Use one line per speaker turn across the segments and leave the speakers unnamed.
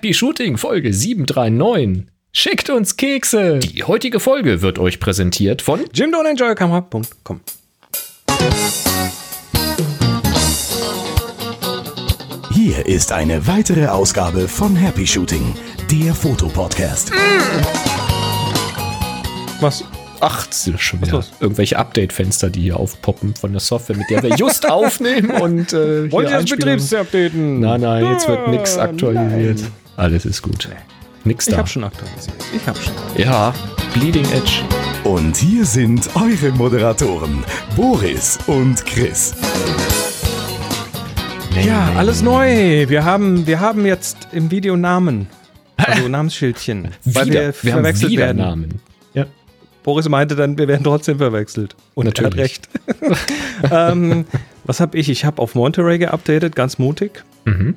Happy Shooting Folge 739. Schickt uns Kekse. Die heutige Folge wird euch präsentiert von
jimdonenjoykamera.com.
Hier ist eine weitere Ausgabe von Happy Shooting, der Fotopodcast.
Was?
Ach, das ist schon wieder irgendwelche Update-Fenster, die hier aufpoppen von der Software, mit der wir just aufnehmen und äh,
Wollt
hier
ihr das updaten?
Nein, nein, jetzt wird
Ah,
nichts aktualisiert.
nein.
Alles ist gut. Nix
Ich
da.
hab schon aktualisiert. Ich hab schon.
ja, Bleeding Edge.
Und hier sind eure Moderatoren, Boris und Chris.
Ja, alles neu. Wir haben, wir haben jetzt im Video Namen. Also Namensschildchen. weil
Wieder.
wir,
Wir, haben
verwechselt werden.
Namen. Ja.
Boris meinte dann, wir werden trotzdem verwechselt. Und er hat
Natürlich.
recht. ähm, was habe ich? Ich habe auf Monterey geupdatet, ganz mutig.
Mhm.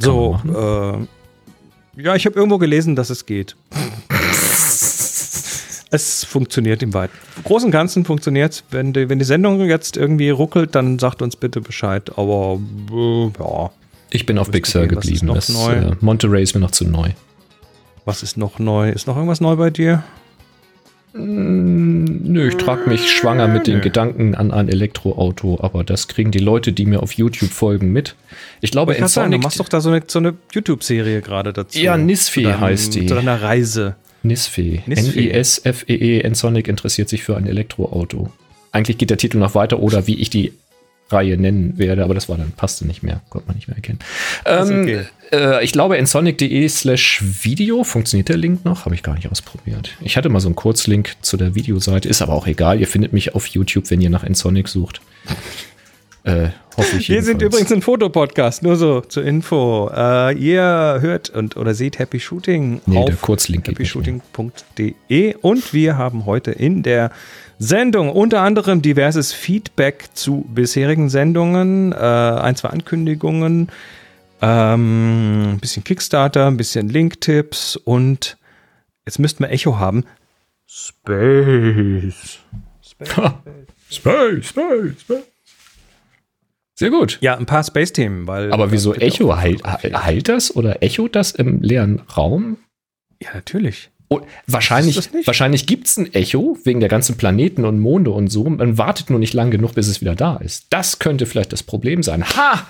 So, äh, ja, ich habe irgendwo gelesen, dass es geht. es funktioniert im Weit. Im Großen und Ganzen funktioniert Wenn die, wenn die Sendung jetzt irgendwie ruckelt, dann sagt uns bitte Bescheid. Aber äh, ja,
Ich bin auf Big Sur geblieben.
noch
Das,
neu?
äh, Monterey ist mir noch zu neu.
was ist noch neu? Ist noch irgendwas neu bei dir?
Nö, ich trage mich schwanger mit den
Nö.
Gedanken an ein Elektroauto, aber das kriegen die Leute, die mir auf YouTube folgen, mit. Ich glaube,
Ich kann sagen, du machst doch da so eine, so eine YouTube-Serie gerade dazu.
Ja, Nisfee
deinem-
heißt die.
Zu deiner Reise.
Nisfee,
Nisfee.
N-I-S-F-E-E, Ensonic interessiert sich für ein Elektroauto. Eigentlich geht der Titel noch weiter oder wie ich die Reihe nennen werde, aber das war dann, passte nicht mehr, konnte man nicht mehr erkennen. Ähm,
okay.
äh, ich glaube, ensonic.de slash Video, funktioniert der Link noch? Habe ich gar nicht ausprobiert. Ich hatte mal so einen Kurzlink zu der Videoseite, ist aber auch egal. Ihr findet mich auf YouTube, wenn ihr nach Ensonic sucht. Äh, hoffe ich.
Wir sind übrigens ein Fotopodcast, nur so zur Info. Äh, ihr hört und oder seht Happy Shooting
Nee, der
auf
Kurzlink
happyshooting.de und wir haben heute in der Sendung unter anderem diverses Feedback zu bisherigen Sendungen, äh, ein, zwei Ankündigungen, ähm, ein bisschen Kickstarter, ein bisschen Link-Tipps und jetzt müssten wir Echo haben. Space.
Ha. Space, Space, Space. Sehr gut.
Ja, ein paar Space-Themen, weil.
Aber wieso
Bitte
Echo? Halt, halt das oder echot das im leeren Raum?
Ja, natürlich.
Oh, wahrscheinlich wahrscheinlich gibt es ein Echo wegen der ganzen Planeten und Monde und so. Man wartet nur nicht lang genug, bis es wieder da ist. Das könnte vielleicht das Problem sein. Ha!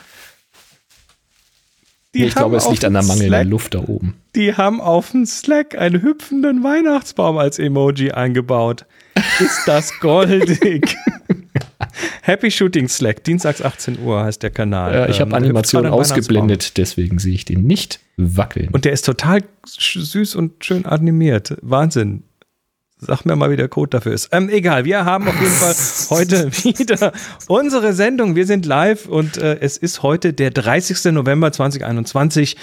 Nee, ich glaube, es liegt an der mangelnden Luft da oben.
Die haben auf dem Slack einen hüpfenden Weihnachtsbaum als Emoji eingebaut. Ist das goldig? Happy Shooting Slack, dienstags 18 Uhr heißt der Kanal.
Äh, ich
Ähm,
habe
hüpft
Animationen ausgeblendet, deswegen sehe ich den nicht wackeln.
Und der ist total süß und schön animiert. Wahnsinn. Sag mir mal, wie der Code dafür ist. Ähm, egal, wir haben auf jeden Fall heute wieder unsere Sendung. Wir sind live und äh, es ist heute der 30. November 2021.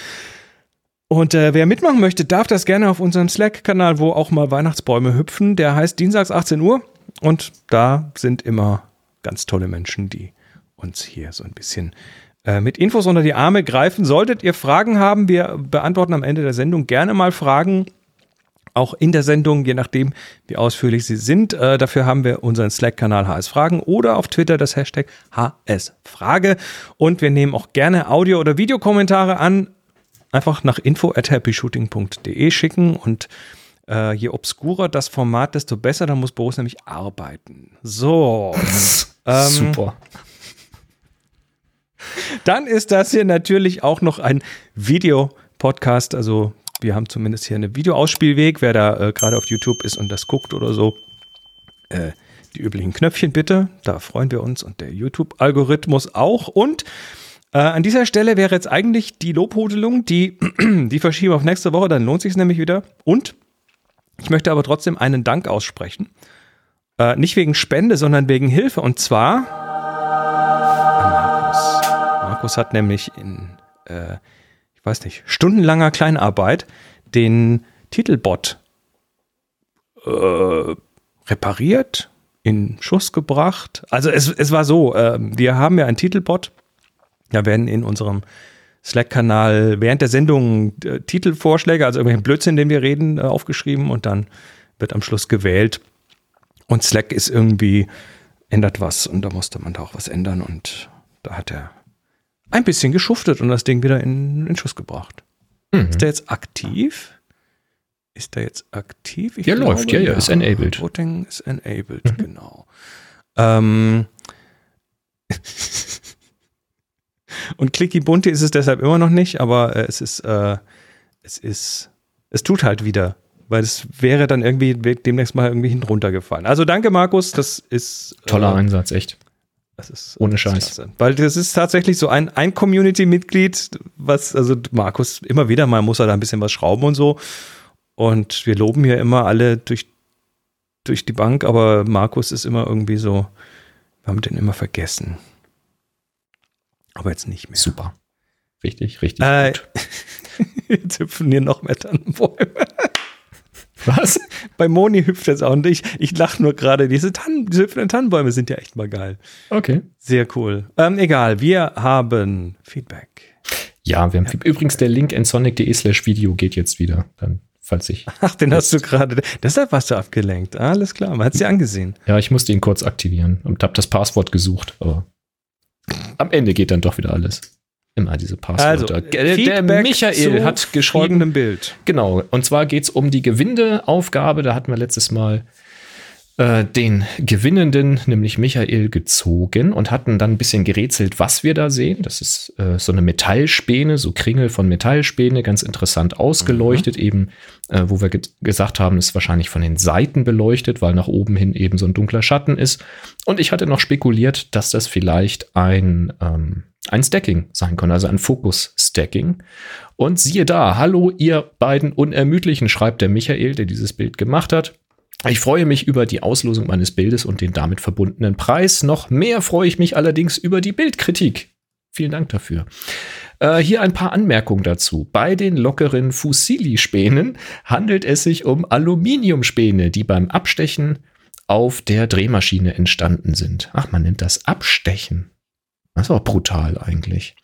Und äh, wer mitmachen möchte, darf das gerne auf unserem Slack-Kanal, wo auch mal Weihnachtsbäume hüpfen. Der heißt Dienstags 18 Uhr. Und da sind immer ganz tolle Menschen, die uns hier so ein bisschen äh, mit Infos unter die Arme greifen. Solltet ihr Fragen haben, wir beantworten am Ende der Sendung gerne mal Fragen. Auch in der Sendung, je nachdem, wie ausführlich sie sind. Äh, dafür haben wir unseren Slack-Kanal HS Fragen oder auf Twitter das Hashtag HS Frage. Und wir nehmen auch gerne Audio- oder Videokommentare an. Einfach nach info at happyshooting.de schicken und äh, je obskurer das Format, desto besser. Dann muss Boris nämlich arbeiten. So. ähm,
Super.
Dann ist das hier natürlich auch noch ein Videopodcast. Also wir haben zumindest hier einen Videoausspielweg. Wer da äh, gerade auf YouTube ist und das guckt oder so, äh, die üblichen Knöpfchen bitte. Da freuen wir uns und der YouTube-Algorithmus auch. Und äh, an dieser Stelle wäre jetzt eigentlich die Lobhudelung, die, die verschieben auf nächste Woche, dann lohnt sich es nämlich wieder. Und ich möchte aber trotzdem einen Dank aussprechen. Äh, nicht wegen Spende, sondern wegen Hilfe. Und zwar an Markus. Markus hat nämlich in, äh, ich weiß nicht, stundenlanger Kleinarbeit den Titelbot äh, repariert, in Schuss gebracht. Also es, es war so, äh, wir haben ja einen Titelbot. Da werden in unserem Slack-Kanal während der Sendung äh, Titelvorschläge, also irgendwelchen Blödsinn, den wir reden, äh, aufgeschrieben und dann wird am Schluss gewählt. Und Slack ist irgendwie, ändert was und da musste man da auch was ändern und da hat er ein bisschen geschuftet und das Ding wieder in, in Schuss gebracht. Mhm. Ist der jetzt aktiv? Ist der jetzt aktiv?
Ich der glaube, läuft, ja, ja, ist enabled.
Voting ist enabled, mhm. genau. Ähm. Und Clicky Bunte ist es deshalb immer noch nicht, aber äh, es ist, äh, es ist, es tut halt wieder, weil es wäre dann irgendwie demnächst mal irgendwie hinuntergefallen. Also danke, Markus, das ist.
Toller äh, Einsatz, echt.
Das ist ohne Scheiß. Weil das ist tatsächlich so ein, ein Community-Mitglied, was, also Markus, immer wieder mal muss er da ein bisschen was schrauben und so. Und wir loben hier immer alle durch, durch die Bank, aber Markus ist immer irgendwie so, wir haben den immer vergessen. Aber jetzt nicht mehr.
Super. Richtig, richtig
äh, gut. jetzt hüpfen hier noch mehr Tannenbäume. Was? Bei Moni hüpft jetzt auch und ich, ich lache nur gerade. Diese, Tannen, diese hüpfenden Tannenbäume sind ja echt mal geil.
Okay.
Sehr cool. Ähm, egal, wir haben Feedback.
Ja, wir haben ja. übrigens der Link nsonic.de slash Video geht jetzt wieder. Dann, falls ich.
Ach, den hast du gerade. Deshalb warst du abgelenkt. Alles klar, man hat es dir angesehen.
Ja, ich musste ihn kurz aktivieren und habe das Passwort gesucht, aber am Ende geht dann doch wieder alles. Immer diese Passwörter.
Also, der, der Michael hat geschrieben.
Bild. Genau. Und zwar geht es um die Gewindeaufgabe. Da hatten wir letztes Mal äh, den Gewinnenden, nämlich Michael, gezogen und hatten dann ein bisschen gerätselt, was wir da sehen. Das ist äh, so eine Metallspäne, so Kringel von Metallspäne, ganz interessant ausgeleuchtet, mhm. eben, äh, wo wir ge gesagt haben, ist wahrscheinlich von den Seiten beleuchtet, weil nach oben hin eben so ein dunkler Schatten ist. Und ich hatte noch spekuliert, dass das vielleicht ein, ähm, ein Stacking sein kann, also ein Fokus-Stacking. Und siehe da, hallo ihr beiden Unermüdlichen, schreibt der Michael, der dieses Bild gemacht hat. Ich freue mich über die Auslosung meines Bildes und den damit verbundenen Preis. Noch mehr freue ich mich allerdings über die Bildkritik. Vielen Dank dafür. Äh, hier ein paar Anmerkungen dazu. Bei den lockeren Fusili-Spänen handelt es sich um Aluminiumspäne, die beim Abstechen auf der Drehmaschine entstanden sind. Ach, man nennt das Abstechen. Das auch brutal eigentlich.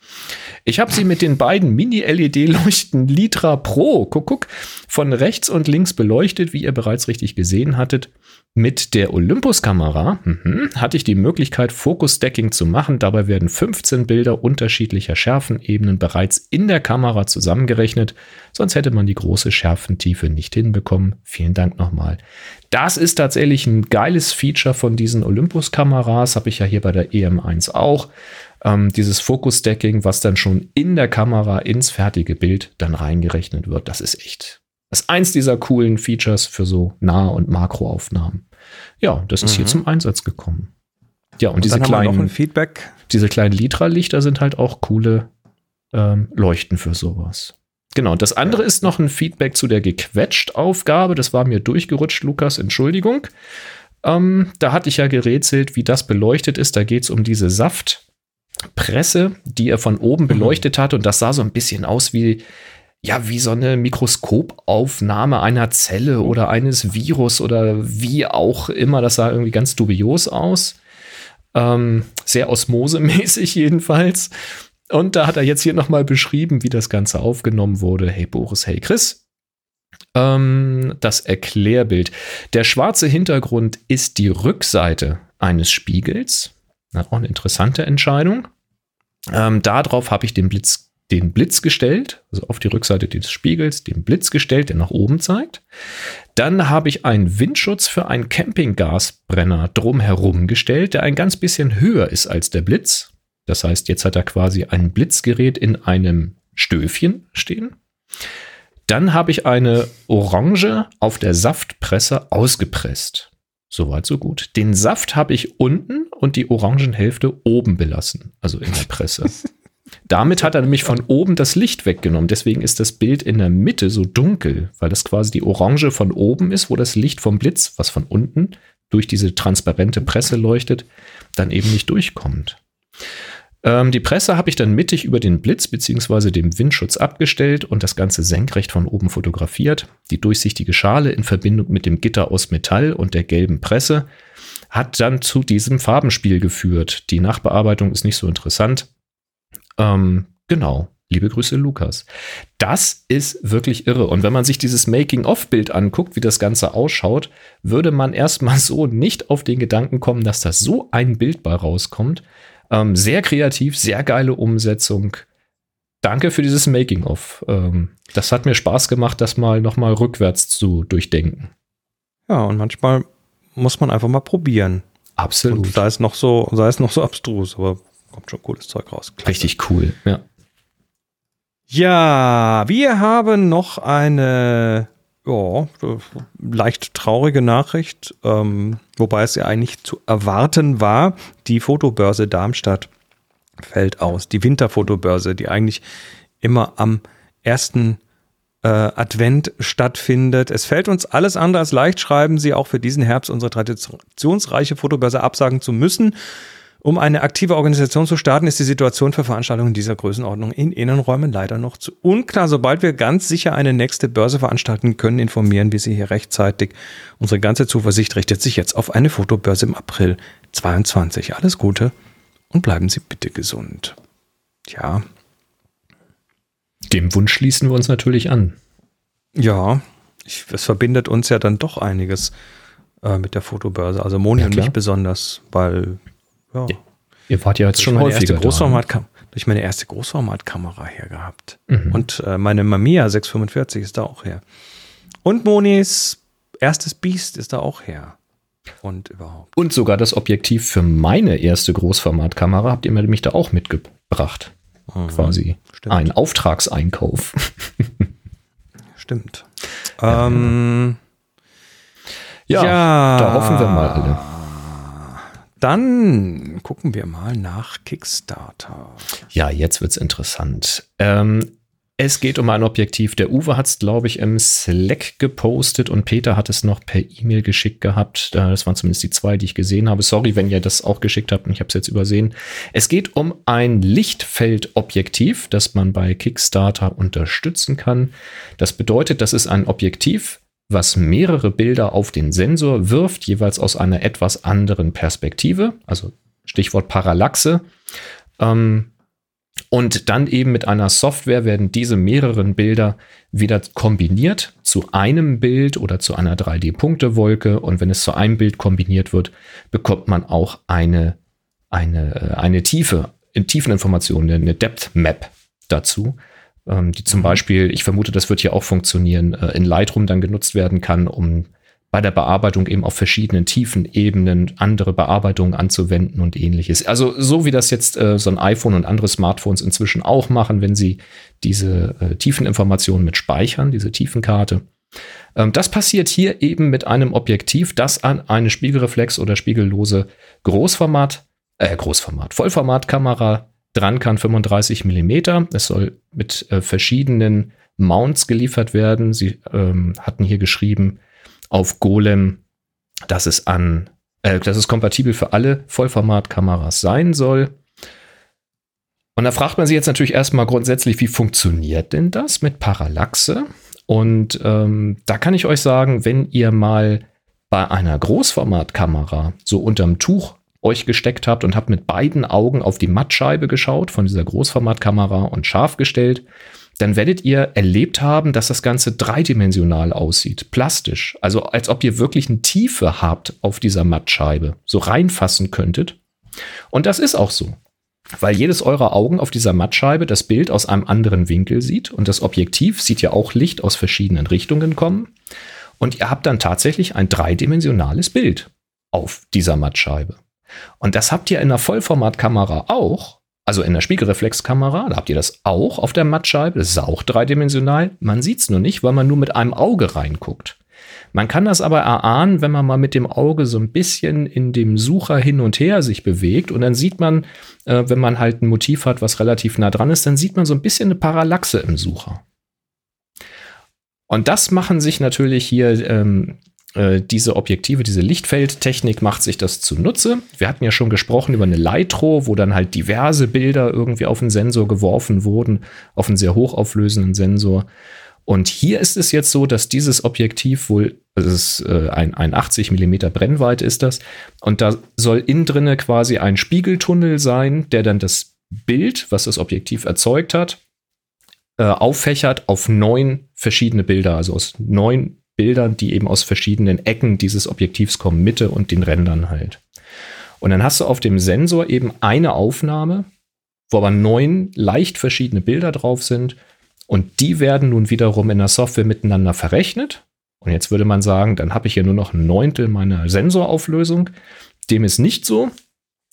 Ich habe sie mit den beiden Mini-LED-Leuchten Litra Pro, guck, guck, von rechts und links beleuchtet, wie ihr bereits richtig gesehen hattet. Mit der Olympus-Kamera mhm, hatte ich die Möglichkeit, Focus-Stacking zu machen. Dabei werden 15 Bilder unterschiedlicher Schärfenebenen bereits in der Kamera zusammengerechnet. Sonst hätte man die große Schärfentiefe nicht hinbekommen. Vielen Dank nochmal. Das ist tatsächlich ein geiles Feature von diesen Olympus-Kameras. Habe ich ja hier bei der EM1 auch. Ähm, dieses Focus-Stacking, was dann schon in der Kamera ins fertige Bild dann reingerechnet wird. Das ist echt das ist eins dieser coolen Features für so Nah- und Makroaufnahmen. Ja, das ist mhm. hier zum Einsatz gekommen. Ja, und, und diese kleinen
Feedback.
Diese kleinen Litra-Lichter sind halt auch coole ähm, Leuchten für sowas. Genau, und das andere ja. ist noch ein Feedback zu der Gequetscht-Aufgabe. Das war mir durchgerutscht, Lukas, Entschuldigung. Ähm, da hatte ich ja gerätselt, wie das beleuchtet ist. Da geht es um diese Saftpresse, die er von oben mhm. beleuchtet hat. Und das sah so ein bisschen aus wie ja, wie so eine Mikroskopaufnahme einer Zelle oder eines Virus oder wie auch immer. Das sah irgendwie ganz dubios aus. Ähm, sehr osmosemäßig jedenfalls. Und da hat er jetzt hier nochmal beschrieben, wie das Ganze aufgenommen wurde. Hey Boris, hey Chris. Ähm, das Erklärbild. Der schwarze Hintergrund ist die Rückseite eines Spiegels. Auch eine interessante Entscheidung. Ähm, darauf habe ich den Blitz den Blitz gestellt, also auf die Rückseite des Spiegels, den Blitz gestellt, der nach oben zeigt. Dann habe ich einen Windschutz für einen Campinggasbrenner drumherum gestellt, der ein ganz bisschen höher ist als der Blitz. Das heißt, jetzt hat er quasi ein Blitzgerät in einem Stöfchen stehen. Dann habe ich eine Orange auf der Saftpresse ausgepresst. Soweit, so gut. Den Saft habe ich unten und die Orangenhälfte oben belassen, also in der Presse. Damit hat er nämlich von oben das Licht weggenommen. Deswegen ist das Bild in der Mitte so dunkel, weil das quasi die Orange von oben ist, wo das Licht vom Blitz, was von unten durch diese transparente Presse leuchtet, dann eben nicht durchkommt. Ähm, die Presse habe ich dann mittig über den Blitz bzw. dem Windschutz abgestellt und das Ganze senkrecht von oben fotografiert. Die durchsichtige Schale in Verbindung mit dem Gitter aus Metall und der gelben Presse hat dann zu diesem Farbenspiel geführt. Die Nachbearbeitung ist nicht so interessant. Ähm, genau. Liebe Grüße, Lukas. Das ist wirklich irre. Und wenn man sich dieses Making-of-Bild anguckt, wie das Ganze ausschaut, würde man erstmal so nicht auf den Gedanken kommen, dass das so ein Bild bei rauskommt. Ähm, sehr kreativ, sehr geile Umsetzung. danke für dieses Making-of. Ähm, das hat mir Spaß gemacht, das mal nochmal rückwärts zu durchdenken.
Ja, und manchmal muss man einfach mal probieren.
Absolut. Und
sei es noch so, sei es noch so abstrus, aber kommt schon cooles Zeug raus.
Klasse. Richtig cool, ja.
Ja, wir haben noch eine ja, leicht traurige Nachricht, ähm, wobei es ja eigentlich zu erwarten war. Die Fotobörse Darmstadt fällt aus. Die Winterfotobörse, die eigentlich immer am ersten äh, Advent stattfindet. Es fällt uns alles andere als leicht, schreiben Sie auch für diesen Herbst unsere traditionsreiche Fotobörse absagen zu müssen. Um eine aktive Organisation zu starten, ist die Situation für Veranstaltungen dieser Größenordnung in Innenräumen leider noch zu unklar. Sobald wir ganz sicher eine nächste Börse veranstalten können, informieren wir Sie hier rechtzeitig. Unsere ganze Zuversicht richtet sich jetzt auf eine Fotobörse im April 22. Alles Gute und bleiben Sie bitte gesund. Ja.
Dem Wunsch schließen wir uns natürlich an.
Ja, ich, es verbindet uns ja dann doch einiges äh, mit der Fotobörse. Also Moni ja, und mich besonders, weil
ja. Ihr wart ja jetzt schon häufiger
da. Durch meine erste Großformatkamera her gehabt. Mhm. Und äh, meine Mamiya 645 ist da auch her. Und Monis erstes Biest ist da auch her. Und überhaupt.
Und sogar das Objektiv für meine erste Großformatkamera habt ihr mir nämlich da auch mitgebracht. Mhm. Quasi. Stimmt. Ein Auftragseinkauf.
Stimmt. Ähm,
ja, ja, da hoffen wir mal alle.
Dann gucken wir mal nach Kickstarter.
Ja, jetzt wird es interessant. Ähm, es geht um ein Objektiv. Der Uwe hat es, glaube ich, im Slack gepostet und Peter hat es noch per E-Mail geschickt gehabt. Äh, das waren zumindest die zwei, die ich gesehen habe. Sorry, wenn ihr das auch geschickt habt und ich habe es jetzt übersehen. Es geht um ein Lichtfeldobjektiv, das man bei Kickstarter unterstützen kann. Das bedeutet, das ist ein Objektiv, was mehrere Bilder auf den Sensor wirft, jeweils aus einer etwas anderen Perspektive, also Stichwort Parallaxe. Ähm, und dann eben mit einer Software werden diese mehreren Bilder wieder kombiniert zu einem Bild oder zu einer 3D-Punktewolke. Und wenn es zu einem Bild kombiniert wird, bekommt man auch eine, eine, äh, eine Tiefe, in Tiefeninformation, eine Depth Map dazu ähm, die zum. Beispiel, ich vermute, das wird hier auch funktionieren, äh, in Lightroom dann genutzt werden kann, um bei der Bearbeitung eben auf verschiedenen tiefen Ebenen andere Bearbeitungen anzuwenden und ähnliches. Also so wie das jetzt äh, so ein iPhone und andere Smartphones inzwischen auch machen, wenn sie diese äh, Tiefeninformationen mit speichern, diese Tiefenkarte. Ähm, das passiert hier eben mit einem Objektiv, das an eine Spiegelreflex oder spiegellose Großformat, äh, Großformat, Vollformatkamera dran kann 35 mm. Es soll mit äh, verschiedenen Mounts geliefert werden. Sie ähm, hatten hier geschrieben auf Golem, dass es an, äh, dass es kompatibel für alle Vollformatkameras sein soll. Und da fragt man sich jetzt natürlich erstmal grundsätzlich, wie funktioniert denn das mit Parallaxe? Und ähm, da kann ich euch sagen, wenn ihr mal bei einer Großformatkamera so unterm Tuch euch gesteckt habt und habt mit beiden Augen auf die Mattscheibe geschaut von dieser Großformatkamera und scharf gestellt, dann werdet ihr erlebt haben, dass das Ganze dreidimensional aussieht, plastisch. Also als ob ihr wirklich eine Tiefe habt auf dieser Mattscheibe, so reinfassen könntet. Und das ist auch so. Weil jedes eurer Augen auf dieser Mattscheibe das Bild aus einem anderen Winkel sieht und das Objektiv sieht ja auch Licht aus verschiedenen Richtungen kommen. Und ihr habt dann tatsächlich ein dreidimensionales Bild auf dieser Mattscheibe. Und das habt ihr in der Vollformatkamera auch, also in der Spiegelreflexkamera, da habt ihr das auch auf der Mattscheibe, das ist auch dreidimensional. Man sieht es nur nicht, weil man nur mit einem Auge reinguckt. Man kann das aber erahnen, wenn man mal mit dem Auge so ein bisschen in dem Sucher hin und her sich bewegt und dann sieht man, äh, wenn man halt ein Motiv hat, was relativ nah dran ist, dann sieht man so ein bisschen eine Parallaxe im Sucher. Und das machen sich natürlich hier ähm, äh, diese Objektive, diese Lichtfeldtechnik macht sich das zunutze. Wir hatten ja schon gesprochen über eine Lightro, wo dann halt diverse Bilder irgendwie auf den Sensor geworfen wurden, auf einen sehr hochauflösenden Sensor. Und hier ist es jetzt so, dass dieses Objektiv wohl, es ist äh, ein, ein 80 mm Brennweite ist das, und da soll innen drinne quasi ein Spiegeltunnel sein, der dann das Bild, was das Objektiv erzeugt hat, äh, auffächert auf neun verschiedene Bilder, also aus neun Bildern, die eben aus verschiedenen Ecken dieses Objektivs kommen, Mitte und den Rändern halt. Und dann hast du auf dem Sensor eben eine Aufnahme wo aber neun leicht verschiedene Bilder drauf sind. Und die werden nun wiederum in der Software miteinander verrechnet. Und jetzt würde man sagen, dann habe ich hier nur noch ein Neuntel meiner Sensorauflösung. Dem ist nicht so,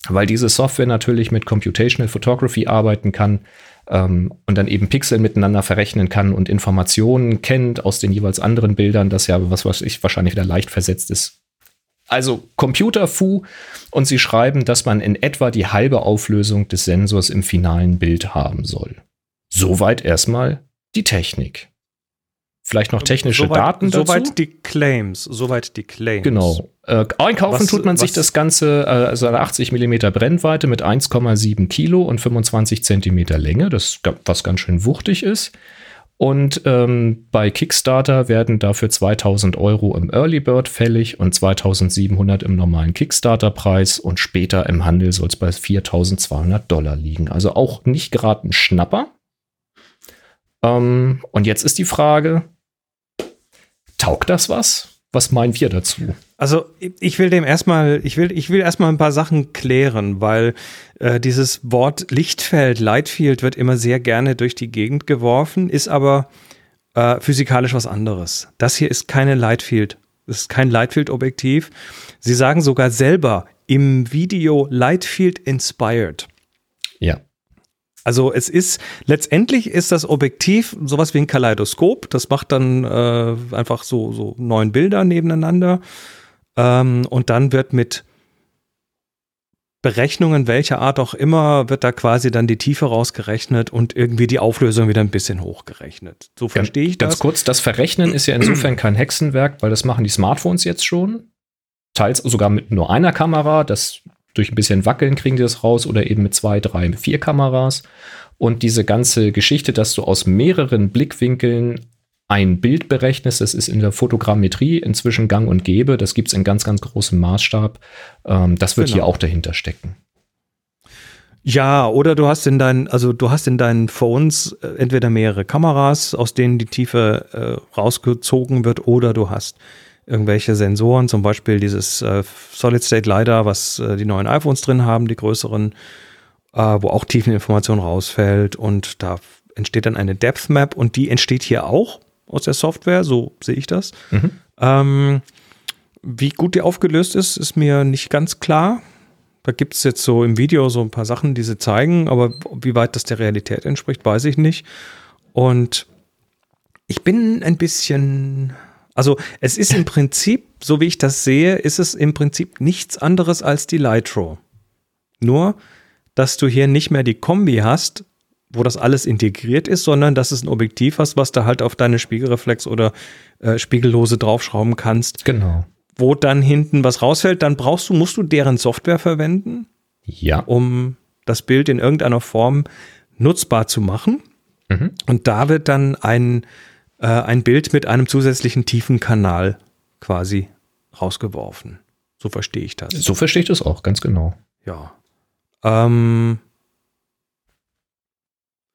weil diese Software natürlich mit Computational Photography arbeiten kann ähm, und dann eben Pixel miteinander verrechnen kann und Informationen kennt aus den jeweils anderen Bildern, das ja was, was ich wahrscheinlich wieder leicht versetzt ist. Also Computerfu und sie schreiben, dass man in etwa die halbe Auflösung des Sensors im finalen Bild haben soll. Soweit erstmal die Technik. Vielleicht noch technische
soweit,
Daten dazu.
Soweit die Claims, soweit die Claims.
Genau. Äh, einkaufen
Was-
tut man sich
was-
das Ganze, äh, also eine 80 mm Brennweite mit 1,7 Kilo und 25 Zentimeter Länge, das was ganz schön wuchtig ist. Und ähm, bei Kickstarter werden dafür 2000 Euro im Early Bird fällig und 2700 im normalen Kickstarter-Preis und später im Handel soll es bei 4200 Dollar liegen. Also auch nicht gerade ein Schnapper. Ähm, und jetzt ist die Frage, taugt das was? Was meinen wir dazu?
Also ich- will dem erstmal, ich will, ich will erstmal ein paar Sachen klären, weil äh, dieses Wort Lichtfeld, Lightfield wird immer sehr gerne durch die Gegend geworfen, ist aber äh, physikalisch was anderes. Das hier ist keine Lightfield, das ist kein Lightfield-Objektiv. Sie sagen sogar selber im Video Lightfield inspired.
Ja.
Also es ist, letztendlich ist das Objektiv sowas wie ein Kaleidoskop. Das macht dann äh, einfach so, so neun Bilder nebeneinander. Ähm, und dann wird mit Berechnungen welcher Art auch immer, wird da quasi dann die Tiefe rausgerechnet und irgendwie die Auflösung wieder ein bisschen hochgerechnet. So verstehe ich
Ganz
das.
kurz, das Verrechnen ist ja insofern kein Hexenwerk, weil das machen die Smartphones jetzt schon. Teils sogar mit nur einer Kamera, das durch ein bisschen Wackeln kriegen die das raus oder eben mit zwei, drei, vier Kameras. Und diese ganze Geschichte, dass du aus mehreren Blickwinkeln ein Bild berechnest, das ist in der Fotogrammetrie inzwischen gang und gäbe. Das gibt es in ganz, ganz großem Maßstab. Ähm, das wird
Genau.
hier auch dahinter stecken.
Ja, oder du hast in deinen, also du hast in deinen Phones äh, entweder mehrere Kameras, aus denen die Tiefe äh, rausgezogen wird, oder du hast irgendwelche Sensoren, zum Beispiel dieses äh, Solid State LiDAR, was äh, die neuen iPhones drin haben, die größeren, äh, wo auch Tiefeninformation rausfällt und da entsteht dann eine Depth Map und die entsteht hier auch aus der Software, so sehe ich das.
Mhm.
Ähm, wie gut die aufgelöst ist, ist mir nicht ganz klar. Da gibt es jetzt so im Video so ein paar Sachen, die sie zeigen, aber wie weit das der Realität entspricht, weiß ich nicht. Und ich bin ein bisschen, also es ist im Prinzip, so wie ich das sehe, ist es im Prinzip nichts anderes als die Lytro. Nur, dass du hier nicht mehr die Kombi hast, wo das alles integriert ist, sondern dass es ein Objektiv hast, was du halt auf deine Spiegelreflex oder äh, Spiegellose draufschrauben kannst,
Genau.
wo dann hinten was rausfällt, dann brauchst du, musst du deren Software verwenden,
Ja.
um das Bild in irgendeiner Form nutzbar zu machen.
Mhm.
Und da wird dann ein, äh, ein Bild mit einem zusätzlichen tiefen Kanal quasi rausgeworfen. So verstehe ich das.
So verstehe ich das auch, ganz genau.
Ja. Ähm,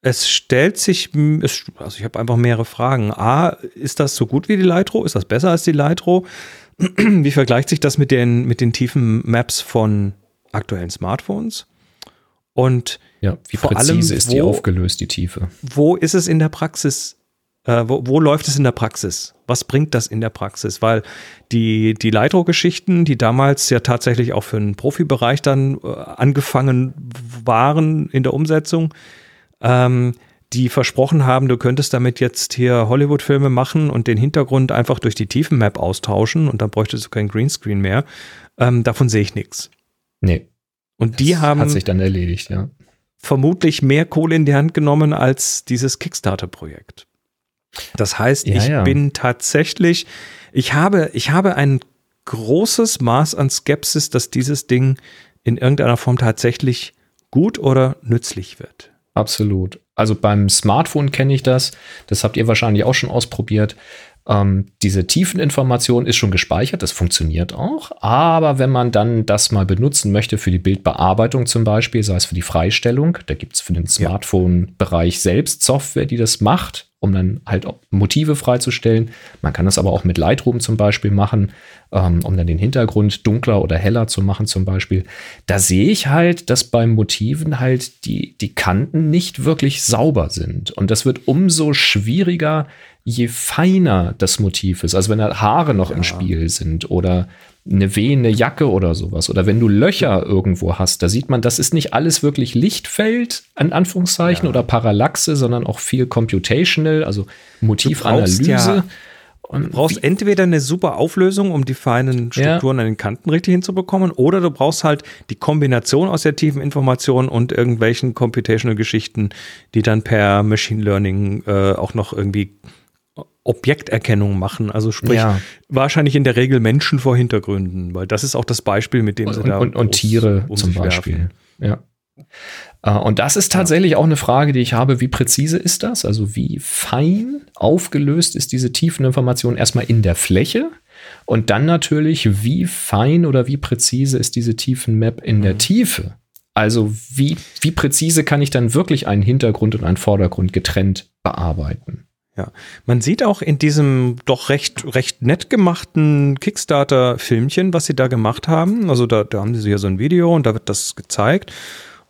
es stellt sich, es, also ich habe einfach mehrere Fragen. A, ist das so gut wie die Lytro? Ist das besser als die Lytro? Wie vergleicht sich das mit den, mit den tiefen Maps von aktuellen Smartphones? Und
Ja, wie
Vor
präzise
allem,
ist die
wo-
aufgelöst, die Tiefe?
wo ist es in der Praxis? Äh, wo, wo läuft es in der Praxis? Was bringt das in der Praxis? Weil die, die Leitro-Geschichten, die damals ja tatsächlich auch für den Profibereich dann äh, angefangen waren in der Umsetzung, ähm, die versprochen haben, du könntest damit jetzt hier Hollywood-Filme machen und den Hintergrund einfach durch die Tiefenmap austauschen und dann bräuchtest du kein Greenscreen mehr. Ähm, davon sehe ich nichts.
Nee.
Und die
das
haben
Hat sich dann erledigt, ja.
vermutlich mehr Kohle in die Hand genommen als dieses Kickstarter-Projekt. Das heißt,
Ja,
ich
ja.
bin tatsächlich, ich habe, ich habe ein großes Maß an Skepsis, dass dieses Ding in irgendeiner Form tatsächlich gut oder nützlich wird.
Absolut. Also beim Smartphone kenne ich das. Das habt ihr wahrscheinlich auch schon ausprobiert. Ähm, diese Tiefeninformation ist schon gespeichert, das funktioniert auch. Aber wenn man dann das mal benutzen möchte für die Bildbearbeitung zum Beispiel, sei es für die Freistellung, da gibt es für den Smartphone-Bereich selbst Software, die das macht, um dann halt Motive freizustellen. Man kann das aber auch mit Lightroom zum Beispiel machen, ähm, um dann den Hintergrund dunkler oder heller zu machen zum Beispiel. Da sehe ich halt, dass beim Motiven halt die, die Kanten nicht wirklich sauber sind. Und das wird umso schwieriger, je feiner das Motiv ist, also wenn da Haare noch ja. im Spiel sind oder eine wehende Jacke oder sowas oder wenn du Löcher irgendwo hast, da sieht man, das ist nicht alles wirklich Lichtfeld, an Anführungszeichen, ja. oder Parallaxe, sondern auch viel computational, also Motivanalyse. Ja,
du brauchst entweder eine super Auflösung, um die feinen Strukturen ja. an den Kanten richtig hinzubekommen, oder du brauchst halt die Kombination aus der tiefen Information und irgendwelchen computational Geschichten, die dann per Machine Learning äh, auch noch irgendwie Objekterkennung machen. Also sprich, ja. wahrscheinlich in der Regel Menschen vor Hintergründen, weil das ist auch das Beispiel, mit dem
und,
sie
da. Und, und Tiere um zum Beispiel. Werfen. Ja. Äh, und das ist tatsächlich ja. auch eine Frage, die ich habe. Wie präzise ist das? Also wie fein aufgelöst ist diese Tiefeninformation erstmal in der Fläche? Und dann natürlich, wie fein oder wie präzise ist diese Tiefenmap in der mhm. Tiefe? Also wie, wie präzise kann ich dann wirklich einen Hintergrund und einen Vordergrund getrennt bearbeiten?
Ja, man sieht auch in diesem doch recht, recht nett gemachten Kickstarter-Filmchen, was sie da gemacht haben. Also da, da haben sie ja so ein Video und da wird das gezeigt.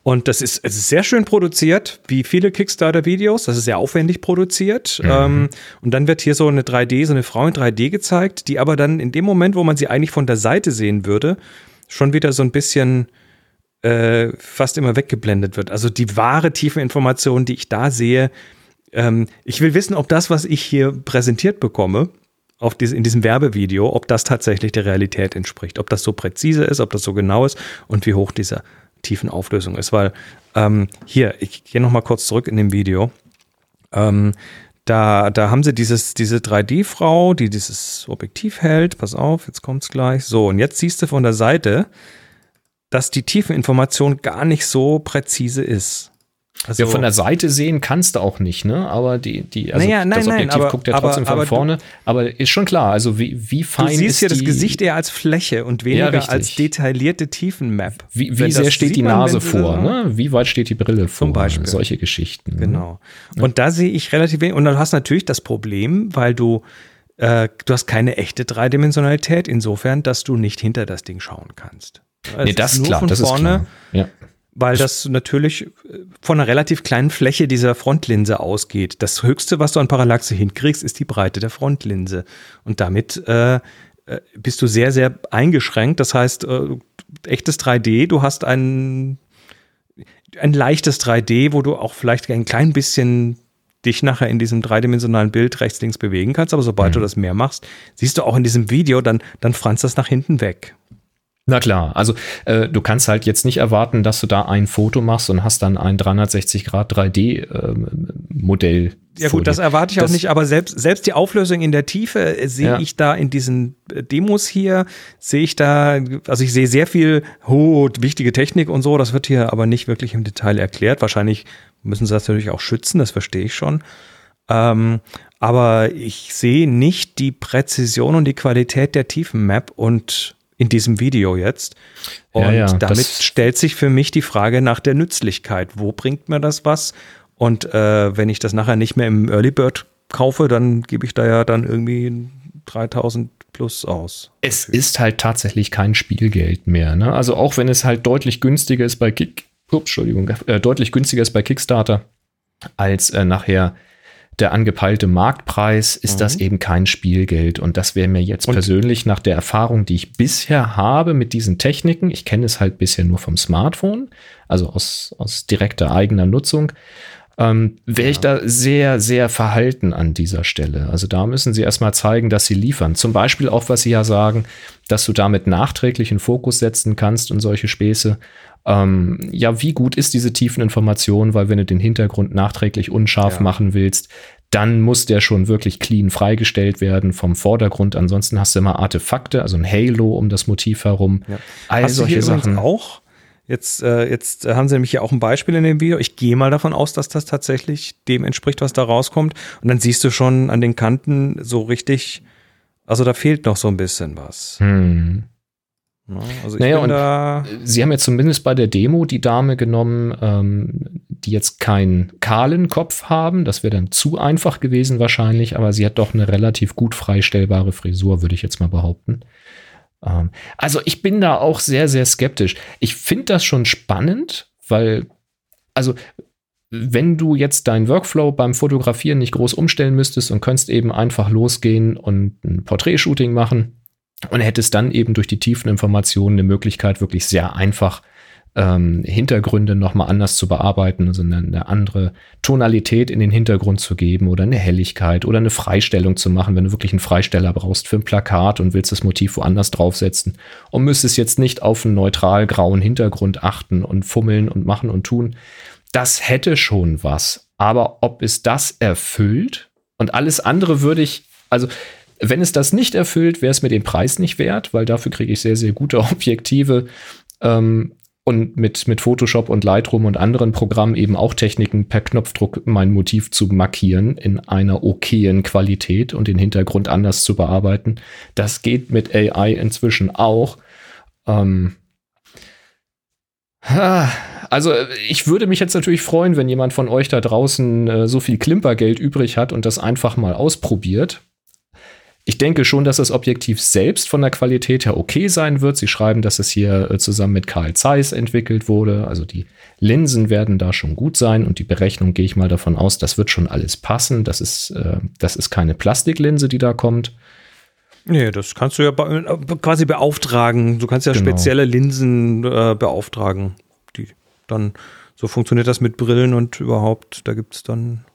Und das ist, es ist sehr schön produziert, wie viele Kickstarter-Videos. Das ist sehr aufwendig produziert. Mhm. Ähm, und dann wird hier so eine 3D, so eine Frau in 3D gezeigt, die aber dann in dem Moment, wo man sie eigentlich von der Seite sehen würde, schon wieder so ein bisschen äh, fast immer weggeblendet wird. Also die wahre tiefe Information, die ich da sehe, ähm, ich will wissen, ob das, was ich hier präsentiert bekomme, auf diese, in diesem Werbevideo, ob das tatsächlich der Realität entspricht, ob das so präzise ist, ob das so genau ist und wie hoch diese tiefen Auflösung ist. Weil ähm, hier, ich gehe noch mal kurz zurück in dem Video. Ähm, da, da haben sie dieses, diese 3D-Frau, die dieses Objektiv hält. Pass auf, jetzt kommt's gleich. So, und jetzt siehst du von der Seite, dass die Tiefeninformation gar nicht so präzise ist.
Also, ja, von der Seite sehen kannst du auch nicht, ne? Aber die, die,
also naja, nein, das Objektiv nein, aber,
guckt ja trotzdem aber, von vorne. aber ist schon klar, also wie, wie fein ist
Du siehst ja das Gesicht eher als Fläche und weniger ja, als detaillierte Tiefenmap.
Wie, wie sehr steht die Nase vor, ne? Wie weit steht die Brille vor? Zum Beispiel. Solche Geschichten.
Ne? Genau. Ne? Und da sehe ich relativ wenig. Und dann hast du natürlich das Problem, weil du äh, du hast keine echte Dreidimensionalität, insofern, dass du nicht hinter das Ding schauen kannst.
Also nee, das ist klar, das ist klar.
Ja weil das natürlich äh, von einer relativ kleinen Fläche dieser Frontlinse ausgeht. Das Höchste, was du an Parallaxe hinkriegst, ist die Breite der Frontlinse. Und damit äh, äh bist du sehr, sehr eingeschränkt. Das heißt, äh, echtes 3D, du hast ein, ein leichtes 3D, wo du auch vielleicht ein klein bisschen dich nachher in diesem dreidimensionalen Bild rechts, links bewegen kannst. Aber sobald mhm. du das mehr machst, siehst du auch in diesem Video, dann, dann franzt das nach hinten weg.
Na klar, also äh, du kannst halt jetzt nicht erwarten, dass du da ein Foto machst und hast dann ein 360 Grad 3D ähm, Modell.
Ja gut, das erwarte ich das, auch nicht, aber selbst, selbst die Auflösung in der Tiefe äh, sehe ja. ich da in diesen äh, Demos hier, sehe ich da, also ich sehe sehr viel oh, wichtige Technik und so, das wird hier aber nicht wirklich im Detail erklärt. Wahrscheinlich müssen sie das natürlich auch schützen, das verstehe ich schon. Ähm, aber ich sehe nicht die Präzision und die Qualität der Tiefenmap und in diesem Video jetzt. Und ja, ja, damit stellt sich für mich die Frage nach der Nützlichkeit. Wo bringt mir das was? Und äh, wenn ich das nachher nicht mehr im Early Bird kaufe, dann gebe ich da ja dann irgendwie 3000 plus aus.
Es ist halt tatsächlich kein Spielgeld mehr. Ne? Also auch wenn es halt deutlich günstiger ist bei Kick, ups, Entschuldigung, äh, deutlich günstiger ist bei Kickstarter als äh, nachher der angepeilte Marktpreis ist mhm. das eben kein Spielgeld. Und das wäre mir jetzt und persönlich nach der Erfahrung, die ich bisher habe mit diesen Techniken, ich kenne es halt bisher nur vom Smartphone, also aus, aus direkter eigener Nutzung, ähm, wäre ja. ich da sehr, sehr verhalten an dieser Stelle. Also da müssen sie erstmal zeigen, dass sie liefern. Zum Beispiel auch, was sie ja sagen, dass du damit nachträglich einen Fokus setzen kannst und solche Späße ähm, ja, wie gut ist diese Tiefeninformation, weil wenn du den Hintergrund nachträglich unscharf ja. machen willst, dann muss der schon wirklich clean freigestellt werden vom Vordergrund. Ansonsten hast du immer Artefakte, also ein Halo um das Motiv herum.
Ja. All hast solche Sachen. auch Jetzt, äh, jetzt haben sie nämlich hier auch ein Beispiel in dem Video. Ich gehe mal davon aus, dass das tatsächlich dem entspricht, was da rauskommt. Und dann siehst du schon an den Kanten so richtig, also da fehlt noch so ein bisschen was.
Hm.
Ja, also ich
Naja, und
da,
Sie haben jetzt zumindest bei der Demo die Dame genommen, ähm, die jetzt keinen kahlen Kopf haben. Das wäre dann zu einfach gewesen wahrscheinlich, aber sie hat doch eine relativ gut freistellbare Frisur, würde ich jetzt mal behaupten. Ähm, also ich bin da auch sehr, sehr skeptisch. Ich finde das schon spannend, weil, also wenn du jetzt deinen Workflow beim Fotografieren nicht groß umstellen müsstest und könntest eben einfach losgehen und ein Porträtshooting machen, und hättest dann eben durch die tiefen Informationen eine Möglichkeit, wirklich sehr einfach ähm, Hintergründe nochmal anders zu bearbeiten, also eine, eine andere Tonalität in den Hintergrund zu geben oder eine Helligkeit oder eine Freistellung zu machen, wenn du wirklich einen Freisteller brauchst für ein Plakat und willst das Motiv woanders draufsetzen und müsstest jetzt nicht auf einen neutral grauen Hintergrund achten und fummeln und machen und tun. Das hätte schon was. Aber ob es das erfüllt und alles andere würde ich, also wenn es das nicht erfüllt, wäre es mir den Preis nicht wert, weil dafür kriege ich sehr, sehr gute Objektive ähm, und mit, mit Photoshop und Lightroom und anderen Programmen eben auch Techniken per Knopfdruck mein Motiv zu markieren in einer okayen Qualität und den Hintergrund anders zu bearbeiten. Das geht mit AI inzwischen auch. Ähm, ha, also ich würde mich jetzt natürlich freuen, wenn jemand von euch da draußen äh, so viel Klimpergeld übrig hat und das einfach mal ausprobiert. Ich denke schon, dass das Objektiv selbst von der Qualität her okay sein wird. Sie schreiben, dass es hier äh, zusammen mit Carl Zeiss entwickelt wurde. Also die Linsen werden da schon gut sein und die Berechnung gehe ich mal davon aus, das wird schon alles passen. Das ist, äh, das ist keine Plastiklinse, die da kommt.
nee, das kannst du ja äh, quasi beauftragen. Du kannst ja
Genau.
spezielle Linsen äh, beauftragen. Die dann, so funktioniert das mit Brillen und überhaupt, da gibt es dann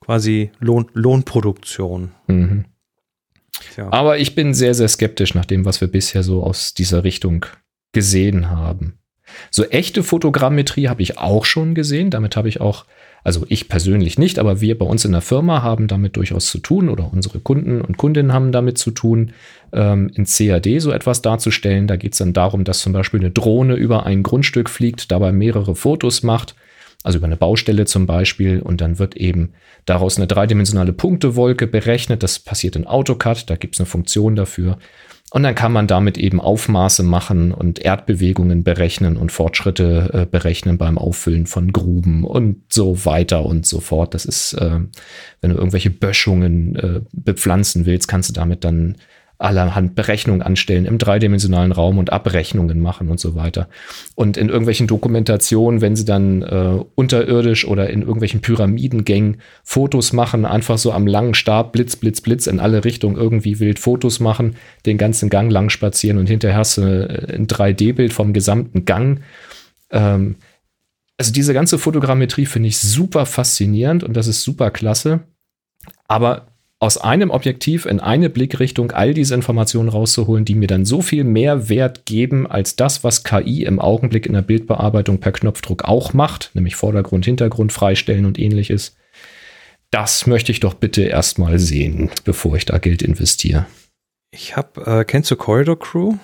quasi Lohn, Lohnproduktion.
Mhm.
Tja.
Aber ich bin sehr, sehr skeptisch nach dem, was wir bisher so aus dieser Richtung gesehen haben. So echte Fotogrammetrie habe ich auch schon gesehen. Damit habe ich auch, also ich persönlich nicht, aber wir bei uns in der Firma haben damit durchaus zu tun oder unsere Kunden und Kundinnen haben damit zu tun, ähm, in CAD so etwas darzustellen. Da geht es dann darum, dass zum Beispiel eine Drohne über ein Grundstück fliegt, dabei mehrere Fotos macht, also über eine Baustelle zum Beispiel, und dann wird eben daraus eine dreidimensionale Punktewolke berechnet. Das passiert in AutoCAD, da gibt es eine Funktion dafür. Und dann kann man damit eben Aufmaße machen und Erdbewegungen berechnen und Fortschritte äh, berechnen beim Auffüllen von Gruben und so weiter und so fort. Das ist, äh, wenn du irgendwelche Böschungen äh, bepflanzen willst, kannst du damit dann allerhand Berechnungen anstellen im dreidimensionalen Raum und Abrechnungen machen und so weiter. Und in irgendwelchen Dokumentationen, wenn sie dann äh, unterirdisch oder in irgendwelchen Pyramidengängen Fotos machen, einfach so am langen Stab, Blitz, Blitz, Blitz in alle Richtungen irgendwie wild Fotos machen, den ganzen Gang lang spazieren und hinterher hast du äh, ein 3D-Bild vom gesamten Gang. Ähm, also diese ganze Fotogrammetrie finde ich super faszinierend und das ist super klasse. Aber aus einem Objektiv in eine Blickrichtung all diese Informationen rauszuholen, die mir dann so viel mehr Wert geben als das, was KI im Augenblick in der Bildbearbeitung per Knopfdruck auch macht, nämlich Vordergrund, Hintergrund freistellen und ähnliches. Das möchte ich doch bitte erstmal sehen, bevor ich da Geld investiere.
Ich habe, äh, kennst du Corridor Crew?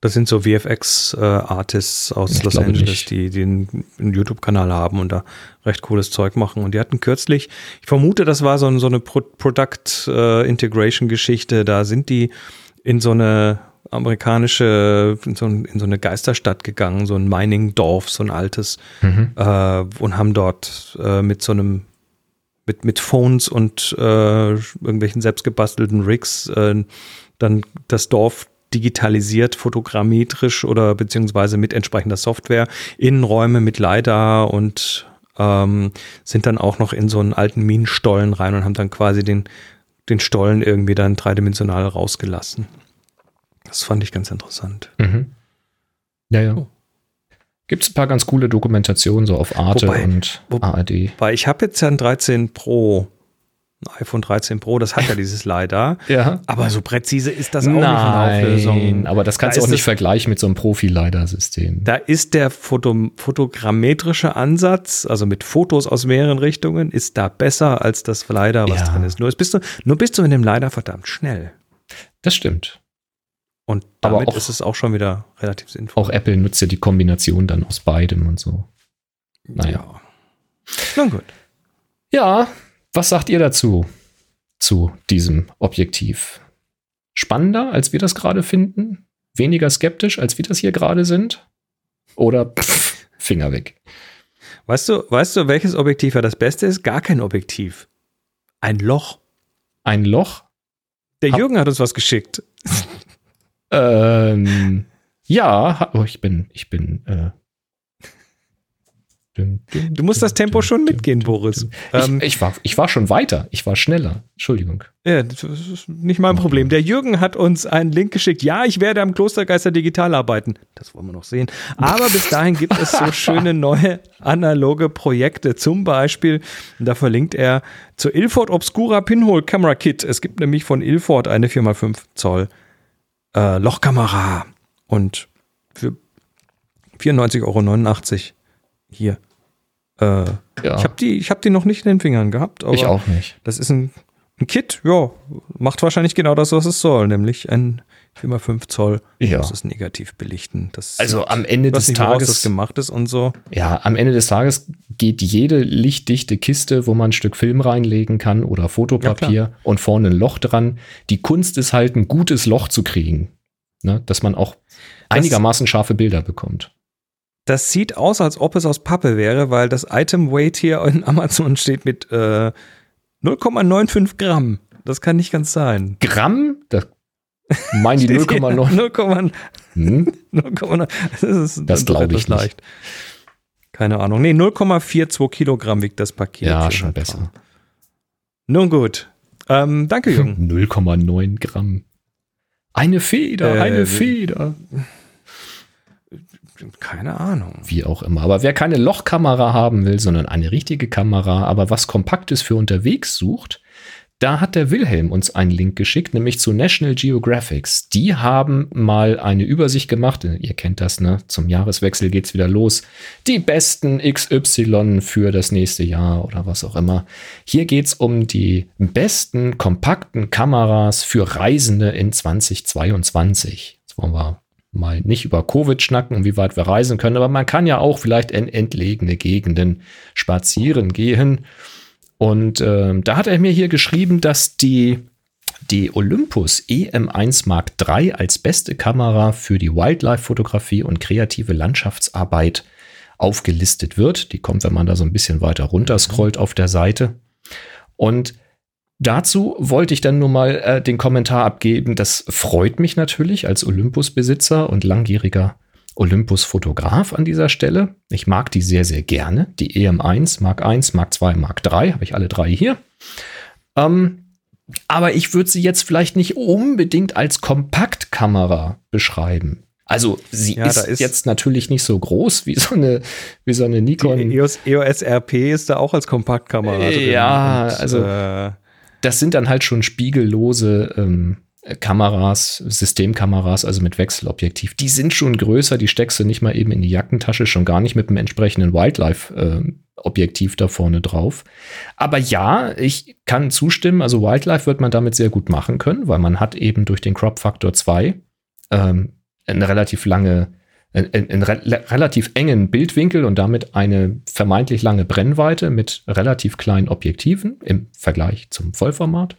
Das sind so VFX-Artists aus
Ich
Los Angeles,
nicht.
die, die einen, einen YouTube-Kanal haben und da recht cooles Zeug machen. Und die hatten kürzlich, ich vermute, das war so, so eine Pro Product-Integration-Geschichte. Da sind die in so eine amerikanische, in so, in so eine Geisterstadt gegangen, so ein Mining-Dorf, so ein altes,
Mhm.
äh, und haben dort äh, mit so einem mit, mit Phones und äh, irgendwelchen selbstgebastelten Rigs äh, dann das Dorf digitalisiert, fotogrammetrisch oder beziehungsweise mit entsprechender Software, Innenräume mit LiDAR und ähm, sind dann auch noch in so einen alten Minenstollen rein und haben dann quasi den, den Stollen irgendwie dann dreidimensional rausgelassen. Das fand ich ganz interessant.
Mhm. Ja, ja.
Oh.
Gibt es ein paar ganz coole Dokumentationen so auf Arte
Wobei-
und ARD.
Weil ich habe jetzt ja ein 13 Pro, iPhone 13 Pro, das hat ja dieses LiDAR.
Ja.
Aber so präzise ist das auch nicht in der Auflösung.
Nein, aber das kannst
Da
du auch nicht vergleichen mit so einem Profi-Leider-System.
Da ist der Foto, fotogrammetrische Ansatz, also mit Fotos aus mehreren Richtungen, ist da besser als das LiDAR, was
Ja.
drin ist. Nur bist du, nur bist du in dem LiDAR verdammt schnell.
Das stimmt.
Und
Aber
damit
auch-
ist es auch schon wieder relativ sinnvoll.
Auch Apple nutzt ja die Kombination dann aus beidem und so. Naja.
Ja. Na gut.
Ja, was sagt ihr dazu? Zu diesem Objektiv? Spannender, als wir das gerade finden? Weniger skeptisch, als wir das hier gerade sind? Oder pff, Finger weg?
Weißt du, weißt du, welches Objektiv ja das Beste ist? Gar kein Objektiv. Ein Loch.
Ein Loch?
Der
Hab-
Jürgen hat uns was geschickt.
Ähm, ja, oh, ich bin, ich bin, äh,
Du musst das Tempo schon mitgehen, Boris. Ähm,
Ich, ich, war, ich war schon weiter. Ich war schneller. Entschuldigung.
ja, das ist nicht mein Problem. Der Jürgen hat uns einen Link geschickt. Ja, ich werde am Klostergeister digital arbeiten. Das wollen wir noch sehen. Aber bis dahin gibt es so schöne neue analoge Projekte. Zum Beispiel, da verlinkt er zur Ilford Obscura Pinhole Camera Kit. Es gibt nämlich von Ilford eine 4x5 Zoll äh, Lochkamera. Und für 94,89 Euro hier. Äh,
Ja,
Ich habe die, ich hab die noch nicht in den Fingern gehabt.
Ich auch nicht.
Das ist ein, ein Kit, ja, macht wahrscheinlich genau das, was es soll, nämlich ein 4x5 Zoll.
Ja.
Das ist negativ belichten. Das
Also am Ende des
nicht, woraus das
Tages,
gemacht ist und so.
ja, am Ende des Tages geht jede lichtdichte Kiste, wo man ein Stück Film reinlegen kann oder Fotopapier und vorne ein Loch dran. Die Kunst ist halt, ein gutes Loch zu kriegen. Ne? Dass man auch einigermaßen scharfe Bilder bekommt.
Das sieht aus, als ob es aus Pappe wäre, weil das Item Weight hier in Amazon steht mit äh, 0,95 Gramm. Das kann nicht ganz sein.
Gramm? Das meinen die
Steht hier
0,9?
0,9.
Hm?
0,9. Das, ist
Das
doch
glaub ich nicht.
Keine Ahnung. Nee, 0,42 Kilogramm wiegt das Paket.
Ja, schon besser.
dran. Nun gut. Ähm, danke, Jürgen.
0,9 Gramm. Eine Feder,
Äh,
eine Feder.
Keine Ahnung.
Wie auch immer. Aber wer keine Lochkamera haben will, sondern eine richtige Kamera, aber was Kompaktes für unterwegs sucht, da hat der Wilhelm uns einen Link geschickt, nämlich zu National Geographics. Die haben mal eine Übersicht gemacht. Ihr kennt das, ne? Zum Jahreswechsel geht's wieder los. Die besten XY für das nächste Jahr oder was auch immer. Hier geht's um die besten kompakten Kameras für Reisende in 2022. Jetzt wollen wir mal nicht über Covid schnacken und wie weit wir reisen können, aber man kann ja auch vielleicht in entlegene Gegenden spazieren gehen. Und ähm, da hat er mir hier geschrieben, dass die, die Olympus EM1 Mark III als beste Kamera für die Wildlife-Fotografie und kreative Landschaftsarbeit aufgelistet wird. Die kommt, wenn man da so ein bisschen weiter runter scrollt auf der Seite. Und Dazu wollte ich dann nur mal äh, den Kommentar abgeben. Das freut mich natürlich als Olympus-Besitzer und langjähriger Olympus-Fotograf an dieser Stelle. Ich mag die sehr, sehr gerne. Die EM1, Mark 1, Mark 2, Mark 3, habe ich alle drei hier. Ähm, aber ich würde sie jetzt vielleicht nicht unbedingt als Kompaktkamera beschreiben. Also sie
Ja,
ist,
ist-
jetzt natürlich nicht so groß wie so eine, wie so eine Nikon.
Die EOS, EOS RP ist da auch als Kompaktkamera drin.
Ja,
Und,
also-
Äh,
das sind dann halt schon spiegellose ähm, Kameras, Systemkameras, also mit Wechselobjektiv. Die sind schon größer, die steckst du nicht mal eben in die Jackentasche, schon gar nicht mit einem entsprechenden Wildlife-Objektiv da vorne drauf. Aber ja, ich kann zustimmen, also Wildlife wird man damit sehr gut machen können, weil man hat eben durch den Crop Factor 2 ähm, eine relativ lange einen, re relativ engen Bildwinkel und damit eine vermeintlich lange Brennweite mit relativ kleinen Objektiven im Vergleich zum Vollformat.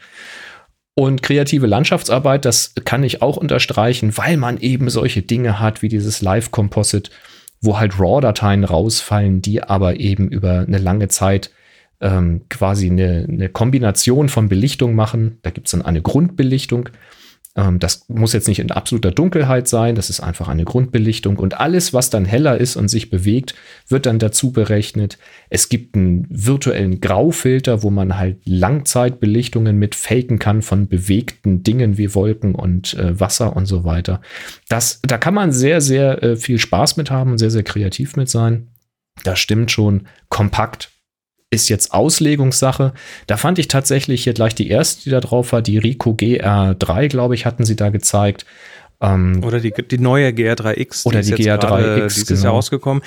Und kreative Landschaftsarbeit, das kann ich auch unterstreichen, weil man eben solche Dinge hat wie dieses Live-Composite, wo halt RAW-Dateien rausfallen, die aber eben über eine lange Zeit ähm, quasi eine, eine Kombination von Belichtung machen. Da gibt es dann eine Grundbelichtung. Ähm, das muss jetzt nicht in absoluter Dunkelheit sein, das ist einfach eine Grundbelichtung. Und alles, was dann heller ist und sich bewegt, wird dann dazu berechnet. Es gibt einen virtuellen Graufilter, wo man halt Langzeitbelichtungen mit faken kann von bewegten Dingen wie Wolken und äh, Wasser und so weiter. Das, da kann man sehr, sehr äh, viel Spaß mit haben und sehr, sehr kreativ mit sein. Das stimmt schon. Kompakt ist jetzt Auslegungssache. Da fand ich tatsächlich hier gleich die erste, die da drauf war, die Ricoh GR3, glaube ich, hatten sie da gezeigt.
Ähm, oder die, die neue GR3X.
Oder die, die GR3X.
Die ist genau. ja rausgekommen.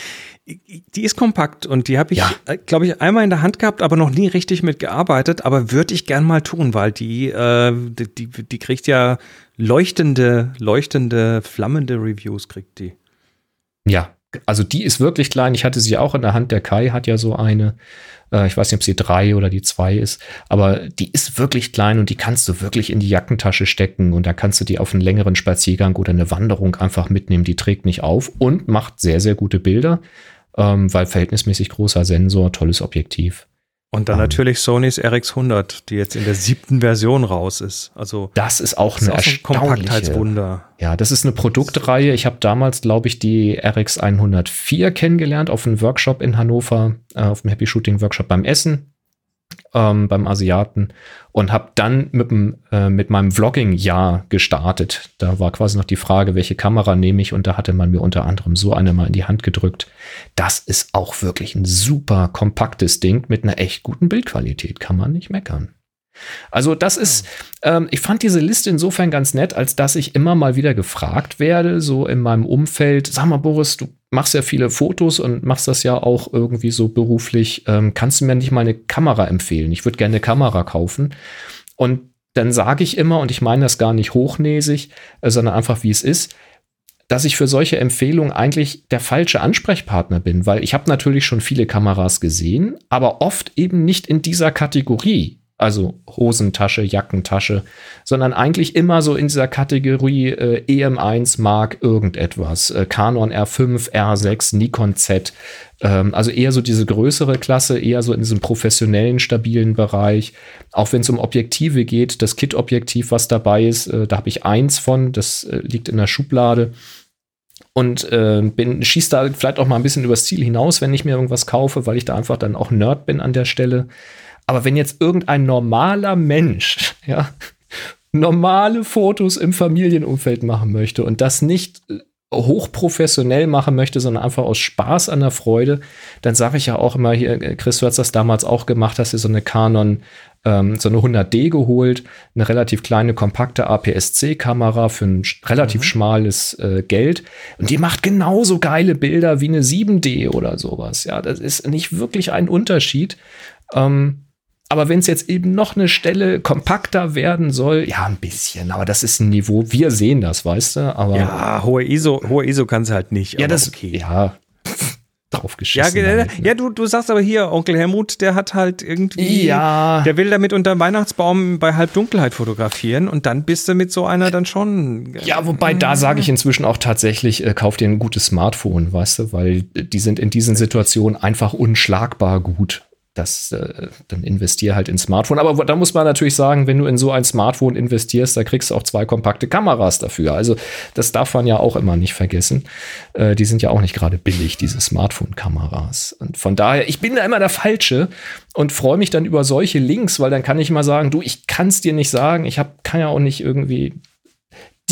Die ist kompakt und die habe ich, ja. Äh, glaube ich, einmal in der Hand gehabt, aber noch nie richtig mitgearbeitet. Aber würde ich gern mal tun, weil die, äh, die, die, die kriegt ja leuchtende, leuchtende, flammende Reviews, kriegt die.
Ja, also die ist wirklich klein. Ich hatte sie auch in der Hand. Der Kai hat ja so eine. Äh, ich weiß nicht, ob sie drei oder die zwei ist, aber die ist wirklich klein und die kannst du wirklich in die Jackentasche stecken und da kannst du die auf einen längeren Spaziergang oder eine Wanderung einfach mitnehmen. Die trägt nicht auf und macht sehr, sehr gute Bilder, ähm, weil verhältnismäßig großer Sensor, tolles Objektiv.
Und dann um, ähm. natürlich Sonys RX100, die jetzt in der siebten Version raus ist. Also
das ist auch das eine ist auch ein Kompaktheitswunder. Ja, das ist eine Produktreihe. Ich habe damals, glaube ich, die RX104 kennengelernt auf einem Workshop in Hannover, äh, auf dem Happy Shooting Workshop beim Essen ähm, beim Asiaten und habe dann mit, äh, mit meinem Vlogging-Jahr gestartet. Da war quasi noch die Frage, welche Kamera nehme ich und da hatte man mir unter anderem so eine mal in die Hand gedrückt. Das ist auch wirklich ein super kompaktes Ding mit einer echt guten Bildqualität, kann man nicht meckern. Also das ist, ähm, ich fand diese Liste insofern ganz nett, als dass ich immer mal wieder gefragt werde, so in meinem Umfeld, sag mal Boris, du machst ja viele Fotos und machst das ja auch irgendwie so beruflich, ähm, kannst du mir nicht mal eine Kamera empfehlen? Ich würde gerne eine Kamera kaufen. Und dann sage ich immer, und ich meine das gar nicht hochnäsig, äh, sondern einfach wie es ist, dass ich für solche Empfehlungen eigentlich der falsche Ansprechpartner bin, weil ich habe natürlich schon viele Kameras gesehen, aber oft eben nicht in dieser Kategorie also Hosentasche, Jackentasche, sondern eigentlich immer so in dieser Kategorie äh, EM1 Mark irgendetwas. Äh, Canon R5, R6, Nikon Z. Ähm, also eher so diese größere Klasse, eher so in diesem professionellen, stabilen Bereich. Auch wenn es um Objektive geht, das Kit-Objektiv, was dabei ist, äh, da habe ich eins von, das äh, liegt in der Schublade und äh, bin schieß da vielleicht auch mal ein bisschen übers Ziel hinaus, wenn ich mir irgendwas kaufe, weil ich da einfach dann auch Nerd bin an der Stelle. Aber wenn jetzt irgendein normaler Mensch, ja, normale Fotos im Familienumfeld machen möchte und das nicht äh, hochprofessionell machen möchte, sondern einfach aus Spaß an der Freude, dann sage ich ja auch immer hier, äh, Chris, du hast das damals auch gemacht, hast dir so eine Canon, ähm, so eine 100D geholt, eine relativ kleine, kompakte APS-C-Kamera für ein relativ mhm. schmales äh, Geld und die macht genauso geile Bilder wie eine 7D oder sowas. Ja, das ist nicht wirklich ein Unterschied. Ähm, aber wenn es jetzt eben noch eine Stelle kompakter werden soll, ja, ein bisschen, aber das ist ein Niveau. Wir sehen das, weißt du? Aber
ja, hohe ISO, hohe ISO kann es halt nicht.
Ja, das okay. Ja, draufgeschissen.
Ja, damit, ne? ja du, du sagst aber hier, Onkel Helmut, der hat halt irgendwie, ja. der will damit unter dem Weihnachtsbaum bei Halbdunkelheit fotografieren und dann bist du mit so einer dann schon.
Ja, wobei da sage ich inzwischen auch tatsächlich, äh, kauf dir ein gutes Smartphone, weißt du, weil die sind in diesen Situationen einfach unschlagbar gut das, äh, dann investier halt in Smartphone. Aber da muss man natürlich sagen, wenn du in so ein Smartphone investierst, da kriegst du auch zwei kompakte Kameras dafür. Also das darf man ja auch immer nicht vergessen. Äh, die sind ja auch nicht gerade billig, diese Smartphone-Kameras. Und von daher, ich bin da immer der Falsche und freue mich dann über solche Links, weil dann kann ich mal sagen, du, ich kann es dir nicht sagen. Ich hab, kann ja auch nicht irgendwie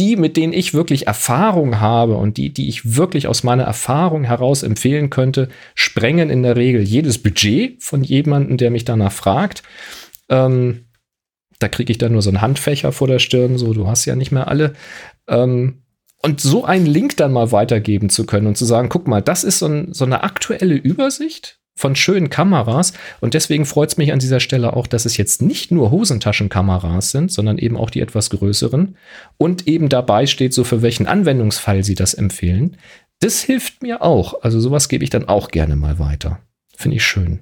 die, mit denen ich wirklich Erfahrung habe und die, die ich wirklich aus meiner Erfahrung heraus empfehlen könnte, sprengen in der Regel jedes Budget von jemandem, der mich danach fragt. Ähm, da kriege ich dann nur so einen Handfächer vor der Stirn, so du hast ja nicht mehr alle. Ähm, und so einen Link dann mal weitergeben zu können und zu sagen, guck mal, das ist so, ein, so eine aktuelle Übersicht von schönen Kameras. Und deswegen freut es mich an dieser Stelle auch, dass es jetzt nicht nur Hosentaschenkameras sind, sondern eben auch die etwas größeren. Und eben dabei steht so, für welchen Anwendungsfall Sie das empfehlen. Das hilft mir auch. Also sowas gebe ich dann auch gerne mal weiter. Finde ich schön.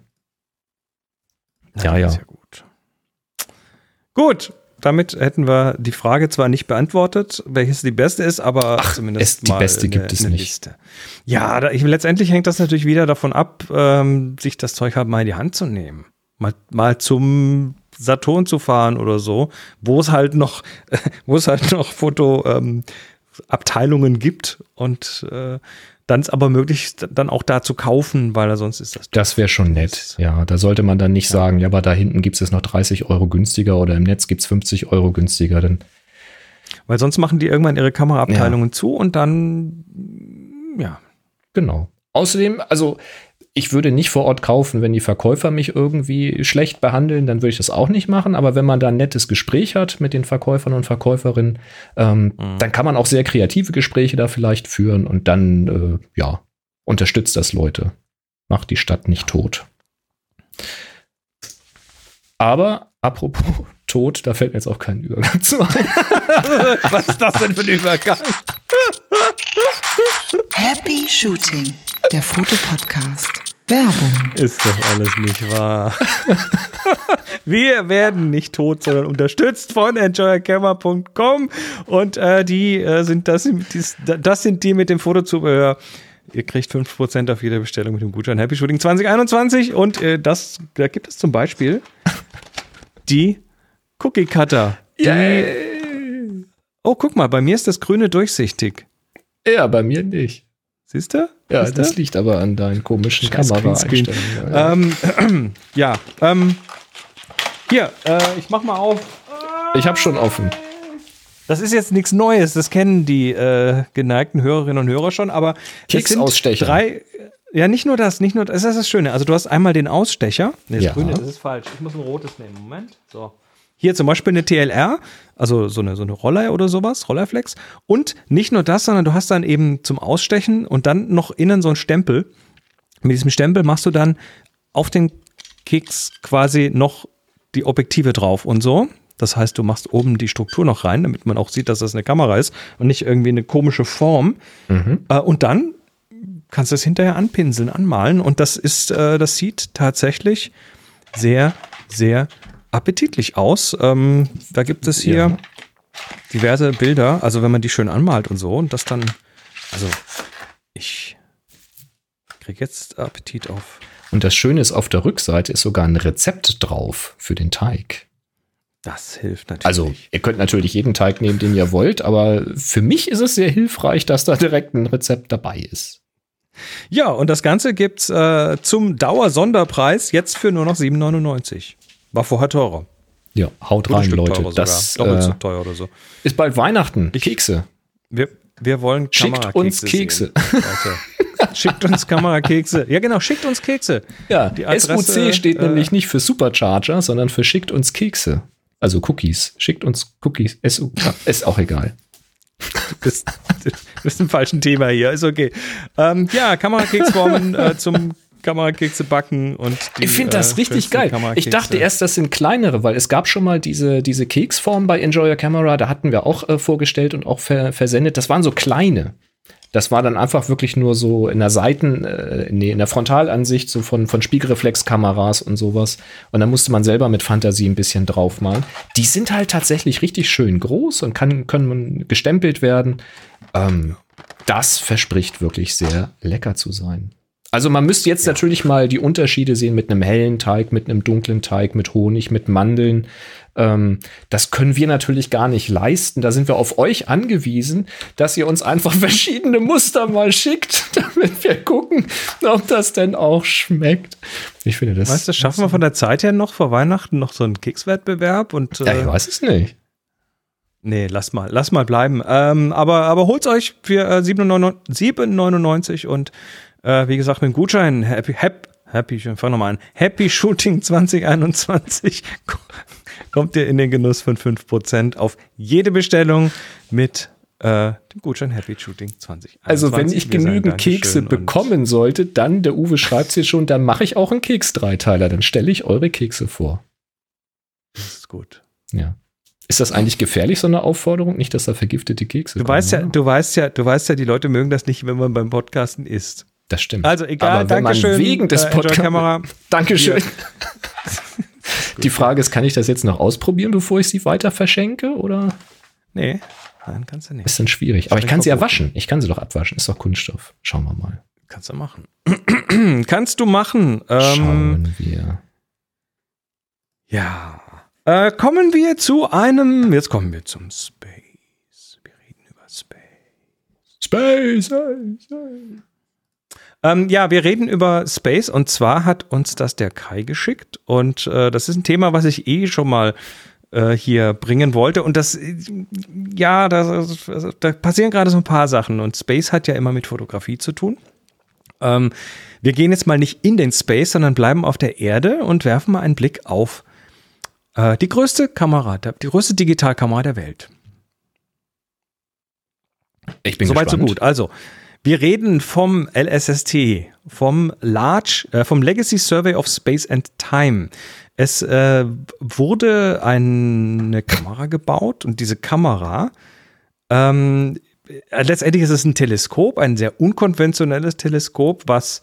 Ja, ja. ja. Gut. Gut, damit hätten wir die Frage zwar nicht beantwortet, welches die beste ist, aber
Ach, zumindest es, die beste eine, gibt es nicht. Liste.
Ja, da, ich, letztendlich hängt das natürlich wieder davon ab, ähm, sich das Zeug halt mal in die Hand zu nehmen. Mal, mal zum Saturn zu fahren oder so, wo es halt noch, wo es halt noch Fotoabteilungen ähm, gibt und äh, dann ist aber möglich, dann auch da zu kaufen, weil sonst ist das.
Das wäre schon nett. Ja, da sollte man dann nicht ja. sagen, ja, aber da hinten gibt es noch 30 Euro günstiger oder im Netz gibt es 50 Euro günstiger. Denn
weil sonst machen die irgendwann ihre Kameraabteilungen ja. zu und dann, ja.
Genau. Außerdem, also ich würde nicht vor Ort kaufen, wenn die Verkäufer mich irgendwie schlecht behandeln, dann würde ich das auch nicht machen. Aber wenn man da ein nettes Gespräch hat mit den Verkäufern und Verkäuferinnen, ähm, mhm. dann kann man auch sehr kreative Gespräche da vielleicht führen und dann, äh, ja, unterstützt das Leute. Macht die Stadt nicht tot. Aber apropos tot, da fällt mir jetzt auch kein Übergang zu ein.
Was ist das denn für ein Übergang?
Happy Shooting, der Fotopodcast. Werbung.
Ist doch alles nicht wahr. Wir werden nicht tot, sondern unterstützt von enjoycamera.com und äh, die äh, sind das, das sind die mit dem Fotozubehör. Ihr kriegt 5% auf jede Bestellung mit dem Gutschein Happy Shooting 2021 und äh, das, da gibt es zum Beispiel die Cookie Cutter. Die, oh, guck mal, bei mir ist das Grüne durchsichtig.
Ja, bei mir nicht.
Siehst du?
Ja, Siehst das liegt aber an deinen komischen Kameraeinstellungen.
Ja, ähm, ja ähm, hier, äh, ich mach mal auf.
Ich habe schon offen.
Das ist jetzt nichts Neues, das kennen die äh, geneigten Hörerinnen und Hörer schon, aber
Keksausstecher.
Drei, ja, nicht nur das, nicht nur das, das ist das Schöne. Also du hast einmal den Ausstecher. Nee, das
ja.
Grüne, das ist falsch. Ich muss ein rotes nehmen. Moment. So. Hier zum Beispiel eine TLR, also so eine, so eine Roller oder sowas, Rollerflex. Und nicht nur das, sondern du hast dann eben zum Ausstechen und dann noch innen so ein Stempel. Mit diesem Stempel machst du dann auf den Keks quasi noch die Objektive drauf und so. Das heißt, du machst oben die Struktur noch rein, damit man auch sieht, dass das eine Kamera ist und nicht irgendwie eine komische Form. Mhm. Äh, und dann kannst du es hinterher anpinseln, anmalen und das ist, äh, das sieht tatsächlich sehr, sehr appetitlich aus. Ähm, da gibt es hier ja. diverse Bilder, also wenn man die schön anmalt und so und das dann, also ich kriege jetzt Appetit auf.
Und das Schöne ist, auf der Rückseite ist sogar ein Rezept drauf für den Teig.
Das hilft natürlich.
Also, ihr könnt natürlich jeden Teig nehmen, den ihr wollt, aber für mich ist es sehr hilfreich, dass da direkt ein Rezept dabei ist.
Ja, und das Ganze gibt's äh, zum Dauersonderpreis jetzt für nur noch 7,99. War vorher teurer.
Ja, haut rein, Leute. Das
Doppelt so äh, teuer oder so.
Ist bald Weihnachten. Ich, Kekse.
Wir, wir wollen
Schickt uns Kekse.
schickt uns Kamerakekse. Ja, genau, schickt uns Kekse.
Ja, die Adresse, SUC steht äh, nämlich nicht für Supercharger, sondern für schickt uns Kekse. Also Cookies. Schickt uns Cookies. SUK. Ist auch egal.
Du bist, du bist im falschen Thema hier, ist okay. Ähm, ja, Kamerakeksformen äh, zum Kamerakekse backen und
die, Ich finde das äh, richtig geil. Ich dachte erst, das sind kleinere, weil es gab schon mal diese, diese Keksform bei Enjoy Your Camera, da hatten wir auch äh, vorgestellt und auch ver versendet. Das waren so kleine. Das war dann einfach wirklich nur so in der Seiten, äh, nee, in der Frontalansicht so von, von Spiegelreflexkameras und sowas. Und dann musste man selber mit Fantasie ein bisschen draufmalen. Die sind halt tatsächlich richtig schön groß und kann, können gestempelt werden. Ähm, das verspricht wirklich sehr lecker zu sein. Also man müsste jetzt ja. natürlich mal die Unterschiede sehen mit einem hellen Teig, mit einem dunklen Teig, mit Honig, mit Mandeln. Ähm, das können wir natürlich gar nicht leisten. Da sind wir auf euch angewiesen, dass ihr uns einfach verschiedene Muster mal schickt, damit wir gucken, ob das denn auch schmeckt. Ich finde das.
Weißt du, schaffen wir von der Zeit her noch vor Weihnachten noch so einen Kekswettbewerb und.
Äh, ja, ich weiß es nicht.
Nee, lass mal, lass mal bleiben. Ähm, aber, aber holt's euch für äh, 7,99 und äh, wie gesagt, mit dem Gutschein Happy, Happy, Happy, ich fang nochmal an. Happy Shooting 2021 kommt ihr in den Genuss von 5% auf jede Bestellung mit äh, dem Gutschein Happy Shooting 2021.
Also wenn ich genügend Kekse bekommen sollte, dann, der Uwe schreibt es hier schon, dann mache ich auch einen Keks-Dreiteiler. Dann stelle ich eure Kekse vor.
Das ist gut.
Ja. Ist das eigentlich gefährlich, so eine Aufforderung? Nicht, dass da vergiftete Kekse
du kommen, weißt ja, Du weißt ja, du weißt ja, die Leute mögen das nicht, wenn man beim Podcasten isst.
Das stimmt.
Also egal,
Aber wenn Dankeschön,
man
wegen des
äh, Podcasts.
Dankeschön. Die Frage ist, kann ich das jetzt noch ausprobieren, bevor ich sie weiter verschenke? Oder?
Nee, nein, kannst du nicht.
Ist dann schwierig. Aber ich kann sie ja waschen. Ich kann sie doch abwaschen. Ist doch Kunststoff. Schauen wir mal.
Kannst du machen. kannst du machen.
Ähm, Schauen wir.
Ja. Äh, kommen wir zu einem. Jetzt kommen wir zum Space. Wir reden über Space. Space. Space. Ähm, ja, wir reden über Space und zwar hat uns das der Kai geschickt und äh, das ist ein Thema, was ich eh schon mal äh, hier bringen wollte und das, ja, da, da passieren gerade so ein paar Sachen und Space hat ja immer mit Fotografie zu tun Ähm, wir gehen jetzt mal nicht in den Space, sondern bleiben auf der Erde und werfen mal einen Blick auf äh, die größte Kamera, die größte Digitalkamera der Welt.
Ich bin
Soweit so
gespannt.
gut. Also, wir reden vom LSST, vom Large, äh, vom Legacy Survey of Space and Time. Es äh, wurde eine Kamera gebaut und diese Kamera, ähm, äh, letztendlich ist es ein Teleskop, ein sehr unkonventionelles Teleskop, was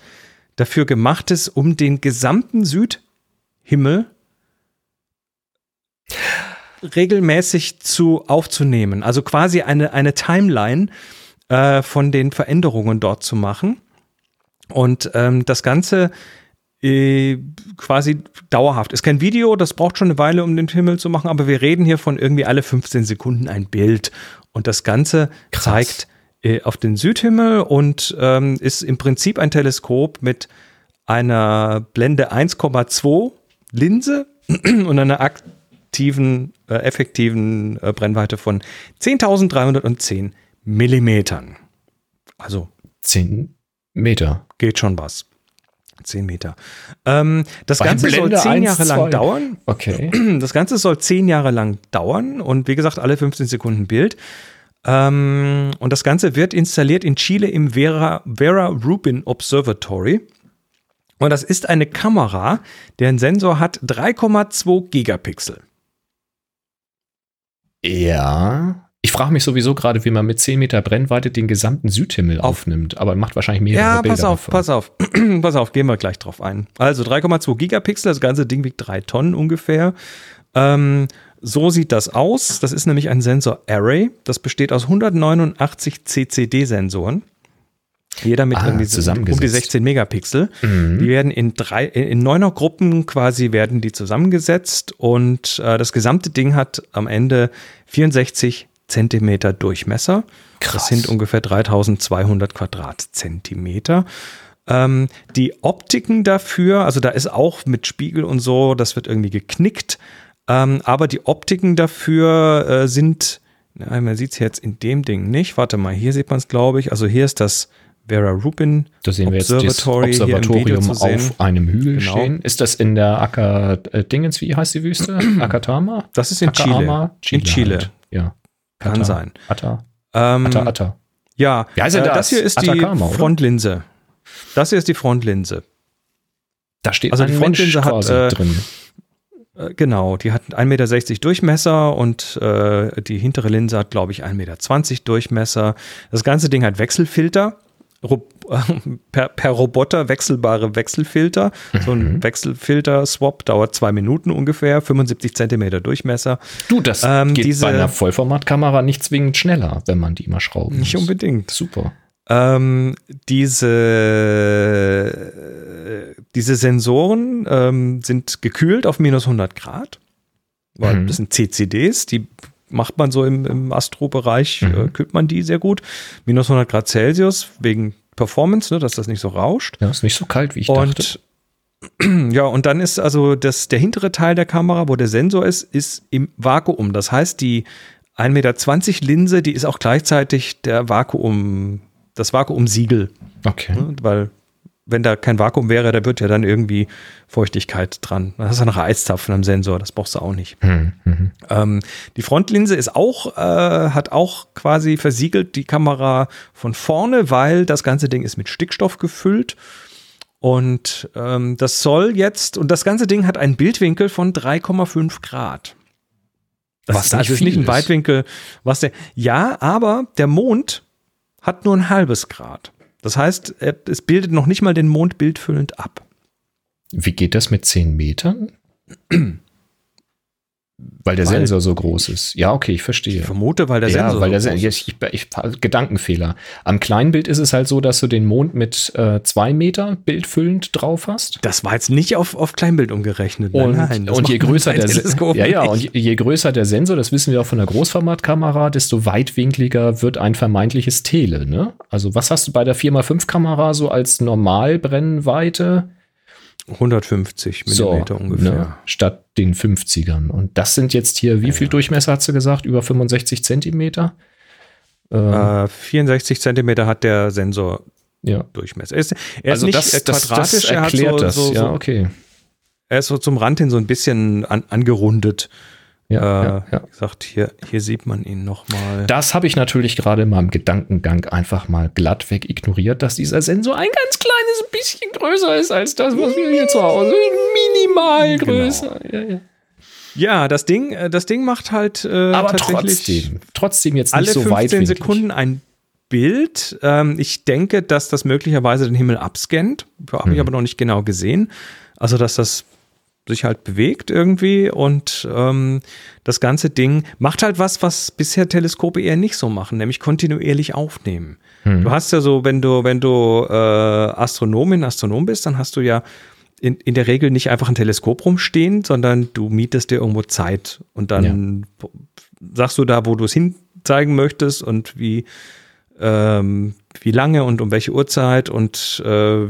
dafür gemacht ist, um den gesamten Südhimmel regelmäßig zu aufzunehmen. Also quasi eine, eine Timeline äh, von den Veränderungen dort zu machen. Und ähm, das Ganze äh, quasi dauerhaft. Ist kein Video, das braucht schon eine Weile, um den Himmel zu machen, aber wir reden hier von irgendwie alle 15 Sekunden ein Bild. Und das Ganze
Krass.
zeigt äh, auf den Südhimmel und ähm, ist im Prinzip ein Teleskop mit einer Blende 1,2 Linse und einer aktiven, äh, effektiven äh, Brennweite von 10.310 Millimetern. Also
10 Meter.
geht schon was. 10 Meter. Ähm, das
Bei
Ganze soll
Blende
10 Jahre
1,2.
lang dauern.
Okay.
Das Ganze soll 10 Jahre lang dauern und wie gesagt, alle 15 Sekunden Bild. Ähm, und das Ganze wird installiert in Chile im Vera, Vera Rubin Observatory. Und das ist eine Kamera, deren Sensor hat 3,2 Gigapixel.
Ja. Ich frage mich sowieso gerade, wie man mit 10 Meter Brennweite den gesamten Südhimmel aufnimmt, aber macht wahrscheinlich mehrere
Ja,
Bilder
pass auf,
davon.
pass auf, pass auf, gehen wir gleich drauf ein. Also 3,2 Gigapixel, das ganze Ding wiegt drei Tonnen ungefähr. Ähm, so sieht das aus. Das ist nämlich ein Sensor Array. Das besteht aus 189 CCD-Sensoren. Jeder mit
Ah,
irgendwie um die
zusammengesetzt.
16 Megapixel.
Mhm.
Die werden in drei, in neuner Gruppen quasi werden die zusammengesetzt und äh, das gesamte Ding hat am Ende 64 Zentimeter Durchmesser. Das
Krass.
sind ungefähr 3200 Quadratzentimeter. Ähm, die Optiken dafür, also da ist auch mit Spiegel und so, das wird irgendwie geknickt. Ähm, aber die Optiken dafür äh, sind, na, man sieht es jetzt in dem Ding nicht. Warte mal, hier sieht man es, glaube ich. Also hier ist das Vera Rubin
Da sehen wir jetzt das
Observatory im Video
Observatorium auf einem Hügel
Genau.
stehen. Ist das in der Acker äh, Dingens, wie heißt die Wüste? Akatama?
Das ist in
Akama?
Chile. In Chile.
Halt. Ja.
Kann
Atta.
sein.
Atta,
Ähm,
Atta, Atta.
Ja,
Wie heißt
äh,
das?
das hier ist
Atacama,
die
oder?
Frontlinse. Das hier ist die Frontlinse.
Da steht
also die Frontlinse hat, äh,
drin.
Äh, Genau, die hat 1,60 Meter Durchmesser und äh, die hintere Linse hat, glaube ich, 1,20 Meter Durchmesser. Das ganze Ding hat Wechselfilter. Per, per Roboter wechselbare Wechselfilter. So
Mhm.
ein Wechselfilter-Swap dauert zwei Minuten ungefähr, 75 Zentimeter Durchmesser.
Du, das
ähm,
geht
diese-
bei einer Vollformatkamera nicht zwingend schneller, wenn man die mal schrauben
Nicht
muss.
unbedingt.
Super.
Ähm, diese, diese Sensoren ähm, sind gekühlt auf minus 100 Grad. Weil
Mhm.
das sind CCDs, die macht man so im, im Astro-Bereich,
Mhm.
äh, kühlt man die sehr gut. Minus 100 Grad Celsius wegen Performance, ne, dass das nicht so rauscht.
Ja, ist nicht so kalt, wie ich dachte.
Und ja, und dann ist also das, der hintere Teil der Kamera, wo der Sensor ist, ist im Vakuum. Das heißt, die 1,20 Meter Linse, die ist auch gleichzeitig der Vakuum, das Vakuumsiegel.
Okay.
Ne? Weil, wenn da kein Vakuum wäre, da wird ja dann irgendwie Feuchtigkeit dran. Dann hast du noch Eiszapfen am Sensor, das brauchst du auch nicht.
Hm, mhm.
Ähm, die Frontlinse ist auch, äh, hat auch quasi versiegelt die Kamera von vorne, weil das ganze Ding ist mit Stickstoff gefüllt. Und ähm, das soll jetzt, und das ganze Ding hat einen Bildwinkel von 3,5 Grad. Das
Was
ist
nicht
also ist nicht ein. Weitwinkel, was der. Ja, aber der Mond hat nur ein halbes Grad. Das heißt, es bildet noch nicht mal den Mond bildfüllend ab.
Wie geht das mit 10 Metern? Weil der
Weil-
Sensor so groß ist. Ja, okay, ich verstehe.
Ich vermute, weil der
ja,
Sensor.
weil der
so
Sen- ich, ich, ich, Gedankenfehler. Am kleinen Bild ist es halt so, dass du den Mond mit äh, zwei Meter bildfüllend drauf hast.
Das war jetzt nicht auf, auf Kleinbild umgerechnet. Nein,
Und,
nein, das
und je größer der
Teleskop
ja, ja, und je, je größer der Sensor, das wissen wir auch von der Großformatkamera, desto weitwinkliger wird ein vermeintliches Tele. Ne? Also was hast du bei der 4x5 Kamera so als Normalbrennweite?
150 Millimeter ungefähr.
Ne? Statt den 50ern. Und das sind jetzt hier, wie viel Durchmesser hast du gesagt? Über 65 Zentimeter? Äh,
Äh, 64 Zentimeter hat der Sensor
Ja.
Durchmesser. Er ist, er
also
ist nicht
das,
äh,
das,
quadratisch,
das
er hat
erklärt
so,
das.
so,
ja,
so,
okay.
er ist so zum Rand hin so ein bisschen an, angerundet.
Ja,
äh,
ja, ja.
Wie gesagt, hier, hier sieht man ihn nochmal.
Das habe ich natürlich gerade in meinem Gedankengang einfach mal glatt weg ignoriert, dass dieser Sensor ein ganz kleines bisschen größer ist als das, was wir hier zu Hause. Minimal
Genau.
größer. Ja, ja.
Ja, das Ding, äh, das Ding macht halt äh,
Aber
tatsächlich
trotzdem, trotzdem jetzt
alle
nicht so
15
weitwinklig.
Sekunden ein Bild. Ähm, ich denke, dass das möglicherweise den Himmel abscannt. Habe ich
Mhm.
aber noch nicht genau gesehen. Also, dass das sich halt bewegt irgendwie und ähm, das ganze Ding macht halt was, was bisher Teleskope eher nicht so machen, nämlich kontinuierlich aufnehmen.
Mhm.
Du hast ja so, wenn du, wenn du äh, Astronomin, Astronom bist, dann hast du ja in, in der Regel nicht einfach ein Teleskop rumstehen, sondern du mietest dir irgendwo Zeit und dann sagst du da, wo du es hinzeigen möchtest und wie, ähm, wie lange und um welche Uhrzeit und äh,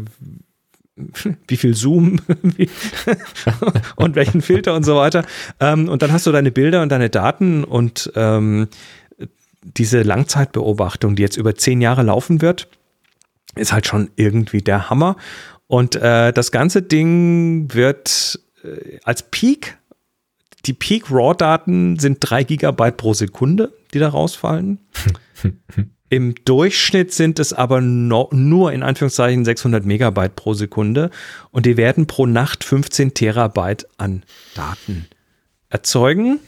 wie viel Zoom und welchen Filter und so weiter. Ähm, und dann hast du deine Bilder und deine Daten und ähm, diese Langzeitbeobachtung, die jetzt über zehn Jahre laufen wird, ist halt schon irgendwie der Hammer. Und äh, das ganze Ding wird äh, als Peak, die Peak RAW-Daten sind drei Gigabyte pro Sekunde, die da rausfallen. Im Durchschnitt sind es aber no, nur in Anführungszeichen 600 Megabyte pro Sekunde und die werden pro Nacht 15 Terabyte an Daten erzeugen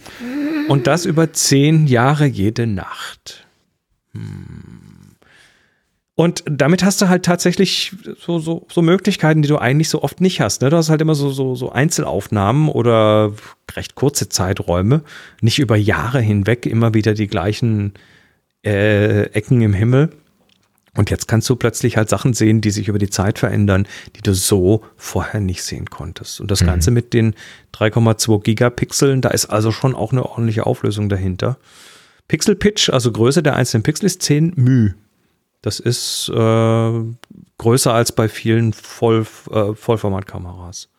und das über zehn Jahre jede Nacht. Hm. Und damit hast du halt tatsächlich so, so, so Möglichkeiten, die du eigentlich so oft nicht hast. Ne? Du hast halt immer so, so, so Einzelaufnahmen oder recht kurze Zeiträume, nicht über Jahre hinweg immer wieder die gleichen Ecken im Himmel. Und jetzt kannst du plötzlich halt Sachen sehen, die sich über die Zeit verändern, die du so vorher nicht sehen konntest. Und das Ganze mit den 3,2 Gigapixeln, da ist also schon auch eine ordentliche Auflösung dahinter. Pixel Pitch, also Größe der einzelnen Pixel, ist 10 μ. Das ist äh, größer als bei vielen Voll, äh, Vollformatkameras.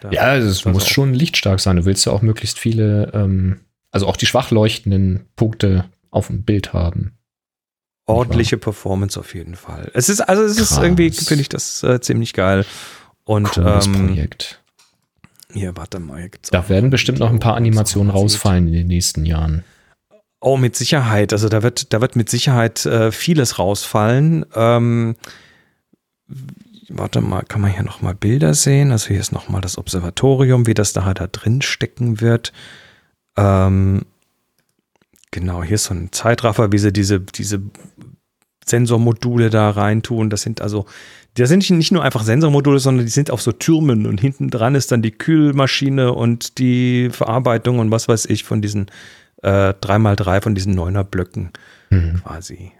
Da-
Ja, es
Also
muss
auch-
schon lichtstark sein. Du willst ja auch möglichst viele, ähm, also auch die schwach leuchtenden Punkte auf dem Bild haben.
ordentliche Performance auf jeden Fall. Es ist, also es ist
Krass.
irgendwie, finde ich das äh, ziemlich geil. Und
Cooles
ähm,
Projekt.
hier, warte mal,
Da werden bestimmt noch ein paar Animationen rausfallen in den nächsten Jahren.
Oh, mit Sicherheit. Also da wird, da wird mit Sicherheit äh, vieles rausfallen. Ähm, warte mal, kann man hier noch mal Bilder sehen? Also hier ist noch mal das Observatorium, wie das da da drin stecken wird. Ähm, genau, hier ist so ein Zeitraffer, wie sie diese, diese Sensormodule da reintun. Das sind also, da sind nicht nur einfach Sensormodule, sondern die sind auf so Türmen und hinten dran ist dann die Kühlmaschine und die Verarbeitung und was weiß ich von diesen äh, 3x3 von diesen neuner Blöcken
Mhm.
quasi.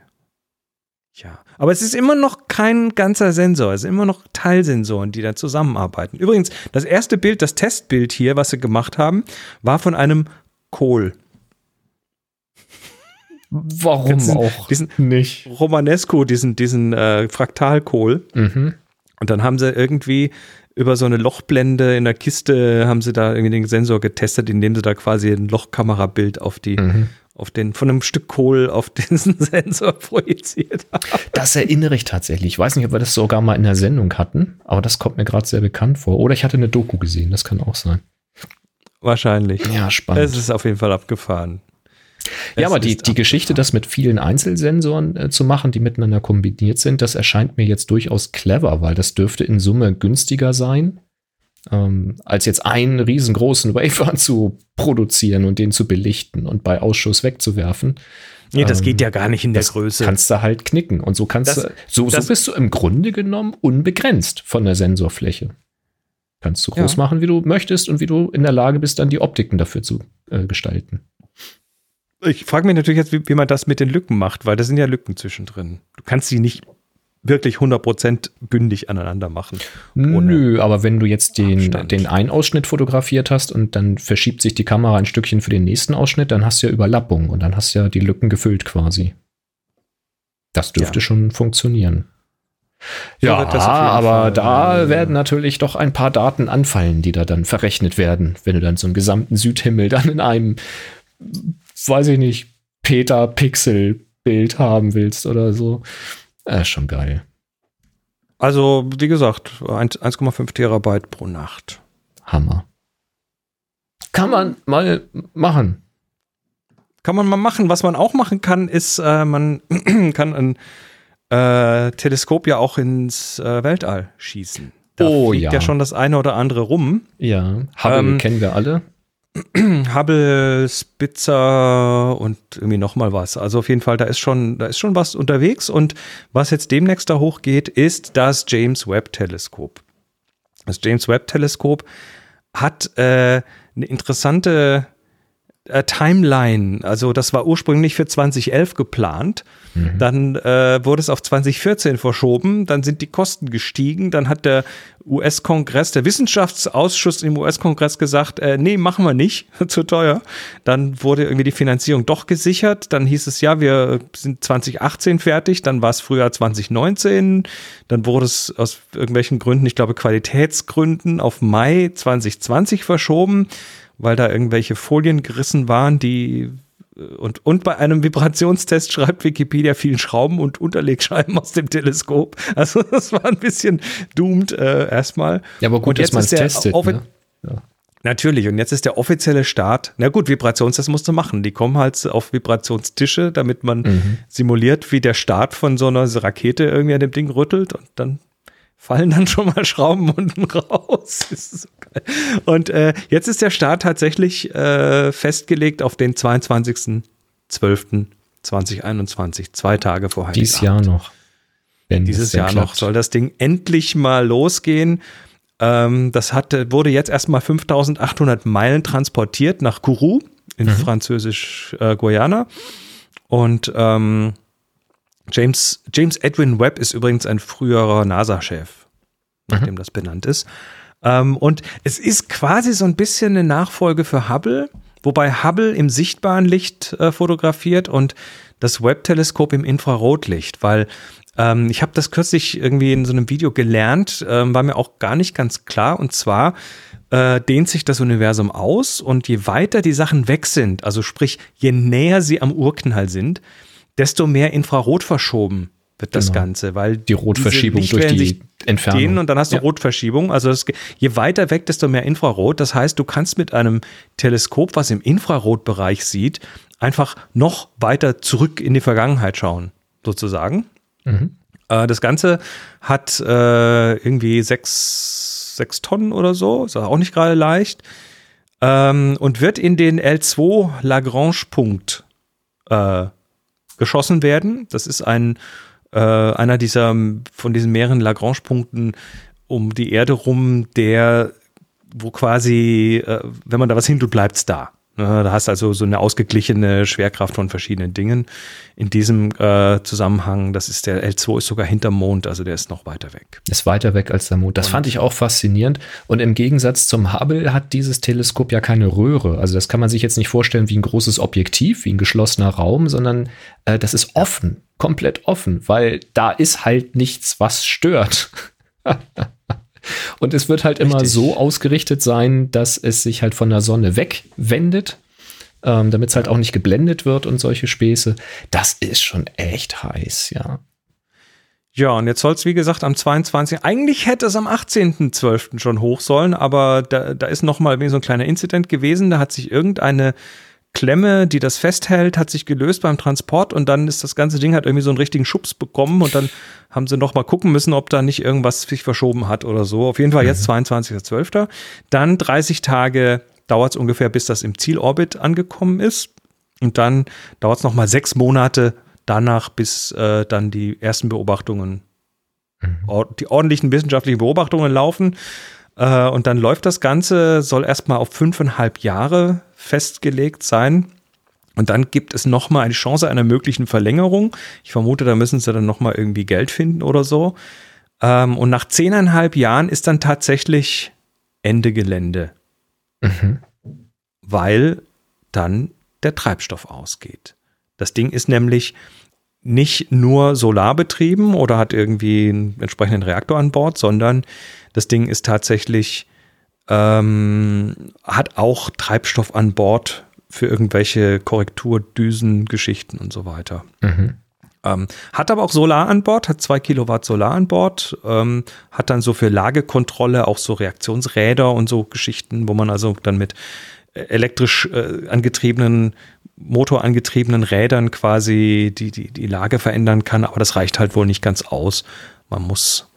Ja, aber es ist immer noch kein ganzer Sensor, es sind immer noch Teilsensoren, die da zusammenarbeiten. Übrigens, das erste Bild, das Testbild hier, was sie gemacht haben, war von einem Kohl.
Warum
du
auch
diesen-
nicht?
Romanesco, diesen, diesen äh, Fraktalkohl.
Mhm.
Und dann haben sie irgendwie über so eine Lochblende in der Kiste haben sie da irgendwie den Sensor getestet, indem sie da quasi ein Lochkamerabild auf die,
Mhm.
auf den, von einem Stück Kohl auf diesen Sensor projiziert haben.
Das erinnere ich tatsächlich. Ich weiß nicht, ob wir das sogar mal in der Sendung hatten, aber das kommt mir gerade sehr bekannt vor. Oder ich hatte eine Doku gesehen, das kann auch sein.
Wahrscheinlich.
Ja, spannend.
Es ist auf jeden Fall abgefahren.
Ja, aber die, die Geschichte, das mit vielen Einzelsensoren äh, zu machen, die miteinander kombiniert sind, das erscheint mir jetzt durchaus clever, weil das dürfte in Summe günstiger sein, ähm, als jetzt einen riesengroßen Wafer zu produzieren und den zu belichten und bei Ausschuss wegzuwerfen.
Nee, das
ähm,
geht ja gar nicht in der
Das
Größe.
kannst du halt knicken. Und so kannst
Das-
du, so, so bist du im Grunde genommen unbegrenzt von der Sensorfläche. Kannst du groß
Ja.
machen, wie du möchtest und wie du in der Lage bist, dann die Optiken dafür zu äh, gestalten.
Ich frage mich natürlich jetzt, wie, wie man das mit den Lücken macht, weil da sind ja Lücken zwischendrin. Du kannst die nicht wirklich 100% bündig aneinander machen.
Nö, aber wenn du jetzt den,
Abstand.
den einen Ausschnitt fotografiert hast und dann verschiebt sich die Kamera ein Stückchen für den nächsten Ausschnitt, dann hast du ja Überlappung und dann hast du ja die Lücken gefüllt quasi. Das dürfte
Ja.
schon funktionieren. Ja,
jeden
aber
Fall,
da
äh,
werden natürlich doch ein paar Daten anfallen, die da dann verrechnet werden, wenn du dann so einen gesamten Südhimmel dann in einem, weiß ich nicht, Peter-Pixel-Bild haben willst oder so. Äh, schon geil.
Also, wie gesagt, 1,5 Terabyte pro Nacht.
Hammer. Kann man mal machen.
Kann man mal machen. Was man auch machen kann, ist, äh, man kann ein äh, Teleskop ja auch ins äh, Weltall schießen. Da
Oh,
fliegt
ja.
ja schon das eine oder andere rum.
Ja, Hubble
Ähm,
kennen wir alle.
Hubble, Spitzer und irgendwie noch mal was. Also auf jeden Fall, da ist schon, da ist schon was unterwegs. Und was jetzt demnächst da hochgeht, ist das James Webb Teleskop. Das James Webb Teleskop hat äh, eine interessante äh, Timeline. Also das war ursprünglich für 2011 geplant. Dann äh, wurde es auf 2014 verschoben. Dann sind die Kosten gestiegen. Dann hat der US-Kongress, der Wissenschaftsausschuss im US-Kongress gesagt, äh, nee, machen wir nicht, zu teuer. Dann wurde irgendwie die Finanzierung doch gesichert. Dann hieß es ja, wir sind 2018 fertig. Dann war es früher 2019. Dann wurde es aus irgendwelchen Gründen, ich glaube Qualitätsgründen, auf Mai 2020 verschoben, weil da irgendwelche Folien gerissen waren, die und, und bei einem Vibrationstest schreibt Wikipedia vielen Schrauben und Unterlegscheiben aus dem Teleskop. Also das war ein bisschen doomed äh, erstmal.
Ja, aber gut, dass
jetzt
man es
ist der
testet. Ne?
Natürlich, und jetzt ist der offizielle Start. Na gut, Vibrationstest musst du machen. Die kommen halt auf Vibrationstische, damit man
Mhm.
simuliert, wie der Start von so einer Rakete irgendwie an dem Ding rüttelt und dann fallen dann schon mal Schrauben unten raus. Ist so geil. Und äh, jetzt ist der Start tatsächlich äh, festgelegt auf den 22.12.2021, zwei Tage vor
Dieses
Heiligabend.
Jahr noch. Wenn
Dieses Jahr noch
klappt.
soll das Ding endlich mal losgehen. Ähm, das hatte, wurde jetzt erstmal 5800 Meilen transportiert nach Kourou in französisch äh, Guyana. Und ähm, James, James Edwin Webb ist übrigens ein früherer NASA-Chef, nachdem das benannt ist. Ähm, und es ist quasi so ein bisschen eine Nachfolge für Hubble, wobei Hubble im sichtbaren Licht äh, fotografiert und das Webb-Teleskop im Infrarotlicht, weil ähm, ich habe das kürzlich irgendwie in so einem Video gelernt, ähm, war mir auch gar nicht ganz klar. Und zwar äh, dehnt sich das Universum aus und je weiter die Sachen weg sind, also sprich, je näher sie am Urknall sind, desto mehr Infrarot verschoben wird das
Genau.
Ganze, weil
Die Rotverschiebung durch die
sich
Entfernung.
dehnen und dann hast du
Ja.
Rotverschiebung. Also das, je weiter weg, desto mehr Infrarot. Das heißt, du kannst mit einem Teleskop, was im Infrarotbereich sieht, einfach noch weiter zurück in die Vergangenheit schauen, sozusagen.
Mhm.
Äh, das Ganze hat äh, irgendwie sechs, sechs Tonnen oder so, ist auch nicht gerade leicht. Ähm, und wird in den L2 Lagrange-Punkt äh, geschossen werden. Das ist ein äh, einer dieser von diesen mehreren Lagrange-Punkten um die Erde rum, der wo quasi, äh, wenn man da was hin tut, bleibt's da. Ne, Da hast also so eine ausgeglichene Schwerkraft von verschiedenen Dingen. In diesem äh, Zusammenhang, das ist der L2 ist sogar hinterm Mond, also der ist noch weiter weg.
Ist weiter weg als der Mond. Das fand ich auch faszinierend. Und im Gegensatz zum Hubble hat dieses Teleskop ja keine Röhre. Also das kann man sich jetzt nicht vorstellen wie ein großes Objektiv, wie ein geschlossener Raum, sondern äh, das ist offen, komplett offen, weil da ist halt nichts, was stört. Und es wird halt immer
Richtig.
so ausgerichtet sein, dass es sich halt von der Sonne wegwendet, ähm, damit es halt auch nicht geblendet wird und solche Späße. Das ist schon echt heiß, ja.
Ja, und jetzt soll es, wie gesagt, am 22. Eigentlich hätte es am 18.12. schon hoch sollen, aber da, da ist noch mal so ein kleiner Incident gewesen. Da hat sich irgendeine Klemme, die das festhält, hat sich gelöst beim Transport und dann ist das ganze Ding hat irgendwie so einen richtigen Schubs bekommen und dann haben sie noch mal gucken müssen, ob da nicht irgendwas sich verschoben hat oder so. Auf jeden Fall jetzt 22.12. Dann 30 Tage dauert es ungefähr, bis das im Zielorbit angekommen ist. Und dann dauert es nochmal sechs Monate danach, bis äh, dann die ersten Beobachtungen, or die ordentlichen wissenschaftlichen Beobachtungen laufen. Äh, und dann läuft das Ganze, soll erstmal auf fünfeinhalb Jahre festgelegt sein. Und dann gibt es nochmal eine Chance einer möglichen Verlängerung. Ich vermute, da müssen sie dann nochmal irgendwie Geld finden oder so. Ähm, und nach zehneinhalb Jahren ist dann tatsächlich Ende Gelände weil dann der Treibstoff ausgeht. Das Ding ist nämlich nicht nur solarbetrieben oder hat irgendwie einen entsprechenden Reaktor an Bord, sondern das Ding ist tatsächlich, ähm, hat auch Treibstoff an Bord für irgendwelche Korrekturdüsen, Geschichten und so weiter.
Mhm.
Ähm, hat aber auch Solar an Bord, hat zwei Kilowatt Solar an Bord, ähm, hat dann so für Lagekontrolle auch so Reaktionsräder und so Geschichten, wo man also dann mit äh, elektrisch äh, angetriebenen, motorangetriebenen Rädern quasi die, die, die Lage verändern kann, aber das reicht halt wohl nicht ganz aus. Man muss,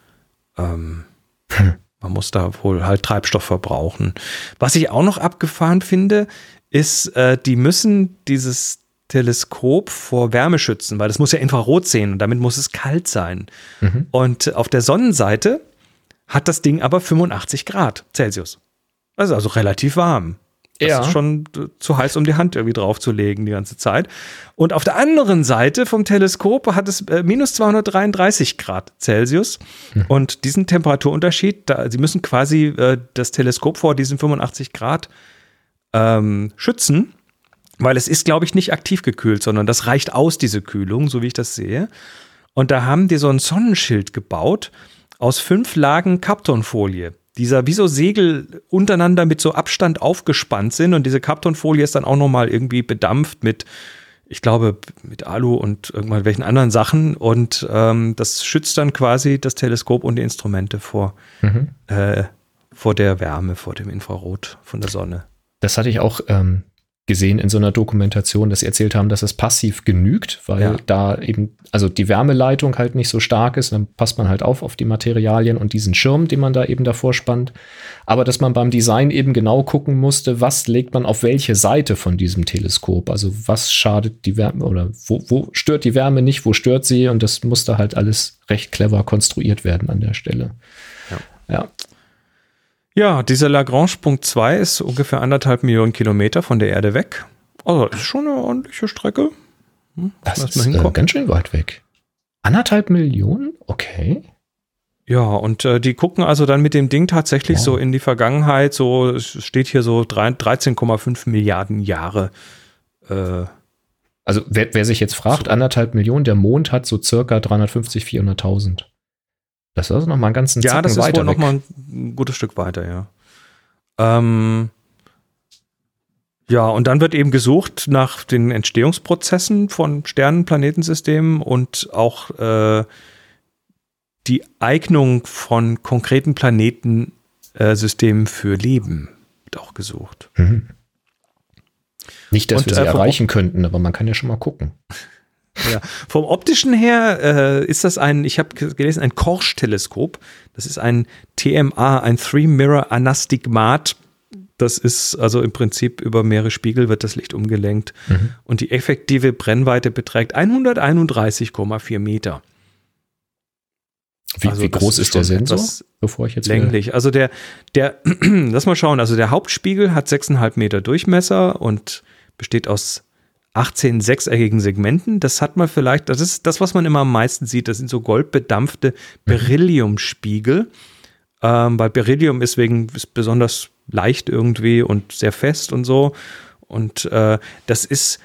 ähm, man muss da wohl halt Treibstoff verbrauchen. Was ich auch noch abgefahren finde, ist, äh, die müssen dieses Teleskop vor Wärme schützen, weil das muss ja Infrarot sehen und damit muss es kalt sein. Mhm. Und auf der Sonnenseite hat das Ding aber 85 Grad Celsius. Also, also relativ warm. Das ja. ist schon zu heiß, um die Hand irgendwie draufzulegen die ganze Zeit. Und auf der anderen Seite vom Teleskop hat es äh, minus 233 Grad Celsius. Mhm. Und diesen Temperaturunterschied, da, sie müssen quasi äh, das Teleskop vor diesen 85 Grad ähm, schützen. Weil es ist, glaube ich, nicht aktiv gekühlt, sondern das reicht aus, diese Kühlung, so wie ich das sehe. Und da haben die so ein Sonnenschild gebaut aus fünf Lagen Kartonfolie. Dieser wie so Segel untereinander mit so Abstand aufgespannt sind und diese Kartonfolie ist dann auch nochmal irgendwie bedampft mit, ich glaube, mit Alu und irgendwelchen anderen Sachen und ähm, das schützt dann quasi das Teleskop und die Instrumente vor, mhm. äh, vor der Wärme, vor dem Infrarot von der Sonne.
Das hatte ich auch ähm, gesehen in so einer Dokumentation, dass sie erzählt haben, dass es passiv genügt, weil ja. da eben, also die Wärmeleitung halt nicht so stark ist, dann passt man halt auf auf die Materialien und diesen Schirm, den man da eben davor spannt. Aber dass man beim Design eben genau gucken musste, was legt man auf welche Seite von diesem Teleskop, also was schadet die Wärme oder wo, wo stört die Wärme nicht, wo stört sie und das musste halt alles recht clever konstruiert werden an der Stelle.
Ja. ja. Ja, dieser Lagrange-Punkt 2 ist ungefähr anderthalb Millionen Kilometer von der Erde weg. Also das ist schon eine ordentliche Strecke.
Hm, das ist äh, ganz schön weit weg. Anderthalb Millionen? Okay.
Ja, und äh, die gucken also dann mit dem Ding tatsächlich wow. so in die Vergangenheit, so es steht hier so 13,5 Milliarden Jahre.
Äh, also wer, wer, sich jetzt fragt, so. anderthalb Millionen, der Mond hat so circa 350, 400.000. Das ist also noch mal einen ganzen
Ja, das ist wohl noch mal ein gutes Stück weiter, ja. Ähm, ja, und dann wird eben gesucht nach den Entstehungsprozessen von Sternen, Planetensystemen und auch äh, die Eignung von konkreten Planetensystemen äh, für Leben wird auch gesucht. Mhm.
Nicht, dass und, wir sie äh, erreichen könnten, aber man kann ja schon mal gucken.
Ja. Vom optischen her äh, ist das ein, ich habe gelesen, ein Korsch-Teleskop. Das ist ein TMA, ein Three-Mirror Anastigmat. Das ist also im Prinzip über mehrere Spiegel wird das Licht umgelenkt. Mhm. Und die effektive Brennweite beträgt 131,4 Meter.
Wie, also wie groß ist, ist der Sensor?
Bevor ich jetzt länglich. Also der, der, lass mal schauen. Also der Hauptspiegel hat 6,5 Meter Durchmesser und besteht aus 18 sechseckigen Segmenten. Das hat man vielleicht, das ist das, was man immer am meisten sieht. Das sind so goldbedampfte Berylliumspiegel. Ähm, weil Beryllium ist wegen ist besonders leicht irgendwie und sehr fest und so. Und äh, das ist,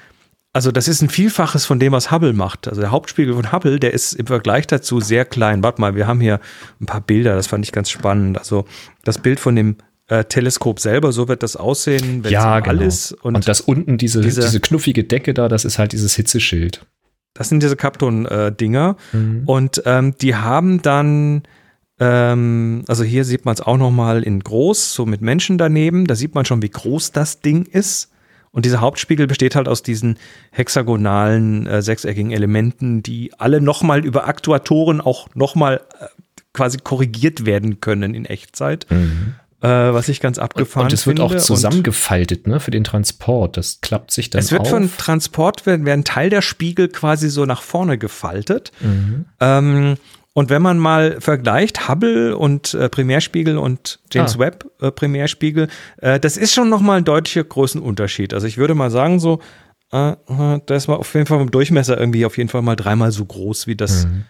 also das ist ein Vielfaches von dem, was Hubble macht. Also der Hauptspiegel von Hubble, der ist im Vergleich dazu sehr klein. Warte mal, wir haben hier ein paar Bilder, das fand ich ganz spannend. Also das Bild von dem äh, Teleskop selber, so wird das aussehen,
wenn ja, es genau. ist. Und, und das unten, diese, diese, diese, knuffige Decke da, das ist halt dieses Hitzeschild.
Das sind diese Kapton-Dinger. Äh, mhm. Und ähm, die haben dann, ähm, also hier sieht man es auch noch mal in groß, so mit Menschen daneben. Da sieht man schon, wie groß das Ding ist. Und dieser Hauptspiegel besteht halt aus diesen hexagonalen, äh, sechseckigen Elementen, die alle nochmal über Aktuatoren auch nochmal äh, quasi korrigiert werden können in Echtzeit. Mhm äh, was ich ganz abgefahren finde. Und
es wird auch zusammengefaltet, ne, für den Transport. Das klappt sich dann
Es wird
auf.
von Transport, werden, werden Teil der Spiegel quasi so nach vorne gefaltet. Mhm. Ähm, und wenn man mal vergleicht Hubble und äh, Primärspiegel und James ah. Webb äh, Primärspiegel, äh, das ist schon nochmal ein deutlicher großen Unterschied. Also ich würde mal sagen so, äh, äh das war auf jeden Fall vom Durchmesser irgendwie auf jeden Fall mal dreimal so groß wie das mhm.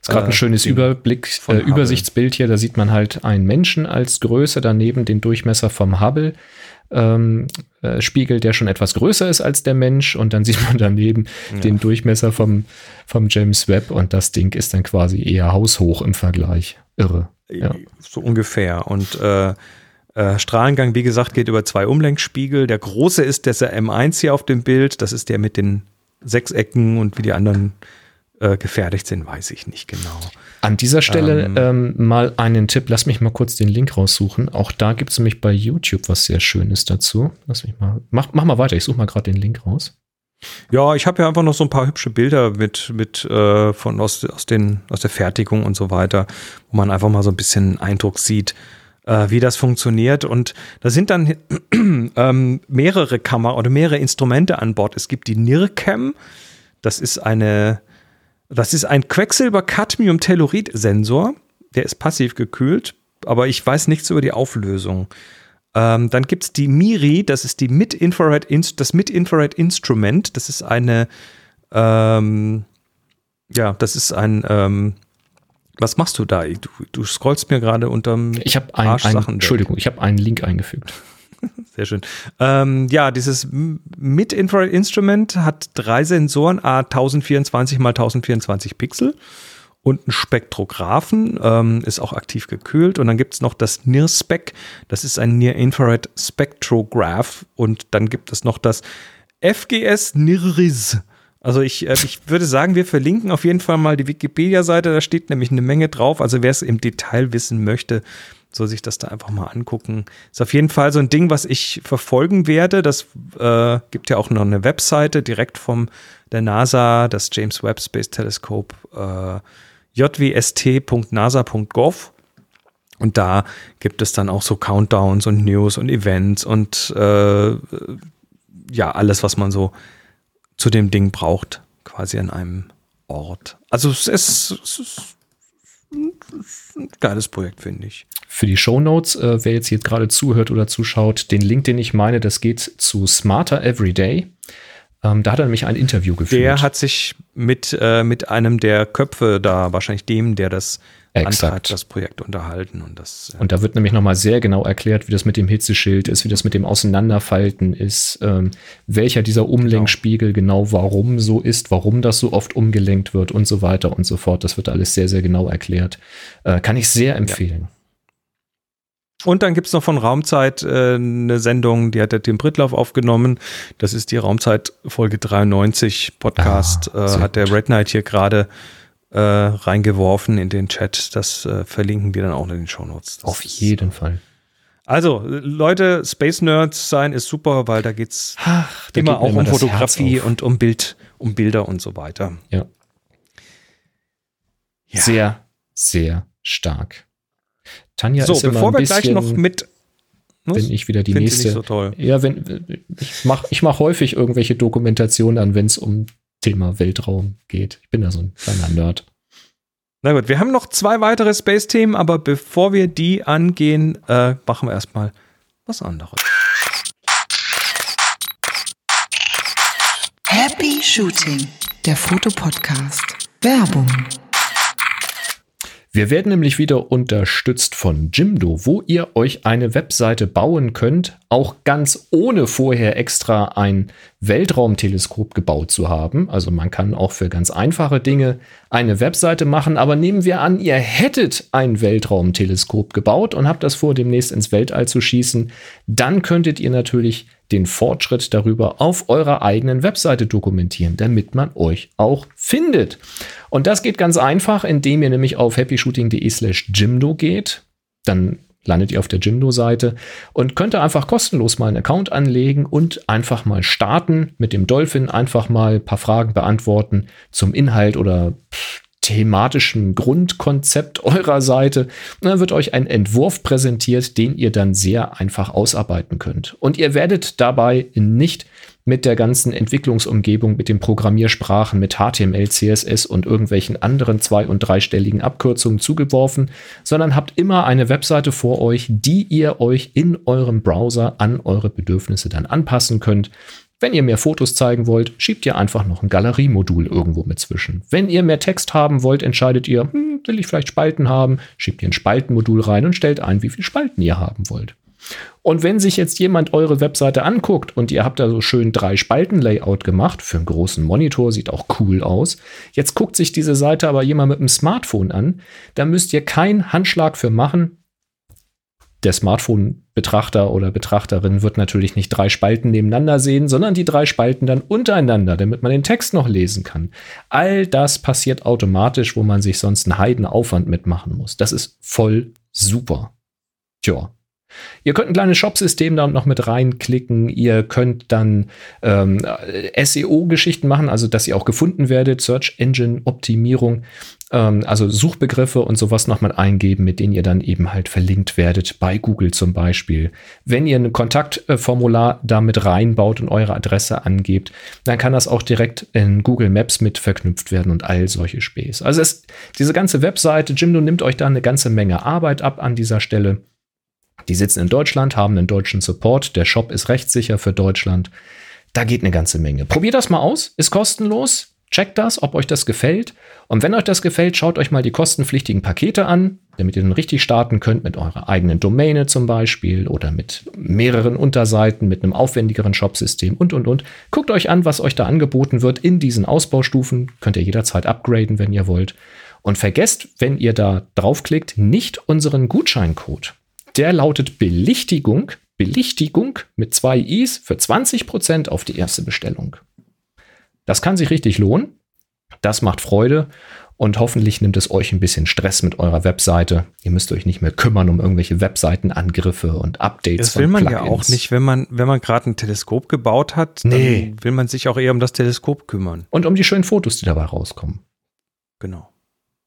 Ist gerade ein äh, schönes Überblick, äh, Übersichtsbild hier. Da sieht man halt einen Menschen als Größe, daneben den Durchmesser vom Hubble. Ähm, äh, Spiegel, der schon etwas größer ist als der Mensch und dann sieht man daneben ja. den Durchmesser vom, vom James Webb und das Ding ist dann quasi eher haushoch im Vergleich. Irre.
Ja. So ungefähr. Und äh, äh, Strahlengang, wie gesagt, geht über zwei Umlenkspiegel. Der große ist der M1 hier auf dem Bild. Das ist der mit den Sechsecken und wie die anderen äh, gefährdet sind, weiß ich nicht genau.
An dieser Stelle ähm, ähm, mal einen Tipp. Lass mich mal kurz den Link raussuchen. Auch da gibt es nämlich bei YouTube was sehr Schönes dazu. Lass mich mal. Mach, mach mal weiter. Ich suche mal gerade den Link raus.
Ja, ich habe ja einfach noch so ein paar hübsche Bilder mit, mit äh, von aus, aus, den, aus der Fertigung und so weiter, wo man einfach mal so ein bisschen Eindruck sieht, äh, wie das funktioniert. Und da sind dann ähm, mehrere Kamera oder mehrere Instrumente an Bord. Es gibt die NIRCam, das ist eine, das ist ein Quecksilber-Cadmium-Tellurid-Sensor. Der ist passiv gekühlt, aber ich weiß nichts über die Auflösung. Ähm, dann gibt es die MIRI, das ist die Mid-Infrared das Mid-Infrared-Instrument. Das ist eine, ähm, ja, das ist ein, ähm, was machst du da? Du, du scrollst mir gerade unterm
Ich habe ein, ein, Entschuldigung, ich habe einen Link eingefügt.
Sehr schön. Ähm, ja, dieses Mid-Infrared-Instrument hat drei Sensoren, A 1024 x 1024 Pixel und ein Spektrographen, ähm, ist auch aktiv gekühlt. Und dann gibt es noch das NIRSPEC, das ist ein Near-Infrared Spectrograph. Und dann gibt es noch das FGS NIRIS. Also ich, äh, ich würde sagen, wir verlinken auf jeden Fall mal die Wikipedia-Seite, da steht nämlich eine Menge drauf. Also wer es im Detail wissen möchte, soll sich das da einfach mal angucken. Ist auf jeden Fall so ein Ding, was ich verfolgen werde. Das äh, gibt ja auch noch eine Webseite direkt vom der NASA, das James Webb Space Telescope. Äh, jwst.nasa.gov. Und da gibt es dann auch so Countdowns und News und Events und äh, ja, alles, was man so zu dem Ding braucht, quasi an einem Ort. Also es ist, es ist ein geiles Projekt, finde ich.
Für die Show Notes, äh, wer jetzt hier gerade zuhört oder zuschaut, den Link, den ich meine, das geht zu Smarter Everyday. Ähm, da hat er nämlich ein Interview geführt.
Der hat sich mit, äh, mit einem der Köpfe da, wahrscheinlich dem, der das
Exakt. antreibt,
das Projekt unterhalten. Und, das,
äh und da wird nämlich nochmal sehr genau erklärt, wie das mit dem Hitzeschild ist, wie das mit dem Auseinanderfalten ist, ähm, welcher dieser Umlenkspiegel genau. genau warum so ist, warum das so oft umgelenkt wird und so weiter und so fort. Das wird alles sehr, sehr genau erklärt. Äh, kann ich sehr empfehlen. Ja.
Und dann gibt es noch von Raumzeit äh, eine Sendung, die hat der Tim Brittlauf aufgenommen. Das ist die Raumzeit Folge 93 Podcast. Ah, äh, hat der Red Knight hier gerade äh, reingeworfen in den Chat. Das äh, verlinken wir dann auch in den Show Notes.
Auf jeden ist, Fall.
Also, Leute, Space Nerds sein ist super, weil da geht's Ach, da immer auch um Fotografie und um Bild, um Bilder und so weiter.
Ja. ja. Sehr, sehr stark. Tanja
so, ist immer bevor wir gleich noch mit
bin ich wieder die nächste.
So toll.
Ja, wenn ich mache ich mach häufig irgendwelche Dokumentationen an, wenn es um Thema Weltraum geht. Ich bin da so ein kleiner Nerd.
Na gut, wir haben noch zwei weitere Space-Themen, aber bevor wir die angehen, äh, machen wir erstmal was anderes.
Happy Shooting, der Fotopodcast. Werbung.
Wir werden nämlich wieder unterstützt von Jimdo, wo ihr euch eine Webseite bauen könnt, auch ganz ohne vorher extra ein Weltraumteleskop gebaut zu haben. Also man kann auch für ganz einfache Dinge eine Webseite machen, aber nehmen wir an, ihr hättet ein Weltraumteleskop gebaut und habt das vor, demnächst ins Weltall zu schießen, dann könntet ihr natürlich den Fortschritt darüber auf eurer eigenen Webseite dokumentieren, damit man euch auch findet. Und das geht ganz einfach, indem ihr nämlich auf happyshooting.de slash Jimdo geht. Dann landet ihr auf der Jimdo-Seite und könnt ihr einfach kostenlos mal einen Account anlegen und einfach mal starten mit dem Dolphin, einfach mal ein paar Fragen beantworten zum Inhalt oder thematischen Grundkonzept eurer Seite. Und dann wird euch ein Entwurf präsentiert, den ihr dann sehr einfach ausarbeiten könnt. Und ihr werdet dabei nicht mit der ganzen Entwicklungsumgebung, mit den Programmiersprachen, mit HTML, CSS und irgendwelchen anderen zwei- und dreistelligen Abkürzungen zugeworfen, sondern habt immer eine Webseite vor euch, die ihr euch in eurem Browser an eure Bedürfnisse dann anpassen könnt. Wenn ihr mehr Fotos zeigen wollt, schiebt ihr einfach noch ein Galeriemodul irgendwo mit zwischen. Wenn ihr mehr Text haben wollt, entscheidet ihr, hm, will ich vielleicht Spalten haben, schiebt ihr ein Spaltenmodul rein und stellt ein, wie viele Spalten ihr haben wollt. Und wenn sich jetzt jemand eure Webseite anguckt und ihr habt da so schön drei Spalten-Layout gemacht, für einen großen Monitor, sieht auch cool aus. Jetzt guckt sich diese Seite aber jemand mit einem Smartphone an, da müsst ihr keinen Handschlag für machen. Der Smartphone-Betrachter oder Betrachterin wird natürlich nicht drei Spalten nebeneinander sehen, sondern die drei Spalten dann untereinander, damit man den Text noch lesen kann. All das passiert automatisch, wo man sich sonst einen Heidenaufwand mitmachen muss. Das ist voll super. Tja, Ihr könnt ein kleines Shop-System da noch mit reinklicken. Ihr könnt dann ähm, SEO-Geschichten machen, also dass ihr auch gefunden werdet, Search Engine Optimierung, ähm, also Suchbegriffe und sowas nochmal eingeben, mit denen ihr dann eben halt verlinkt werdet, bei Google zum Beispiel. Wenn ihr ein Kontaktformular damit reinbaut und eure Adresse angebt, dann kann das auch direkt in Google Maps mit verknüpft werden und all solche Späße. Also es, diese ganze Webseite, Jimdo nimmt euch da eine ganze Menge Arbeit ab an dieser Stelle. Die sitzen in Deutschland, haben einen deutschen Support. Der Shop ist rechtssicher für Deutschland. Da geht eine ganze Menge. Probiert das mal aus. Ist kostenlos. Checkt das, ob euch das gefällt. Und wenn euch das gefällt, schaut euch mal die kostenpflichtigen Pakete an, damit ihr dann richtig starten könnt mit eurer eigenen Domäne zum Beispiel oder mit mehreren Unterseiten, mit einem aufwendigeren Shopsystem und, und, und. Guckt euch an, was euch da angeboten wird in diesen Ausbaustufen. Könnt ihr jederzeit upgraden, wenn ihr wollt. Und vergesst, wenn ihr da draufklickt, nicht unseren Gutscheincode. Der lautet Belichtigung, Belichtigung mit zwei I's für 20% auf die erste Bestellung. Das kann sich richtig lohnen. Das macht Freude und hoffentlich nimmt es euch ein bisschen Stress mit eurer Webseite. Ihr müsst euch nicht mehr kümmern um irgendwelche Webseitenangriffe und Updates.
Das will man Plugins. ja auch nicht, wenn man, wenn man gerade ein Teleskop gebaut hat, nee. will man sich auch eher um das Teleskop kümmern.
Und um die schönen Fotos, die dabei rauskommen.
Genau.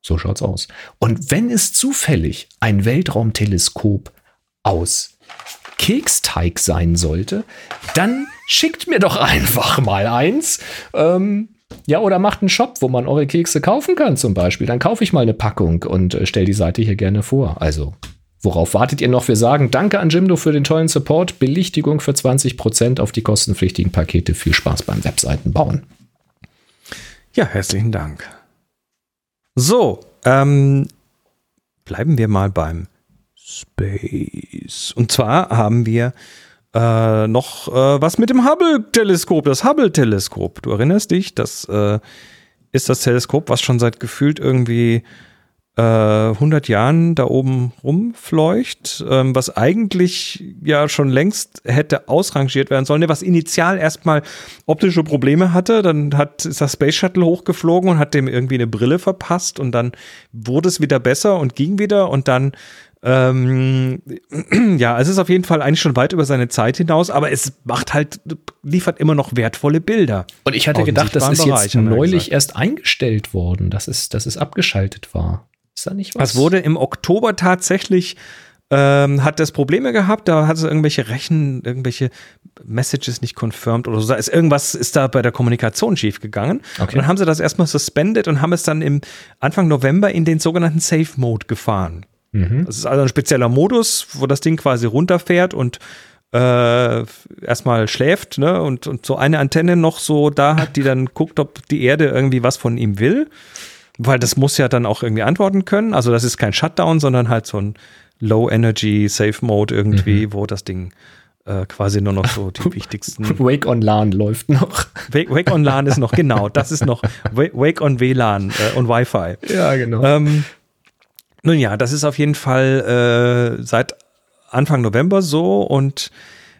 So schaut's aus. Und wenn es zufällig ein Weltraumteleskop aus Keksteig sein sollte, dann schickt mir doch einfach mal eins. Ähm, ja, oder macht einen Shop, wo man eure Kekse kaufen kann, zum Beispiel. Dann kaufe ich mal eine Packung und äh, stelle die Seite hier gerne vor. Also, worauf wartet ihr noch? Wir sagen Danke an Jimdo für den tollen Support. Belichtigung für 20% auf die kostenpflichtigen Pakete. Viel Spaß beim Webseiten bauen.
Ja, herzlichen Dank. So, ähm, bleiben wir mal beim Space. Und zwar haben wir äh, noch äh, was mit dem Hubble-Teleskop, das Hubble-Teleskop. Du erinnerst dich, das äh, ist das Teleskop, was schon seit gefühlt irgendwie 100 äh, Jahren da oben rumfleucht, ähm, was eigentlich ja schon längst hätte ausrangiert werden sollen, was initial erstmal optische Probleme hatte, dann hat ist das Space Shuttle hochgeflogen und hat dem irgendwie eine Brille verpasst und dann wurde es wieder besser und ging wieder und dann ähm, ja, es ist auf jeden Fall eigentlich schon weit über seine Zeit hinaus, aber es macht halt, liefert immer noch wertvolle Bilder.
Und ich hatte gedacht, das ist Bereich, jetzt neulich erst eingestellt worden, dass es, dass es abgeschaltet war. Ist da nicht
was? Das wurde im Oktober tatsächlich ähm, hat das Probleme gehabt, da hat es irgendwelche Rechen, irgendwelche Messages nicht confirmed oder so. Da ist irgendwas ist da bei der Kommunikation schiefgegangen. Okay. Und dann haben sie das erstmal suspended und haben es dann im Anfang November in den sogenannten Safe Mode gefahren. Mhm. Das ist also ein spezieller Modus, wo das Ding quasi runterfährt und äh, erstmal schläft, ne? Und, und so eine Antenne noch so da hat, die dann guckt, ob die Erde irgendwie was von ihm will. Weil das muss ja dann auch irgendwie antworten können. Also das ist kein Shutdown, sondern halt so ein Low Energy Safe Mode irgendwie, mhm. wo das Ding äh, quasi nur noch so die wichtigsten.
Wake on LAN läuft noch.
Wake, Wake on LAN ist noch, genau, das ist noch Wake on WLAN äh, und Wi-Fi.
Ja, genau.
Ähm, nun ja, das ist auf jeden Fall äh, seit Anfang November so und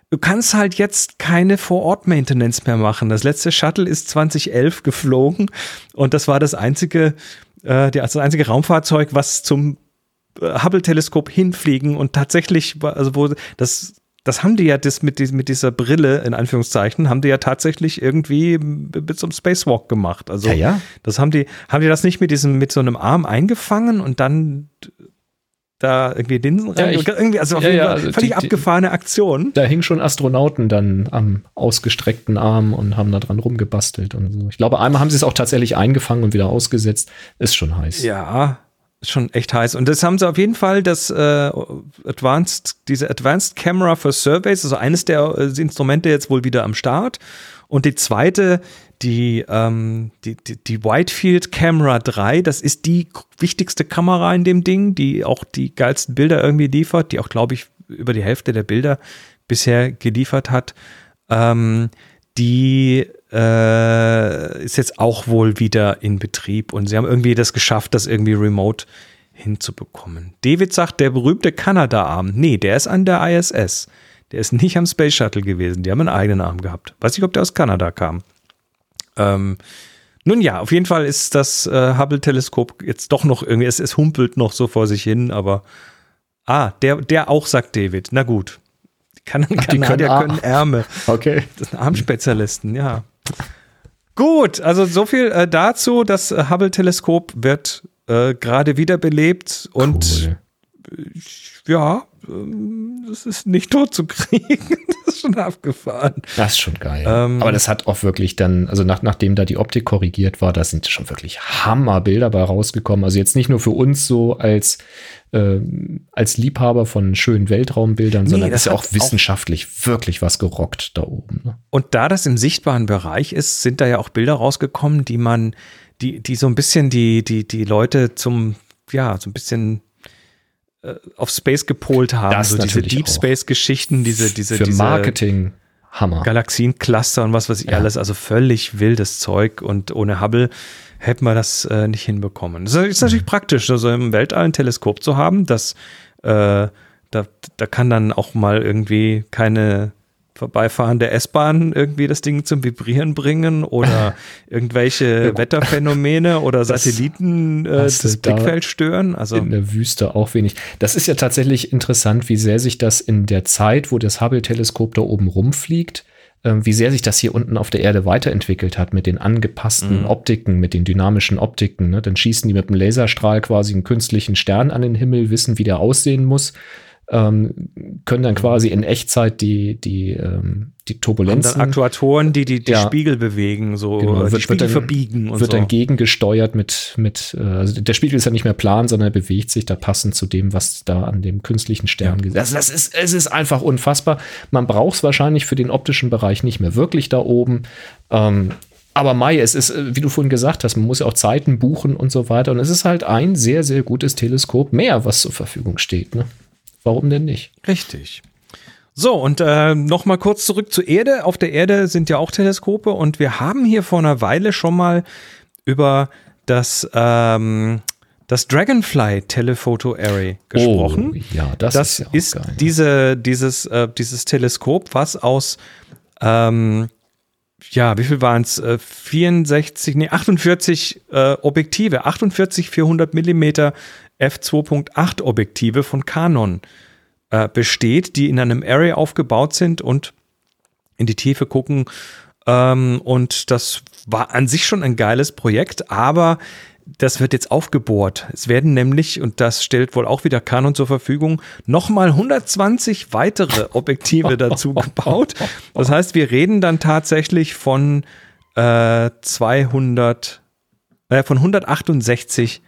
du kannst halt jetzt keine Vor-Ort-Maintenance mehr machen. Das letzte Shuttle ist 2011 geflogen und das war das einzige, äh, das einzige Raumfahrzeug, was zum äh, Hubble-Teleskop hinfliegen und tatsächlich, also wo das das haben die ja das mit, mit dieser Brille, in Anführungszeichen, haben die ja tatsächlich irgendwie mit so einem Spacewalk gemacht. Also,
ja, ja.
das haben die, haben die das nicht mit diesem, mit so einem Arm eingefangen und dann da irgendwie Linsen rein? Ja, ich, irgendwie, also, ja, ja, also völlig die, abgefahrene Aktion.
Da hingen schon Astronauten dann am ausgestreckten Arm und haben da dran rumgebastelt und so. Ich glaube, einmal haben sie es auch tatsächlich eingefangen und wieder ausgesetzt. Ist schon heiß.
Ja, schon echt heiß. Und das haben sie auf jeden Fall, das äh, Advanced, diese Advanced Camera for Surveys, also eines der äh, Instrumente jetzt wohl wieder am Start. Und die zweite, die, ähm, die, die, die Whitefield Camera 3, das ist die wichtigste Kamera in dem Ding, die auch die geilsten Bilder irgendwie liefert, die auch, glaube ich, über die Hälfte der Bilder bisher geliefert hat. Ähm, die äh, ist jetzt auch wohl wieder in Betrieb und sie haben irgendwie das geschafft, das irgendwie remote hinzubekommen. David sagt, der berühmte Kanada-Arm. Nee, der ist an der ISS. Der ist nicht am Space Shuttle gewesen. Die haben einen eigenen Arm gehabt. Weiß nicht, ob der aus Kanada kam. Ähm, nun ja, auf jeden Fall ist das äh, Hubble-Teleskop jetzt doch noch irgendwie, es, es humpelt noch so vor sich hin, aber ah, der, der auch, sagt David. Na gut. Kan Kanadier können, können Ärmel.
Okay.
Das sind Armspezialisten, ja. Gut, also so viel äh, dazu. Das äh, Hubble-Teleskop wird äh, gerade wiederbelebt und
Cool.
Ja, ähm, das ist nicht tot zu kriegen. das ist schon abgefahren.
Das ist schon geil.
Ähm,
Aber das hat auch wirklich dann, also nach, nachdem da die Optik korrigiert war, da sind schon wirklich Hammerbilder bei rausgekommen. Also jetzt nicht nur für uns so als, ähm, als Liebhaber von schönen Weltraumbildern,
Nee,
sondern
das
ist ja auch wissenschaftlich wirklich was gerockt da oben. Ne?
Und da das im sichtbaren Bereich ist, sind da ja auch Bilder rausgekommen, die man, die, die so ein bisschen die, die, die Leute zum, ja, so ein bisschen äh, auf Space gepolt haben.
Das
so diese Deep. Space-Geschichten, diese, diese,
Für
diese
Marketing Hammer.
Galaxiencluster und was weiß ich
Ja.
alles, also völlig wildes Zeug und ohne Hubble hätten wir das äh, nicht hinbekommen. Das ist natürlich praktisch, also im Weltall ein Teleskop zu haben, das äh, da, da kann dann auch mal irgendwie keine vorbeifahrende S-Bahn irgendwie das Ding zum Vibrieren bringen oder irgendwelche Wetterphänomene oder Satelliten äh, das
da
Blickfeld stören. Also
in der Wüste auch wenig. Das ist ja tatsächlich interessant, wie sehr sich das in der Zeit, wo das Hubble-Teleskop da oben rumfliegt, ähm, wie sehr sich das hier unten auf der Erde weiterentwickelt hat mit den angepassten
Mhm.
Optiken, mit den dynamischen Optiken. Ne? Dann schießen die mit dem Laserstrahl quasi einen künstlichen Stern an den Himmel, wissen, wie der aussehen muss, ähm, können dann quasi in Echtzeit die, die, ähm, die
haben
Turbulenzen
dann Aktuatoren, die die, die
Ja.
Spiegel bewegen, so
Genau,
äh, die
wird-
Spiegel
wird dann-
verbiegen und
wird
so.
dann gegengesteuert mit, mit, äh, also der Spiegel ist ja nicht mehr plan, sondern er bewegt sich da passend zu dem, was da an dem künstlichen Stern ja. das, das ist, es ist einfach unfassbar. Man braucht es wahrscheinlich für den optischen Bereich nicht mehr wirklich da oben. Ähm, aber Mai, es ist, wie du vorhin gesagt hast, man muss ja auch Zeiten buchen und so weiter. Und es ist halt ein sehr, sehr gutes Teleskop mehr, was zur Verfügung steht. Ne? Warum denn nicht?
Richtig. So, und äh, noch mal kurz zurück zur Erde. Auf der Erde sind ja auch Teleskope und wir haben hier vor einer Weile schon mal über das, ähm, das Dragonfly Telephoto Array gesprochen.
Oh, ja, das,
das
ist, ja auch
ist
geil.
diese, dieses, äh, dieses Teleskop, was aus, ähm, ja, wie viel waren es? Äh, 64, nee, 48 äh, Objektive, 48 400 Millimeter f2.8 Objektive von Canon äh, besteht, die in einem Array aufgebaut sind und in die Tiefe gucken. Ähm, und das war an sich schon ein geiles Projekt, aber das wird jetzt aufgebohrt. Es werden nämlich, und das stellt wohl auch wieder Canon zur Verfügung, nochmal 120 weitere Objektive dazu gebaut. Das heißt, wir reden dann tatsächlich von äh, 200, äh, von 168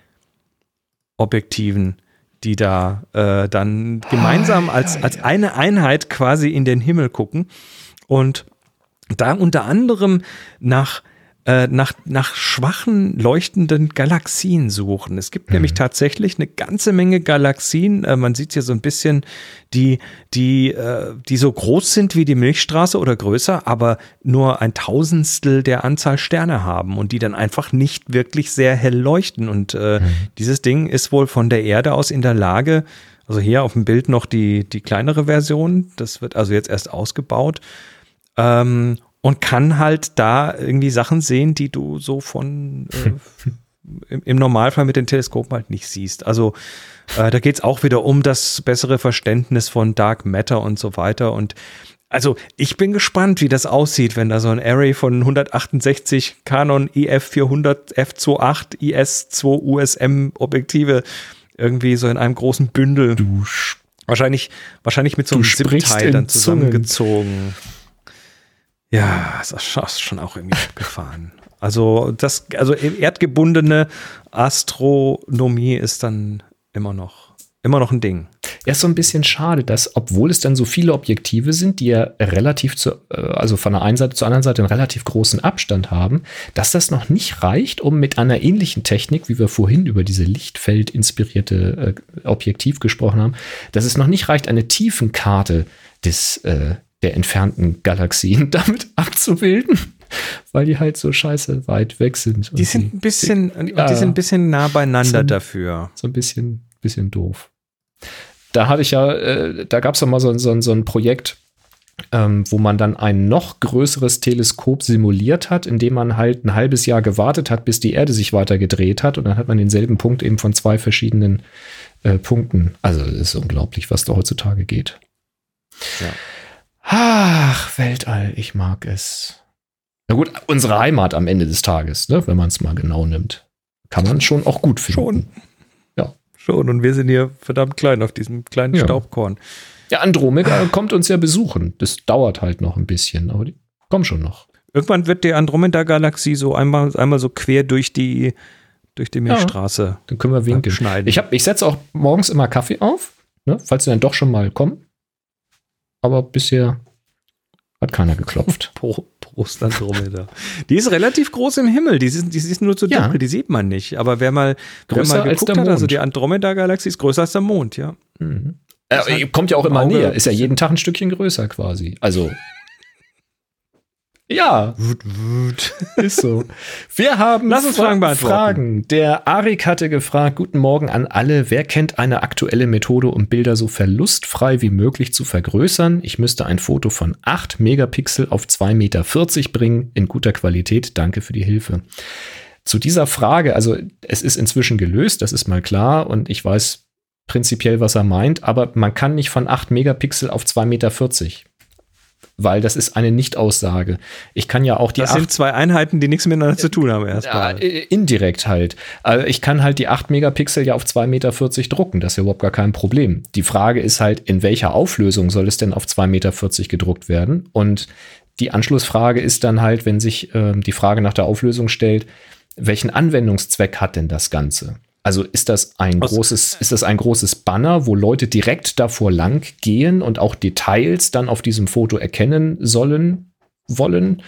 Objektiven, die da äh, dann gemeinsam als, als eine Einheit quasi in den Himmel gucken. Und da unter anderem nach, äh, nach, nach schwachen, leuchtenden Galaxien suchen. Es gibt nämlich tatsächlich eine ganze Menge Galaxien. Äh, man sieht hier so ein bisschen, die, die, äh, die so groß sind wie die Milchstraße oder größer, aber nur ein Tausendstel der Anzahl Sterne haben und die dann einfach nicht wirklich sehr hell leuchten. Und äh, dieses Ding ist wohl von der Erde aus in der Lage, also hier auf dem Bild noch die, die kleinere Version, das wird also jetzt erst ausgebaut, ähm, und kann halt da irgendwie Sachen sehen, die du so von äh, im, im Normalfall mit den Teleskopen halt nicht siehst. Also äh, da geht es auch wieder um das bessere Verständnis von Dark Matter und so weiter. Und also ich bin gespannt, wie das aussieht, wenn da so ein Array von 168 Canon E IF 400 F28 IS2 USM Objektive irgendwie so in einem großen Bündel
Du sch-
Wahrscheinlich, wahrscheinlich mit so einem Zip-Teil dann
Zungen.
Ja, schon- ist schon auch irgendwie abgefahren. Also das, also erdgebundene Astronomie ist dann immer noch, immer noch ein Ding.
Ja, ist so ein bisschen schade, dass, obwohl es dann so viele Objektive sind, die ja relativ zu, äh, also von der einen Seite zur anderen Seite einen relativ großen Abstand haben, dass das noch nicht reicht, um mit einer ähnlichen Technik, wie wir vorhin über diese Lichtfeld-inspirierte äh, Objektiv gesprochen haben, dass es noch nicht reicht, eine Tiefenkarte des, äh, der entfernten Galaxien damit abzubilden. weil die halt so scheiße weit weg sind.
Die sind ein bisschen,
die,
die sind ein bisschen nah beieinander
Sind-
dafür.
so ein bisschen, bisschen doof. Da hatte ich ja, äh, da gab es ja mal so, so, so ein Projekt, ähm, wo man dann ein noch größeres Teleskop simuliert hat, indem man halt ein halbes Jahr gewartet hat, bis die Erde sich weiter gedreht hat und dann hat man denselben Punkt eben von zwei verschiedenen äh, Punkten. Also es ist unglaublich, was da heutzutage geht.
Ja.
Ach, Weltall, ich mag es. Na gut, unsere Heimat am Ende des Tages, ne, wenn man es mal genau nimmt. Kann man schon auch gut finden.
Schon.
Ja.
Schon. Und wir sind hier verdammt klein auf diesem kleinen
Ja.
Staubkorn.
Ja, Andromeda kommt uns ja besuchen. Das dauert halt noch ein bisschen, aber die kommen schon noch.
Irgendwann wird die Andromeda-Galaxie so einmal, einmal so quer durch die, durch die Milchstraße
Dann können wir winken.
schneiden.
Ich, hab- ich setze auch morgens immer Kaffee auf, ne, falls sie dann doch schon mal kommen. Aber bisher hat keiner geklopft.
Pro, Prost Andromeda. Die ist relativ groß im Himmel. Die ist, die ist nur zu
Ja.
dunkel, die sieht man nicht. Aber wer mal, wer
Größer
mal
als
geguckt
der
hat, also
Mond.
die Andromeda-Galaxie ist größer als der Mond, ja.
Mhm. Äh, kommt ja auch
im
immer
Auge
näher. Ist ja jeden Tag ein Stückchen größer quasi. Also. Ja,
Wut, wut.
ist so. Wir haben
Lass uns
Fra-
Fragen beantworten.
Fragen. Der Arik hatte gefragt, guten Morgen an alle. Wer kennt eine aktuelle Methode, um Bilder so verlustfrei wie möglich zu vergrößern? Ich müsste ein Foto von 8 Megapixel auf 2,40 Meter bringen, in guter Qualität. Danke für die Hilfe. Zu dieser Frage, also es ist inzwischen gelöst, das ist mal klar und ich weiß prinzipiell, was er meint, aber man kann nicht von 8 Megapixel auf 2,40 Meter, weil das ist eine Nichtaussage. Ich kann ja auch die
Das
8
sind zwei Einheiten, die nichts miteinander zu tun haben
ja,
erstmal.
äh, indirekt halt. Also ich kann halt die 8 Megapixel ja auf 2,40 Meter drucken. Das ist ja überhaupt gar kein Problem. Die Frage ist halt, in welcher Auflösung soll es denn auf 2,40 Meter gedruckt werden? Und die Anschlussfrage ist dann halt, wenn sich ähm, die Frage nach der Auflösung stellt, welchen Anwendungszweck hat denn das Ganze? Also ist das ein
Aus-
großes, ist das ein großes Banner, wo Leute direkt davor lang gehen und auch Details dann auf diesem Foto erkennen sollen, wollen?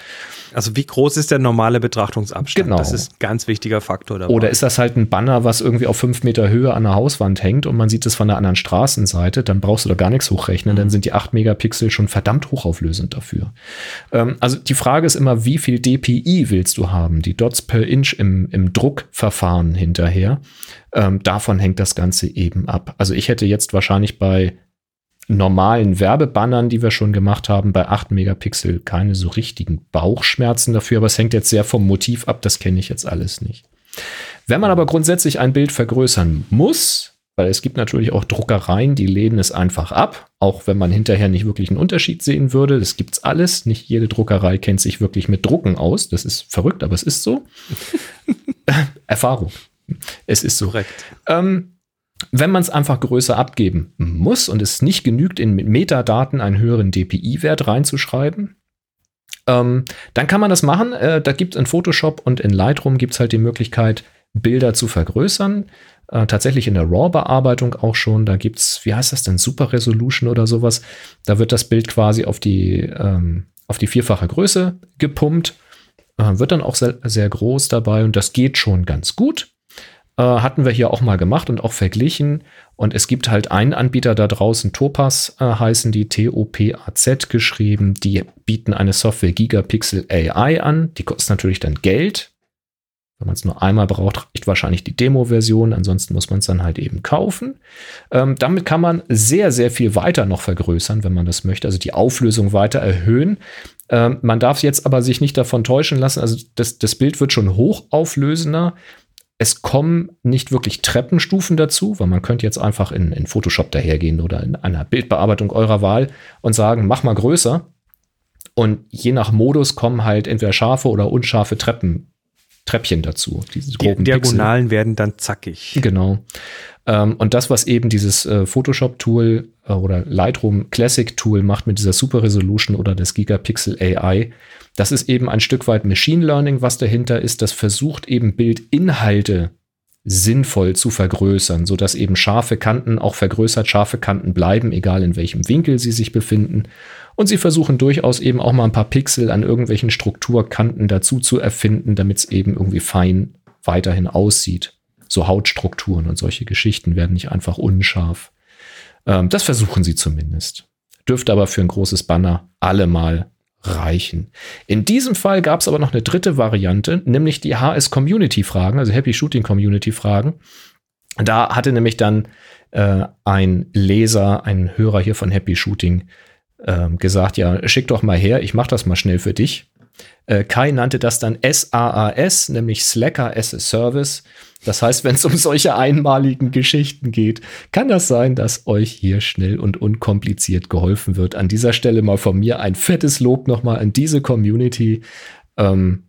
Also wie groß ist der normale Betrachtungsabstand?
Genau.
Das ist ein ganz wichtiger Faktor dabei.
Oder ist das halt ein Banner, was irgendwie auf fünf Meter Höhe an der Hauswand hängt und man sieht es von der anderen Straßenseite, dann brauchst du da gar nichts hochrechnen, dann sind die 8 Megapixel schon verdammt hochauflösend dafür. Ähm, also die Frage ist immer, wie viel DPI willst du haben? Die Dots per Inch im, im Druckverfahren hinterher. Ähm, davon hängt das Ganze eben ab. Also ich hätte jetzt wahrscheinlich bei normalen Werbebannern, die wir schon gemacht haben, bei 8 Megapixel keine so richtigen Bauchschmerzen dafür, aber es hängt jetzt sehr vom Motiv ab, das kenne ich jetzt alles nicht. Wenn man aber grundsätzlich ein Bild vergrößern muss, weil es gibt natürlich auch Druckereien, die lehnen es einfach ab, auch wenn man hinterher nicht wirklich einen Unterschied sehen würde. Das gibt's alles. Nicht jede Druckerei kennt sich wirklich mit Drucken aus. Das ist verrückt, aber es ist so. Erfahrung. Es ist so.
korrekt.
Ähm, wenn man es einfach größer abgeben muss und es nicht genügt, in Metadaten einen höheren DPI-Wert reinzuschreiben, ähm, dann kann man das machen. Äh, da gibt es in Photoshop und in Lightroom gibt es halt die Möglichkeit, Bilder zu vergrößern. Äh, tatsächlich in der RAW-Bearbeitung auch schon. Da gibt es, wie heißt das denn, Super Resolution oder sowas. Da wird das Bild quasi auf die, ähm, auf die vierfache Größe gepumpt. Äh, wird dann auch sehr, sehr groß dabei und das geht schon ganz gut. Äh, hatten wir hier auch mal gemacht und auch verglichen. Und es gibt halt einen Anbieter da draußen, Topaz äh, heißen die, T-O-P-A-Z geschrieben. Die bieten eine Software Gigapixel AI an. Die kostet natürlich dann Geld. Wenn man es nur einmal braucht, reicht wahrscheinlich die Demo-Version. Ansonsten muss man es dann halt eben kaufen. Ähm, damit kann man sehr, sehr viel weiter noch vergrößern, wenn man das möchte. Also die Auflösung weiter erhöhen. Ähm, man darf jetzt aber sich nicht davon täuschen lassen. Also das, das Bild wird schon hochauflösender. Es kommen nicht wirklich Treppenstufen dazu, weil man könnte jetzt einfach in, in Photoshop dahergehen oder in einer Bildbearbeitung eurer Wahl und sagen, mach mal größer. Und je nach Modus kommen halt entweder scharfe oder unscharfe Treppen, Treppchen dazu. Diese
Die
groben Pixel.
Diagonalen werden dann zackig.
Genau. Ähm, und das, was eben dieses äh, Photoshop-Tool äh, oder Lightroom Classic-Tool macht mit dieser Super Resolution oder das Gigapixel AI, das ist eben ein Stück weit Machine Learning, was dahinter ist. Das versucht eben Bildinhalte sinnvoll zu vergrößern, sodass eben scharfe Kanten auch vergrößert scharfe Kanten bleiben, egal in welchem Winkel sie sich befinden. Und sie versuchen durchaus eben auch mal ein paar Pixel an irgendwelchen Strukturkanten dazu zu erfinden, damit es eben irgendwie fein weiterhin aussieht. So Hautstrukturen und solche Geschichten werden nicht einfach unscharf. Ähm, das versuchen sie zumindest. Dürfte aber für ein großes Banner allemal reichen. In diesem Fall gab es aber noch eine dritte Variante, nämlich die HS Community Fragen, also Happy Shooting Community Fragen. Da hatte nämlich dann äh, ein Leser, ein Hörer hier von Happy Shooting äh, gesagt, ja, schick doch mal her, ich mach das mal schnell für dich. Äh, Kai nannte das dann SaaS, nämlich Slacker as a Service. Das heißt, wenn es um solche einmaligen Geschichten geht, kann das sein, dass euch hier schnell und unkompliziert geholfen wird. An dieser Stelle mal von mir ein fettes Lob nochmal an diese Community. Ähm,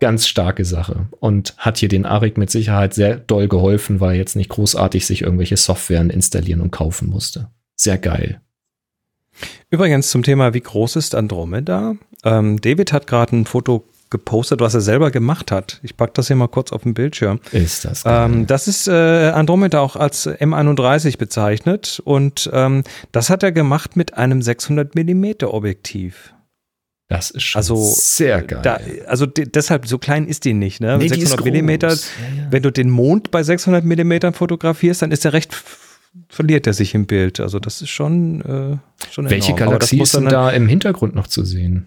ganz starke Sache und hat hier den Arik mit Sicherheit sehr doll geholfen, weil er jetzt nicht großartig sich irgendwelche Softwaren installieren und kaufen musste. Sehr geil.
Übrigens zum Thema, wie groß ist Andromeda? Ähm, David hat gerade ein Foto gepostet, was er selber gemacht hat. Ich packe das hier mal kurz auf den Bildschirm.
Ist das
geil. Ähm, das ist äh, Andromeda auch als M31 bezeichnet und ähm, das hat er gemacht mit einem 600 Millimeter Objektiv.
Das ist schon
also,
sehr geil.
Da, also deshalb, so klein ist die nicht. Ne?
Nee,
600 Millimeter, ja, ja. wenn du den Mond bei 600 Millimetern fotografierst, dann ist er recht verliert er sich im Bild. Also das ist schon, äh, schon
Welche enorm. Galaxie ist denn da im Hintergrund noch zu sehen?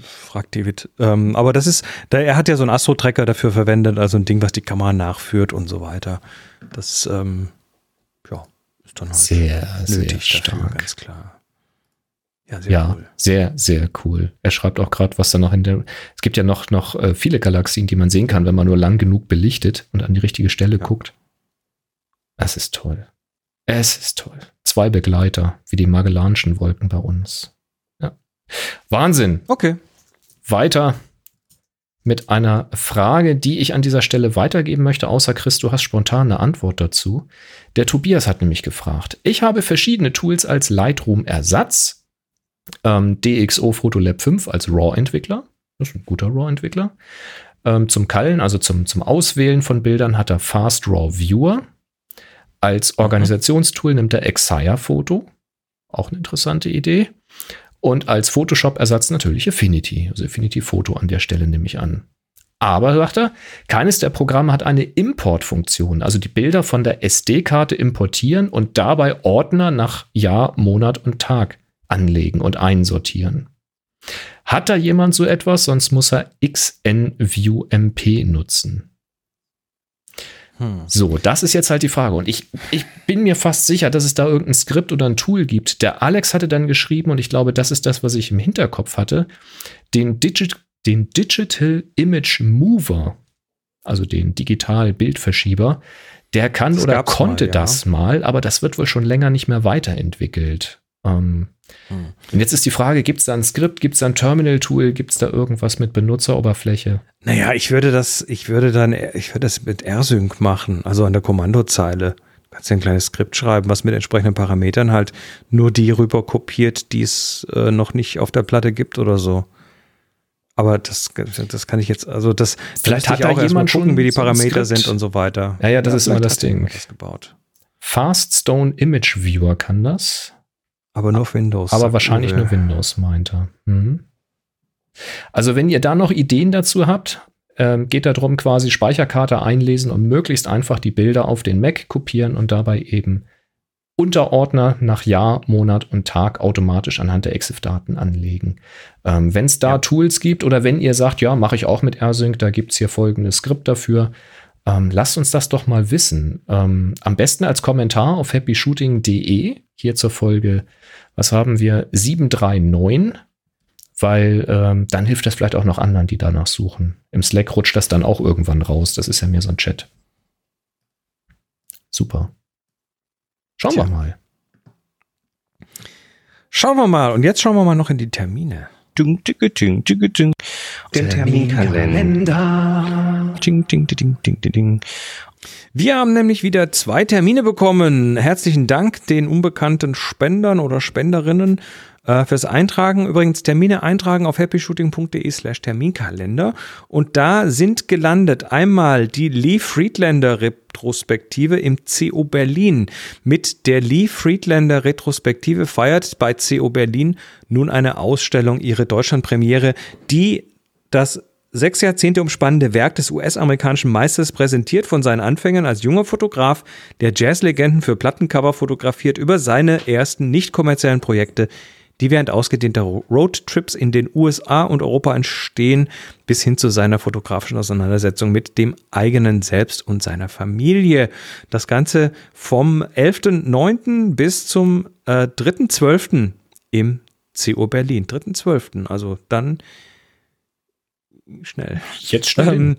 Fragt David. Ähm, aber das ist, da, er hat ja so einen Astro-Tracker dafür verwendet, also ein Ding, was die Kamera nachführt und so weiter. Das ähm, ja, ist dann halt
sehr, nötig sehr stark. Dafür,
ganz klar.
Ja, sehr, ja cool. sehr, sehr cool. Er schreibt auch gerade, was da noch in der. Es gibt ja noch, noch äh, viele Galaxien, die man sehen kann, wenn man nur lang genug belichtet und an die richtige Stelle ja. guckt. Es ist toll. Es ist toll. Zwei Begleiter, wie die Magellanischen Wolken bei uns. Wahnsinn.
Okay.
Weiter mit einer Frage, die ich an dieser Stelle weitergeben möchte, außer Chris, du hast spontan eine Antwort dazu. Der Tobias hat nämlich gefragt, ich habe verschiedene Tools als Lightroom-Ersatz, ähm, DxO Photolab 5 als RAW-Entwickler, das ist ein guter RAW-Entwickler. Ähm, zum Kallen, also zum, zum Auswählen von Bildern, hat er Fast RAW Viewer. Als Organisationstool nimmt er Exia Photo. Auch eine interessante Idee. Und als Photoshop-Ersatz natürlich Affinity. Also Affinity Photo an der Stelle nehme ich an. Aber, sagt er, keines der Programme hat eine Importfunktion. Also die Bilder von der SD-Karte importieren und dabei Ordner nach Jahr, Monat und Tag anlegen und einsortieren. Hat da jemand so etwas? Sonst muss er XNViewMP nutzen. Hm. So, das ist jetzt halt die Frage. Und ich, ich bin mir fast sicher, dass es da irgendein Skript oder ein Tool gibt. Der Alex hatte dann geschrieben, und ich glaube, das ist das, was ich im Hinterkopf hatte, den, Digit, den Digital Image Mover, also den Digital-Bildverschieber, der kann das oder konnte mal, ja. das mal, aber das wird wohl schon länger nicht mehr weiterentwickelt. Ähm, hm. Und jetzt ist die Frage, gibt es da ein Skript, gibt es da ein Terminal-Tool, gibt es da irgendwas mit Benutzeroberfläche?
Naja, ich würde das, ich würde dann, ich würde das mit R-Sync machen, also an der Kommandozeile. Du kannst ja ein kleines Skript schreiben, was mit entsprechenden Parametern halt nur die rüber kopiert, die es äh, noch nicht auf der Platte gibt oder so. Aber das, das kann ich jetzt, also das,
vielleicht hat auch jemand
gucken, schon wie die Parameter sind und so weiter.
Ja, ja, das ja, ist immer das Ding.
Das gebaut.
Faststone Image Viewer kann das.
Aber nur Windows.
Aber wahrscheinlich nur Windows, meint er. Mhm. Also, wenn ihr da noch Ideen dazu habt, ähm, geht darum, quasi Speicherkarte einlesen und möglichst einfach die Bilder auf den Mac kopieren und dabei eben Unterordner nach Jahr, Monat und Tag automatisch anhand der EXIF-Daten anlegen. Ähm, wenn es da ja. Tools gibt oder wenn ihr sagt, ja, mache ich auch mit AirSync, da gibt es hier folgendes Skript dafür, ähm, lasst uns das doch mal wissen. Ähm, am besten als Kommentar auf happyshooting.de hier zur Folge, was haben wir? 739, weil ähm, dann hilft das vielleicht auch noch anderen, die danach suchen. Im Slack rutscht das dann auch irgendwann raus. Das ist ja mehr so ein Chat. Super. Schauen Tja. wir mal.
Schauen wir mal. Und jetzt schauen wir mal noch in die Termine.
Dung, ticke, ting, ticke, ting.
Den Terminkalender. Ting, ting, ting, ting, ting, ting. Wir haben nämlich wieder zwei Termine bekommen. Herzlichen Dank den unbekannten Spendern oder Spenderinnen äh, fürs Eintragen. Übrigens Termine eintragen auf happyshooting.de slash Terminkalender. Und da sind gelandet einmal die Lee Friedlander Retrospektive im CO Berlin. Mit der Lee Friedlander Retrospektive feiert bei CO Berlin nun eine Ausstellung ihre Deutschlandpremiere, die das sechs Jahrzehnte umspannende Werk des US-amerikanischen Meisters präsentiert von seinen Anfängen als junger Fotograf, der Jazzlegenden für Plattencover fotografiert, über seine ersten nicht kommerziellen Projekte die während ausgedehnter Roadtrips in den USA und Europa entstehen, bis hin zu seiner fotografischen Auseinandersetzung mit dem eigenen Selbst und seiner Familie. Das Ganze vom 11.09. bis zum äh, 3.12. im CO Berlin. 3.12. Also dann schnell.
Jetzt schnell.
Ähm,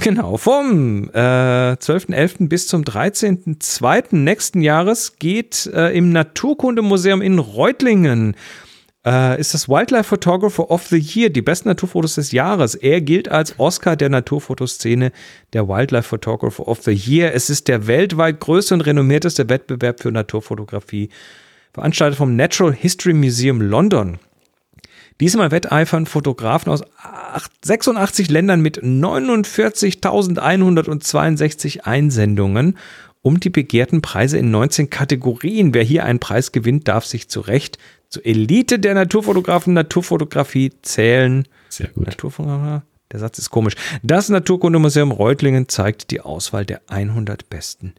Genau, vom äh, 12.11. bis zum 13.02. nächsten Jahres geht äh, im Naturkundemuseum in Reutlingen äh, ist das Wildlife Photographer of the Year, die besten Naturfotos des Jahres. Er gilt als Oscar der Naturfotoszene, der Wildlife Photographer of the Year. Es ist der weltweit größte und renommierteste Wettbewerb für Naturfotografie, veranstaltet vom Natural History Museum London. Diesmal wetteifern Fotografen aus 86 Ländern mit 49.162 Einsendungen um die begehrten Preise in 19 Kategorien. Wer hier einen Preis gewinnt, darf sich zu Recht zur Elite der Naturfotografen Naturfotografie zählen.
Sehr gut.
Naturfotograf, der Satz ist komisch. Das Naturkundemuseum Reutlingen zeigt die Auswahl der 100 besten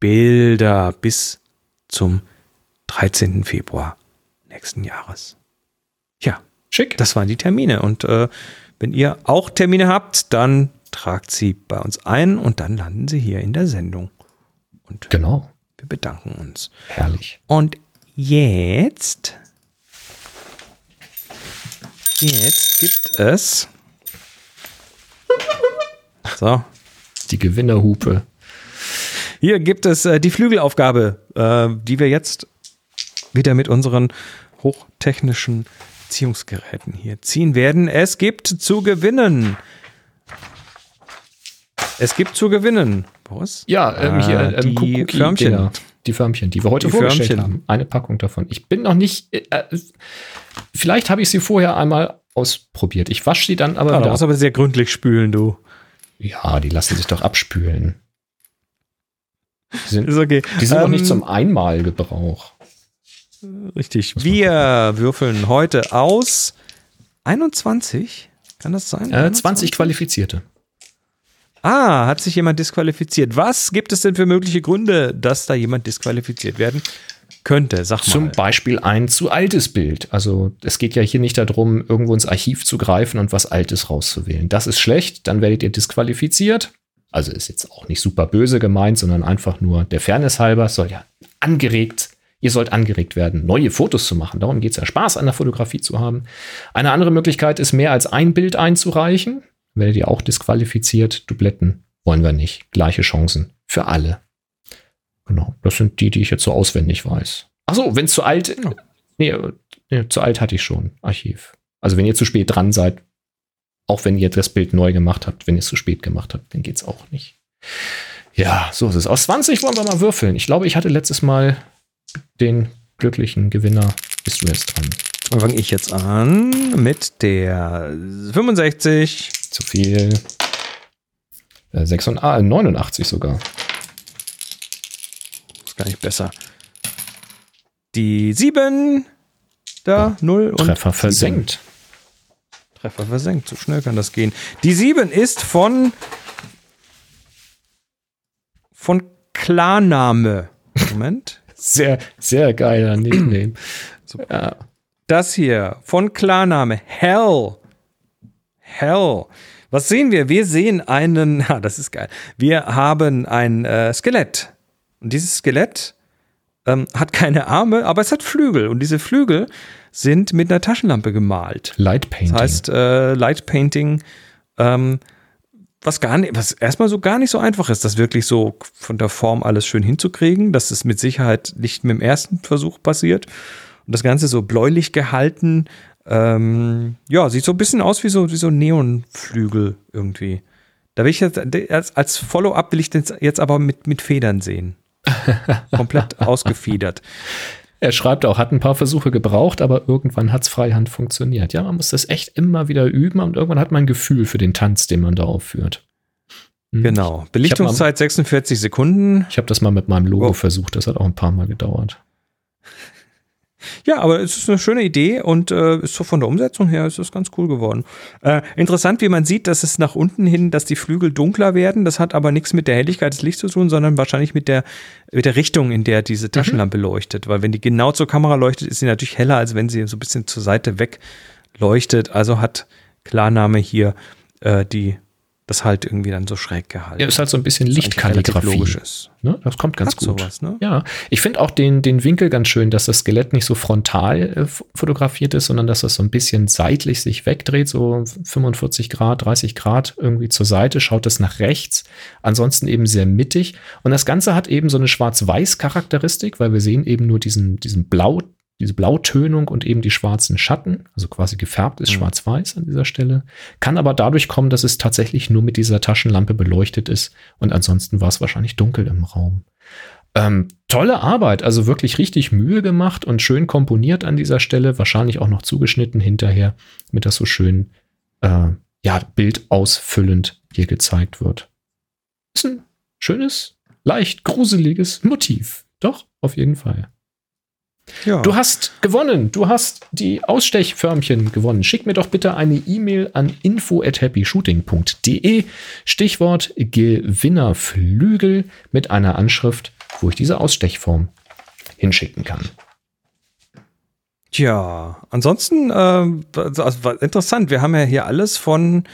Bilder bis zum 13. Februar nächsten Jahres. Ja,
Schick.
das waren die Termine. Und äh, wenn ihr auch Termine habt, dann tragt sie bei uns ein und dann landen sie hier in der Sendung. Und
Genau.
wir bedanken uns.
Herrlich.
Und jetzt, jetzt gibt es. So,
Die Gewinnerhupe.
hier gibt es äh, die Flügelaufgabe, äh, die wir jetzt wieder mit unseren hochtechnischen Ziehungsgeräten hier ziehen werden. Es gibt zu gewinnen. Es gibt zu gewinnen. Boris?
Ja, ähm,
Ah,
hier ähm,
die Förmchen.
Die Förmchen, die wir heute
Die
vorgestellt
Förmchen.
haben. Eine Packung davon. Ich bin noch nicht. Äh, äh, vielleicht habe ich sie vorher einmal ausprobiert. Ich wasche sie dann aber
Ah, du musst aber sehr gründlich spülen, du.
Ja, die lassen sich doch abspülen. Die sind,
okay.
die sind
Ähm,
nicht zum Einmalgebrauch.
Richtig. Wir würfeln heute aus 21. Kann das sein?
Äh, 20 Qualifizierte.
Ah, hat sich jemand disqualifiziert. Was gibt es denn für mögliche Gründe, dass da jemand disqualifiziert werden könnte? Sag mal.
Zum Beispiel ein zu altes Bild. Also es geht ja hier nicht darum, irgendwo ins Archiv zu greifen und was Altes rauszuwählen. Das ist schlecht, dann werdet ihr disqualifiziert. Also ist jetzt auch nicht super böse gemeint, sondern einfach nur der Fairness halber soll ja angeregt, ihr sollt angeregt werden, neue Fotos zu machen. Darum geht es ja, Spaß an der Fotografie zu haben. Eine andere Möglichkeit ist, mehr als ein Bild einzureichen. Werdet ihr auch disqualifiziert. Dubletten wollen wir nicht. Gleiche Chancen für alle. Genau, das sind die, die ich jetzt so auswendig weiß. Ach so, wenn es zu alt, nee, äh, nee, zu alt hatte ich schon, Archiv. Also wenn ihr zu spät dran seid, auch wenn ihr das Bild neu gemacht habt, wenn ihr es zu spät gemacht habt, dann geht's auch nicht. Ja, so ist es. Aus 20 wollen wir mal würfeln. Ich glaube, ich hatte letztes Mal den glücklichen Gewinner. Bist du jetzt dran?
Dann fange ich jetzt an mit der 65.
Zu viel. Äh, 86, ah, 89 sogar.
Ist gar nicht besser. Die 7. Da, 0 und
Treffer versenkt.
Treffer versenkt. So schnell kann das gehen. Die 7 ist von von Klarname. Moment.
Sehr, sehr geiler Nickname. ja.
Das hier von Klarname Hell. Hell. Was sehen wir? Wir sehen einen, ha, das ist geil. Wir haben ein äh, Skelett. Und dieses Skelett ähm, hat keine Arme, aber es hat Flügel. Und diese Flügel sind mit einer Taschenlampe gemalt.
Light Painting.
Das heißt, äh, Light Painting, ähm, was gar nicht, was erstmal so gar nicht so einfach ist, das wirklich so von der Form alles schön hinzukriegen. Das ist mit Sicherheit nicht mit dem ersten Versuch passiert. Und das Ganze so bläulich gehalten. Ähm, ja, sieht so ein bisschen aus wie so, wie so Neonflügel irgendwie. Da will ich jetzt, als, als Follow-up will ich das jetzt aber mit, mit Federn sehen. Komplett ausgefiedert.
Er schreibt auch, hat ein paar Versuche gebraucht, aber irgendwann hat's freihand funktioniert. Ja, man muss das echt immer wieder üben und irgendwann hat man ein Gefühl für den Tanz, den man da aufführt. Hm.
Genau. Belichtungszeit 46 Sekunden.
Ich habe das mal mit meinem Logo
Wow.
versucht, das hat auch ein paar Mal gedauert.
Ja, aber es ist eine schöne Idee und äh, ist so von der Umsetzung her ist es ganz cool geworden. Äh, interessant, wie man sieht, dass es nach unten hin, dass die Flügel dunkler werden. Das hat aber nichts mit der Helligkeit des Lichts zu tun, sondern wahrscheinlich mit der, mit der Richtung, in der diese Taschenlampe mhm. leuchtet. Weil wenn die genau zur Kamera leuchtet, ist sie natürlich heller, als wenn sie so ein bisschen zur Seite weg leuchtet. Also hat Klarname hier äh, die das halt irgendwie dann so schräg gehalten.
Ja, ist halt so ein bisschen Lichtkalligrafie. Ne? Das kommt ganz Hat gut. Sowas, ne? Ja, ich finde auch den, den Winkel ganz schön, dass das Skelett nicht so frontal äh, fotografiert ist, sondern dass das so ein bisschen seitlich sich wegdreht, so 45 Grad, 30 Grad irgendwie zur Seite, schaut das nach rechts. Ansonsten eben sehr mittig. Und das Ganze hat eben so eine Schwarz-Weiß-Charakteristik, weil wir sehen eben nur diesen, diesen Blau diese Blautönung und eben die schwarzen Schatten, also quasi gefärbt ist mhm. schwarz-weiß an dieser Stelle, kann aber dadurch kommen, dass es tatsächlich nur mit dieser Taschenlampe beleuchtet ist und ansonsten war es wahrscheinlich dunkel im Raum. Ähm, tolle Arbeit, also wirklich richtig Mühe gemacht und schön komponiert an dieser Stelle, wahrscheinlich auch noch zugeschnitten hinterher, damit das so schön, äh, ja, bildausfüllend hier gezeigt wird. Ist ein schönes, leicht gruseliges Motiv. Doch, auf jeden Fall. Ja. Du hast gewonnen. Du hast die Ausstechförmchen gewonnen. Schick mir doch bitte eine E-Mail an info at happyshooting.de. Stichwort Gewinnerflügel mit einer Anschrift, wo ich diese Ausstechform hinschicken kann.
Tja, ansonsten äh, also, interessant. Wir haben ja hier alles von,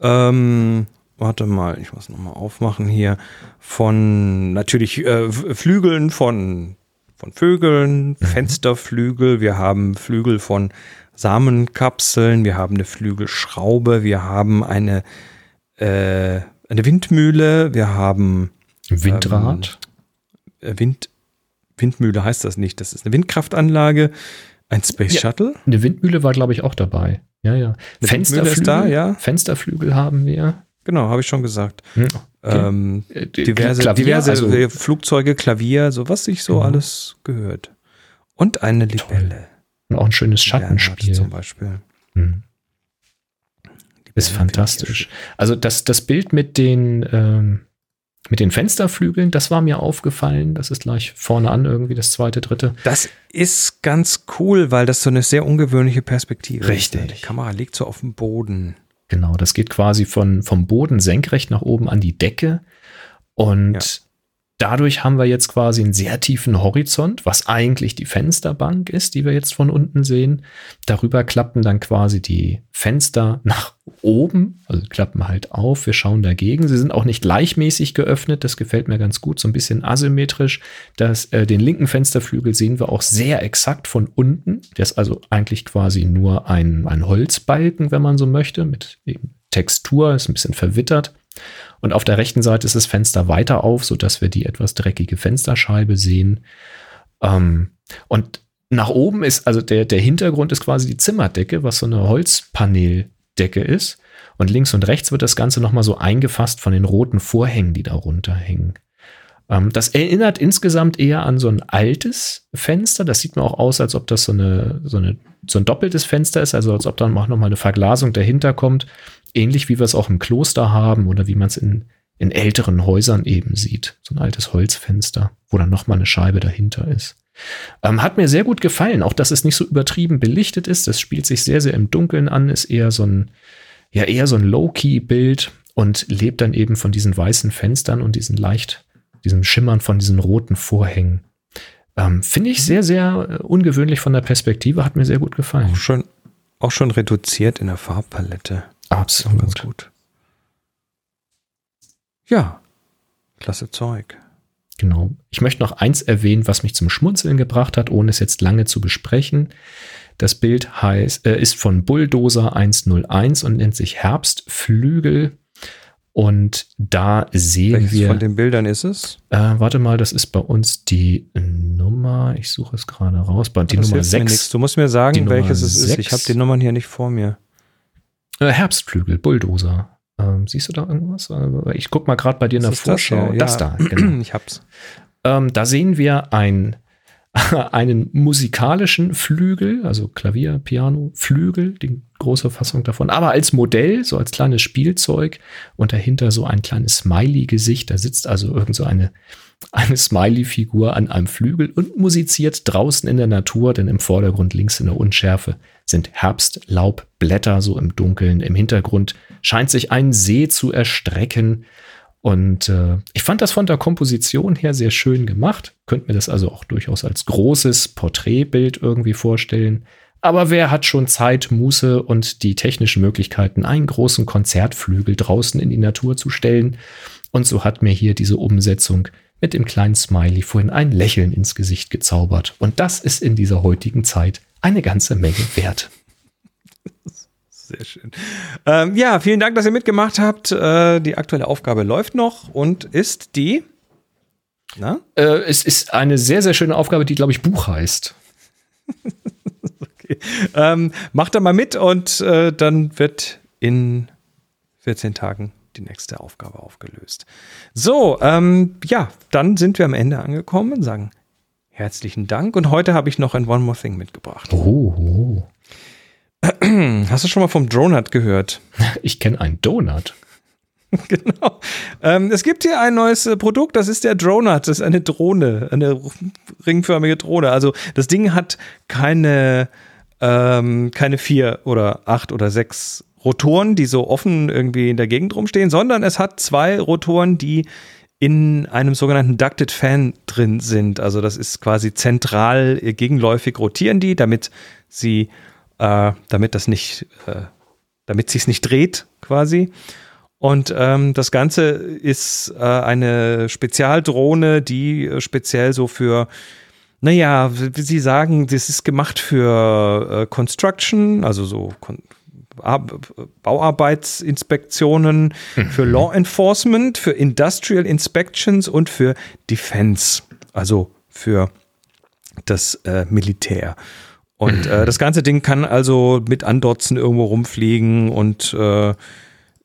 ähm, warte mal, ich muss nochmal aufmachen hier, von natürlich äh, Flügeln von von Vögeln, mhm. Fensterflügel, wir haben Flügel von Samenkapseln, wir haben eine Flügelschraube, wir haben eine, äh, eine Windmühle, wir haben
Windrad.
Ähm, Wind, Windmühle heißt das nicht, das ist eine Windkraftanlage, ein Space ja, Shuttle.
Eine Windmühle war, glaube ich, auch dabei. Ja, ja.
Fensterflügel, da, ja.
Fensterflügel haben wir.
Genau, habe ich schon gesagt. Hm. Ähm, äh, diverse, Klavier, diverse also, Flugzeuge, Klavier, so was sich so mhm. alles gehört. Und eine Libelle.
Und auch ein schönes Schattenspiel.
Zum Beispiel.
Mhm. Ist fantastisch. Also das, das Bild mit den, ähm, mit den Fensterflügeln, das war mir aufgefallen. Das ist gleich vorne an irgendwie das zweite, dritte.
Das ist ganz cool, weil das so eine sehr ungewöhnliche Perspektive
Richtig.
ist. Die Kamera liegt so auf dem Boden.
Genau, das geht quasi von, vom Boden senkrecht nach oben an die Decke. Und. Dadurch haben wir jetzt quasi einen sehr tiefen Horizont, was eigentlich die Fensterbank ist, die wir jetzt von unten sehen. Darüber klappen dann quasi die Fenster nach oben, also klappen halt auf. Wir schauen dagegen. Sie sind auch nicht gleichmäßig geöffnet. Das gefällt mir ganz gut, so ein bisschen asymmetrisch. Das, äh, den linken Fensterflügel sehen wir auch sehr exakt von unten. Der ist also eigentlich quasi nur ein, ein Holzbalken, wenn man so möchte, mit eben Textur, ist ein bisschen verwittert. Und auf der rechten Seite ist das Fenster weiter auf, sodass wir die etwas dreckige Fensterscheibe sehen. Ähm, und nach oben ist, also der, der Hintergrund ist quasi die Zimmerdecke, was so eine Holzpaneeldecke ist. Und links und rechts wird das Ganze nochmal so eingefasst von den roten Vorhängen, die da runterhängen. Ähm, das erinnert insgesamt eher an so ein altes Fenster. Das sieht mir auch aus, als ob das so, eine, so, eine, so ein doppeltes Fenster ist, also als ob dann auch nochmal eine Verglasung dahinter kommt. Ähnlich wie wir es auch im Kloster haben oder wie man es in, in älteren Häusern eben sieht. So ein altes Holzfenster, wo dann nochmal eine Scheibe dahinter ist. Ähm, hat mir sehr gut gefallen, auch dass es nicht so übertrieben belichtet ist. Das spielt sich sehr, sehr im Dunkeln an, ist eher so ein, ja, eher so ein Low-Key-Bild und lebt dann eben von diesen weißen Fenstern und diesen leicht, diesem Schimmern von diesen roten Vorhängen. Ähm, Finde ich sehr, sehr äh, ungewöhnlich von der Perspektive, hat mir sehr gut gefallen.
Auch schon, auch schon reduziert in der Farbpalette.
Absolut. Ganz gut.
Ja, klasse Zeug.
Genau. Ich möchte noch eins erwähnen, was mich zum Schmunzeln gebracht hat, ohne es jetzt lange zu besprechen. Das Bild heißt, äh, ist von Bulldozer 101 und nennt sich Herbstflügel. Und da sehen Welches wir.
von den Bildern ist es?
Äh, warte mal, das ist bei uns die Nummer. Ich suche es gerade raus. Die das Nummer 6.
Du musst mir sagen, welches es ist. Ich habe die Nummern hier nicht vor mir.
Äh, Herbstflügel, Bulldozer. Ähm, siehst du da irgendwas? Äh, ich guck mal gerade bei dir in der Vorschau.
Das, ja. das da, genau. Ich hab's.
Ähm, da sehen wir ein, einen musikalischen Flügel, also Klavier, Piano, Flügel, die große Fassung davon, aber als Modell, so als kleines Spielzeug und dahinter so ein kleines Smiley-Gesicht. Da sitzt also irgend so eine, eine Smiley-Figur an einem Flügel und musiziert draußen in der Natur, denn im Vordergrund links in der Unschärfe sind Herbstlaubblätter so im Dunkeln. Im Hintergrund scheint sich ein See zu erstrecken. Und äh, ich fand das von der Komposition her sehr schön gemacht. Könnt mir das also auch durchaus als großes Porträtbild irgendwie vorstellen. Aber wer hat schon Zeit, Muße und die technischen Möglichkeiten, einen großen Konzertflügel draußen in die Natur zu stellen? Und so hat mir hier diese Umsetzung mit dem kleinen Smiley vorhin ein Lächeln ins Gesicht gezaubert. Und das ist in dieser heutigen Zeit eine ganze Menge wert.
Sehr schön. Ähm, ja, vielen Dank, dass ihr mitgemacht habt. Äh, die aktuelle Aufgabe läuft noch und ist die.
Na? Äh, es ist eine sehr, sehr schöne Aufgabe, die, glaube ich, Buch heißt.
okay. Ähm, macht da mal mit und äh, dann wird in 14 Tagen die nächste Aufgabe aufgelöst. So, ähm, ja, dann sind wir am Ende angekommen, sagen herzlichen Dank und heute habe ich noch ein One More Thing mitgebracht.
Oh. oh.
Hast du schon mal vom Donut gehört?
Ich kenne einen Donut.
genau. Ähm, es gibt hier ein neues äh, Produkt, das ist der Dronut. Das ist eine Drohne, eine ringförmige Drohne. Also das Ding hat keine, ähm, keine vier oder acht oder sechs Rotoren, die so offen irgendwie in der Gegend rumstehen, sondern es hat zwei Rotoren, die in einem sogenannten Ducted Fan drin sind. Also das ist quasi zentral äh, gegenläufig rotieren die, damit sie äh, damit das nicht, äh, damit sich nicht dreht quasi. Und ähm, das Ganze ist äh, eine Spezialdrohne, die äh, speziell so für, naja, wie Sie sagen, das ist gemacht für äh, Construction, also so Bauarbeitsinspektionen, mhm. für Law Enforcement, für Industrial Inspections und für Defense, also für das äh, Militär. Und äh, das ganze Ding kann also mit Andotzen irgendwo rumfliegen und äh,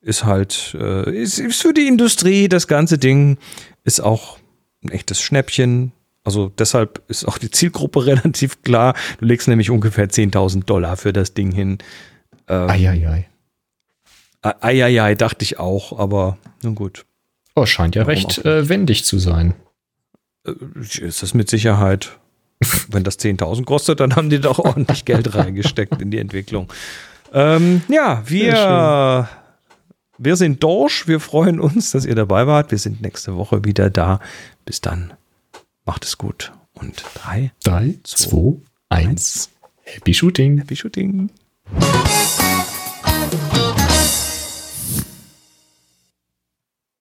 ist halt, äh, ist, ist für die Industrie, das ganze Ding ist auch ein echtes Schnäppchen. Also deshalb ist auch die Zielgruppe relativ klar. Du legst nämlich ungefähr 10.000 Dollar für das Ding hin.
Ähm, Eieiei.
Eieiei, dachte ich auch, aber nun gut.
Oh, scheint ja Warum recht äh, wendig zu sein.
Äh, ist das mit Sicherheit. Wenn das 10.000 kostet, dann haben die doch ordentlich Geld reingesteckt in die Entwicklung. Ähm, ja, wir, wir sind durch. Wir freuen uns, dass ihr dabei wart. Wir sind nächste Woche wieder da. Bis dann. Macht es gut. Und 3,
3, 2, 1. Happy Shooting.
Happy Shooting. Thank you.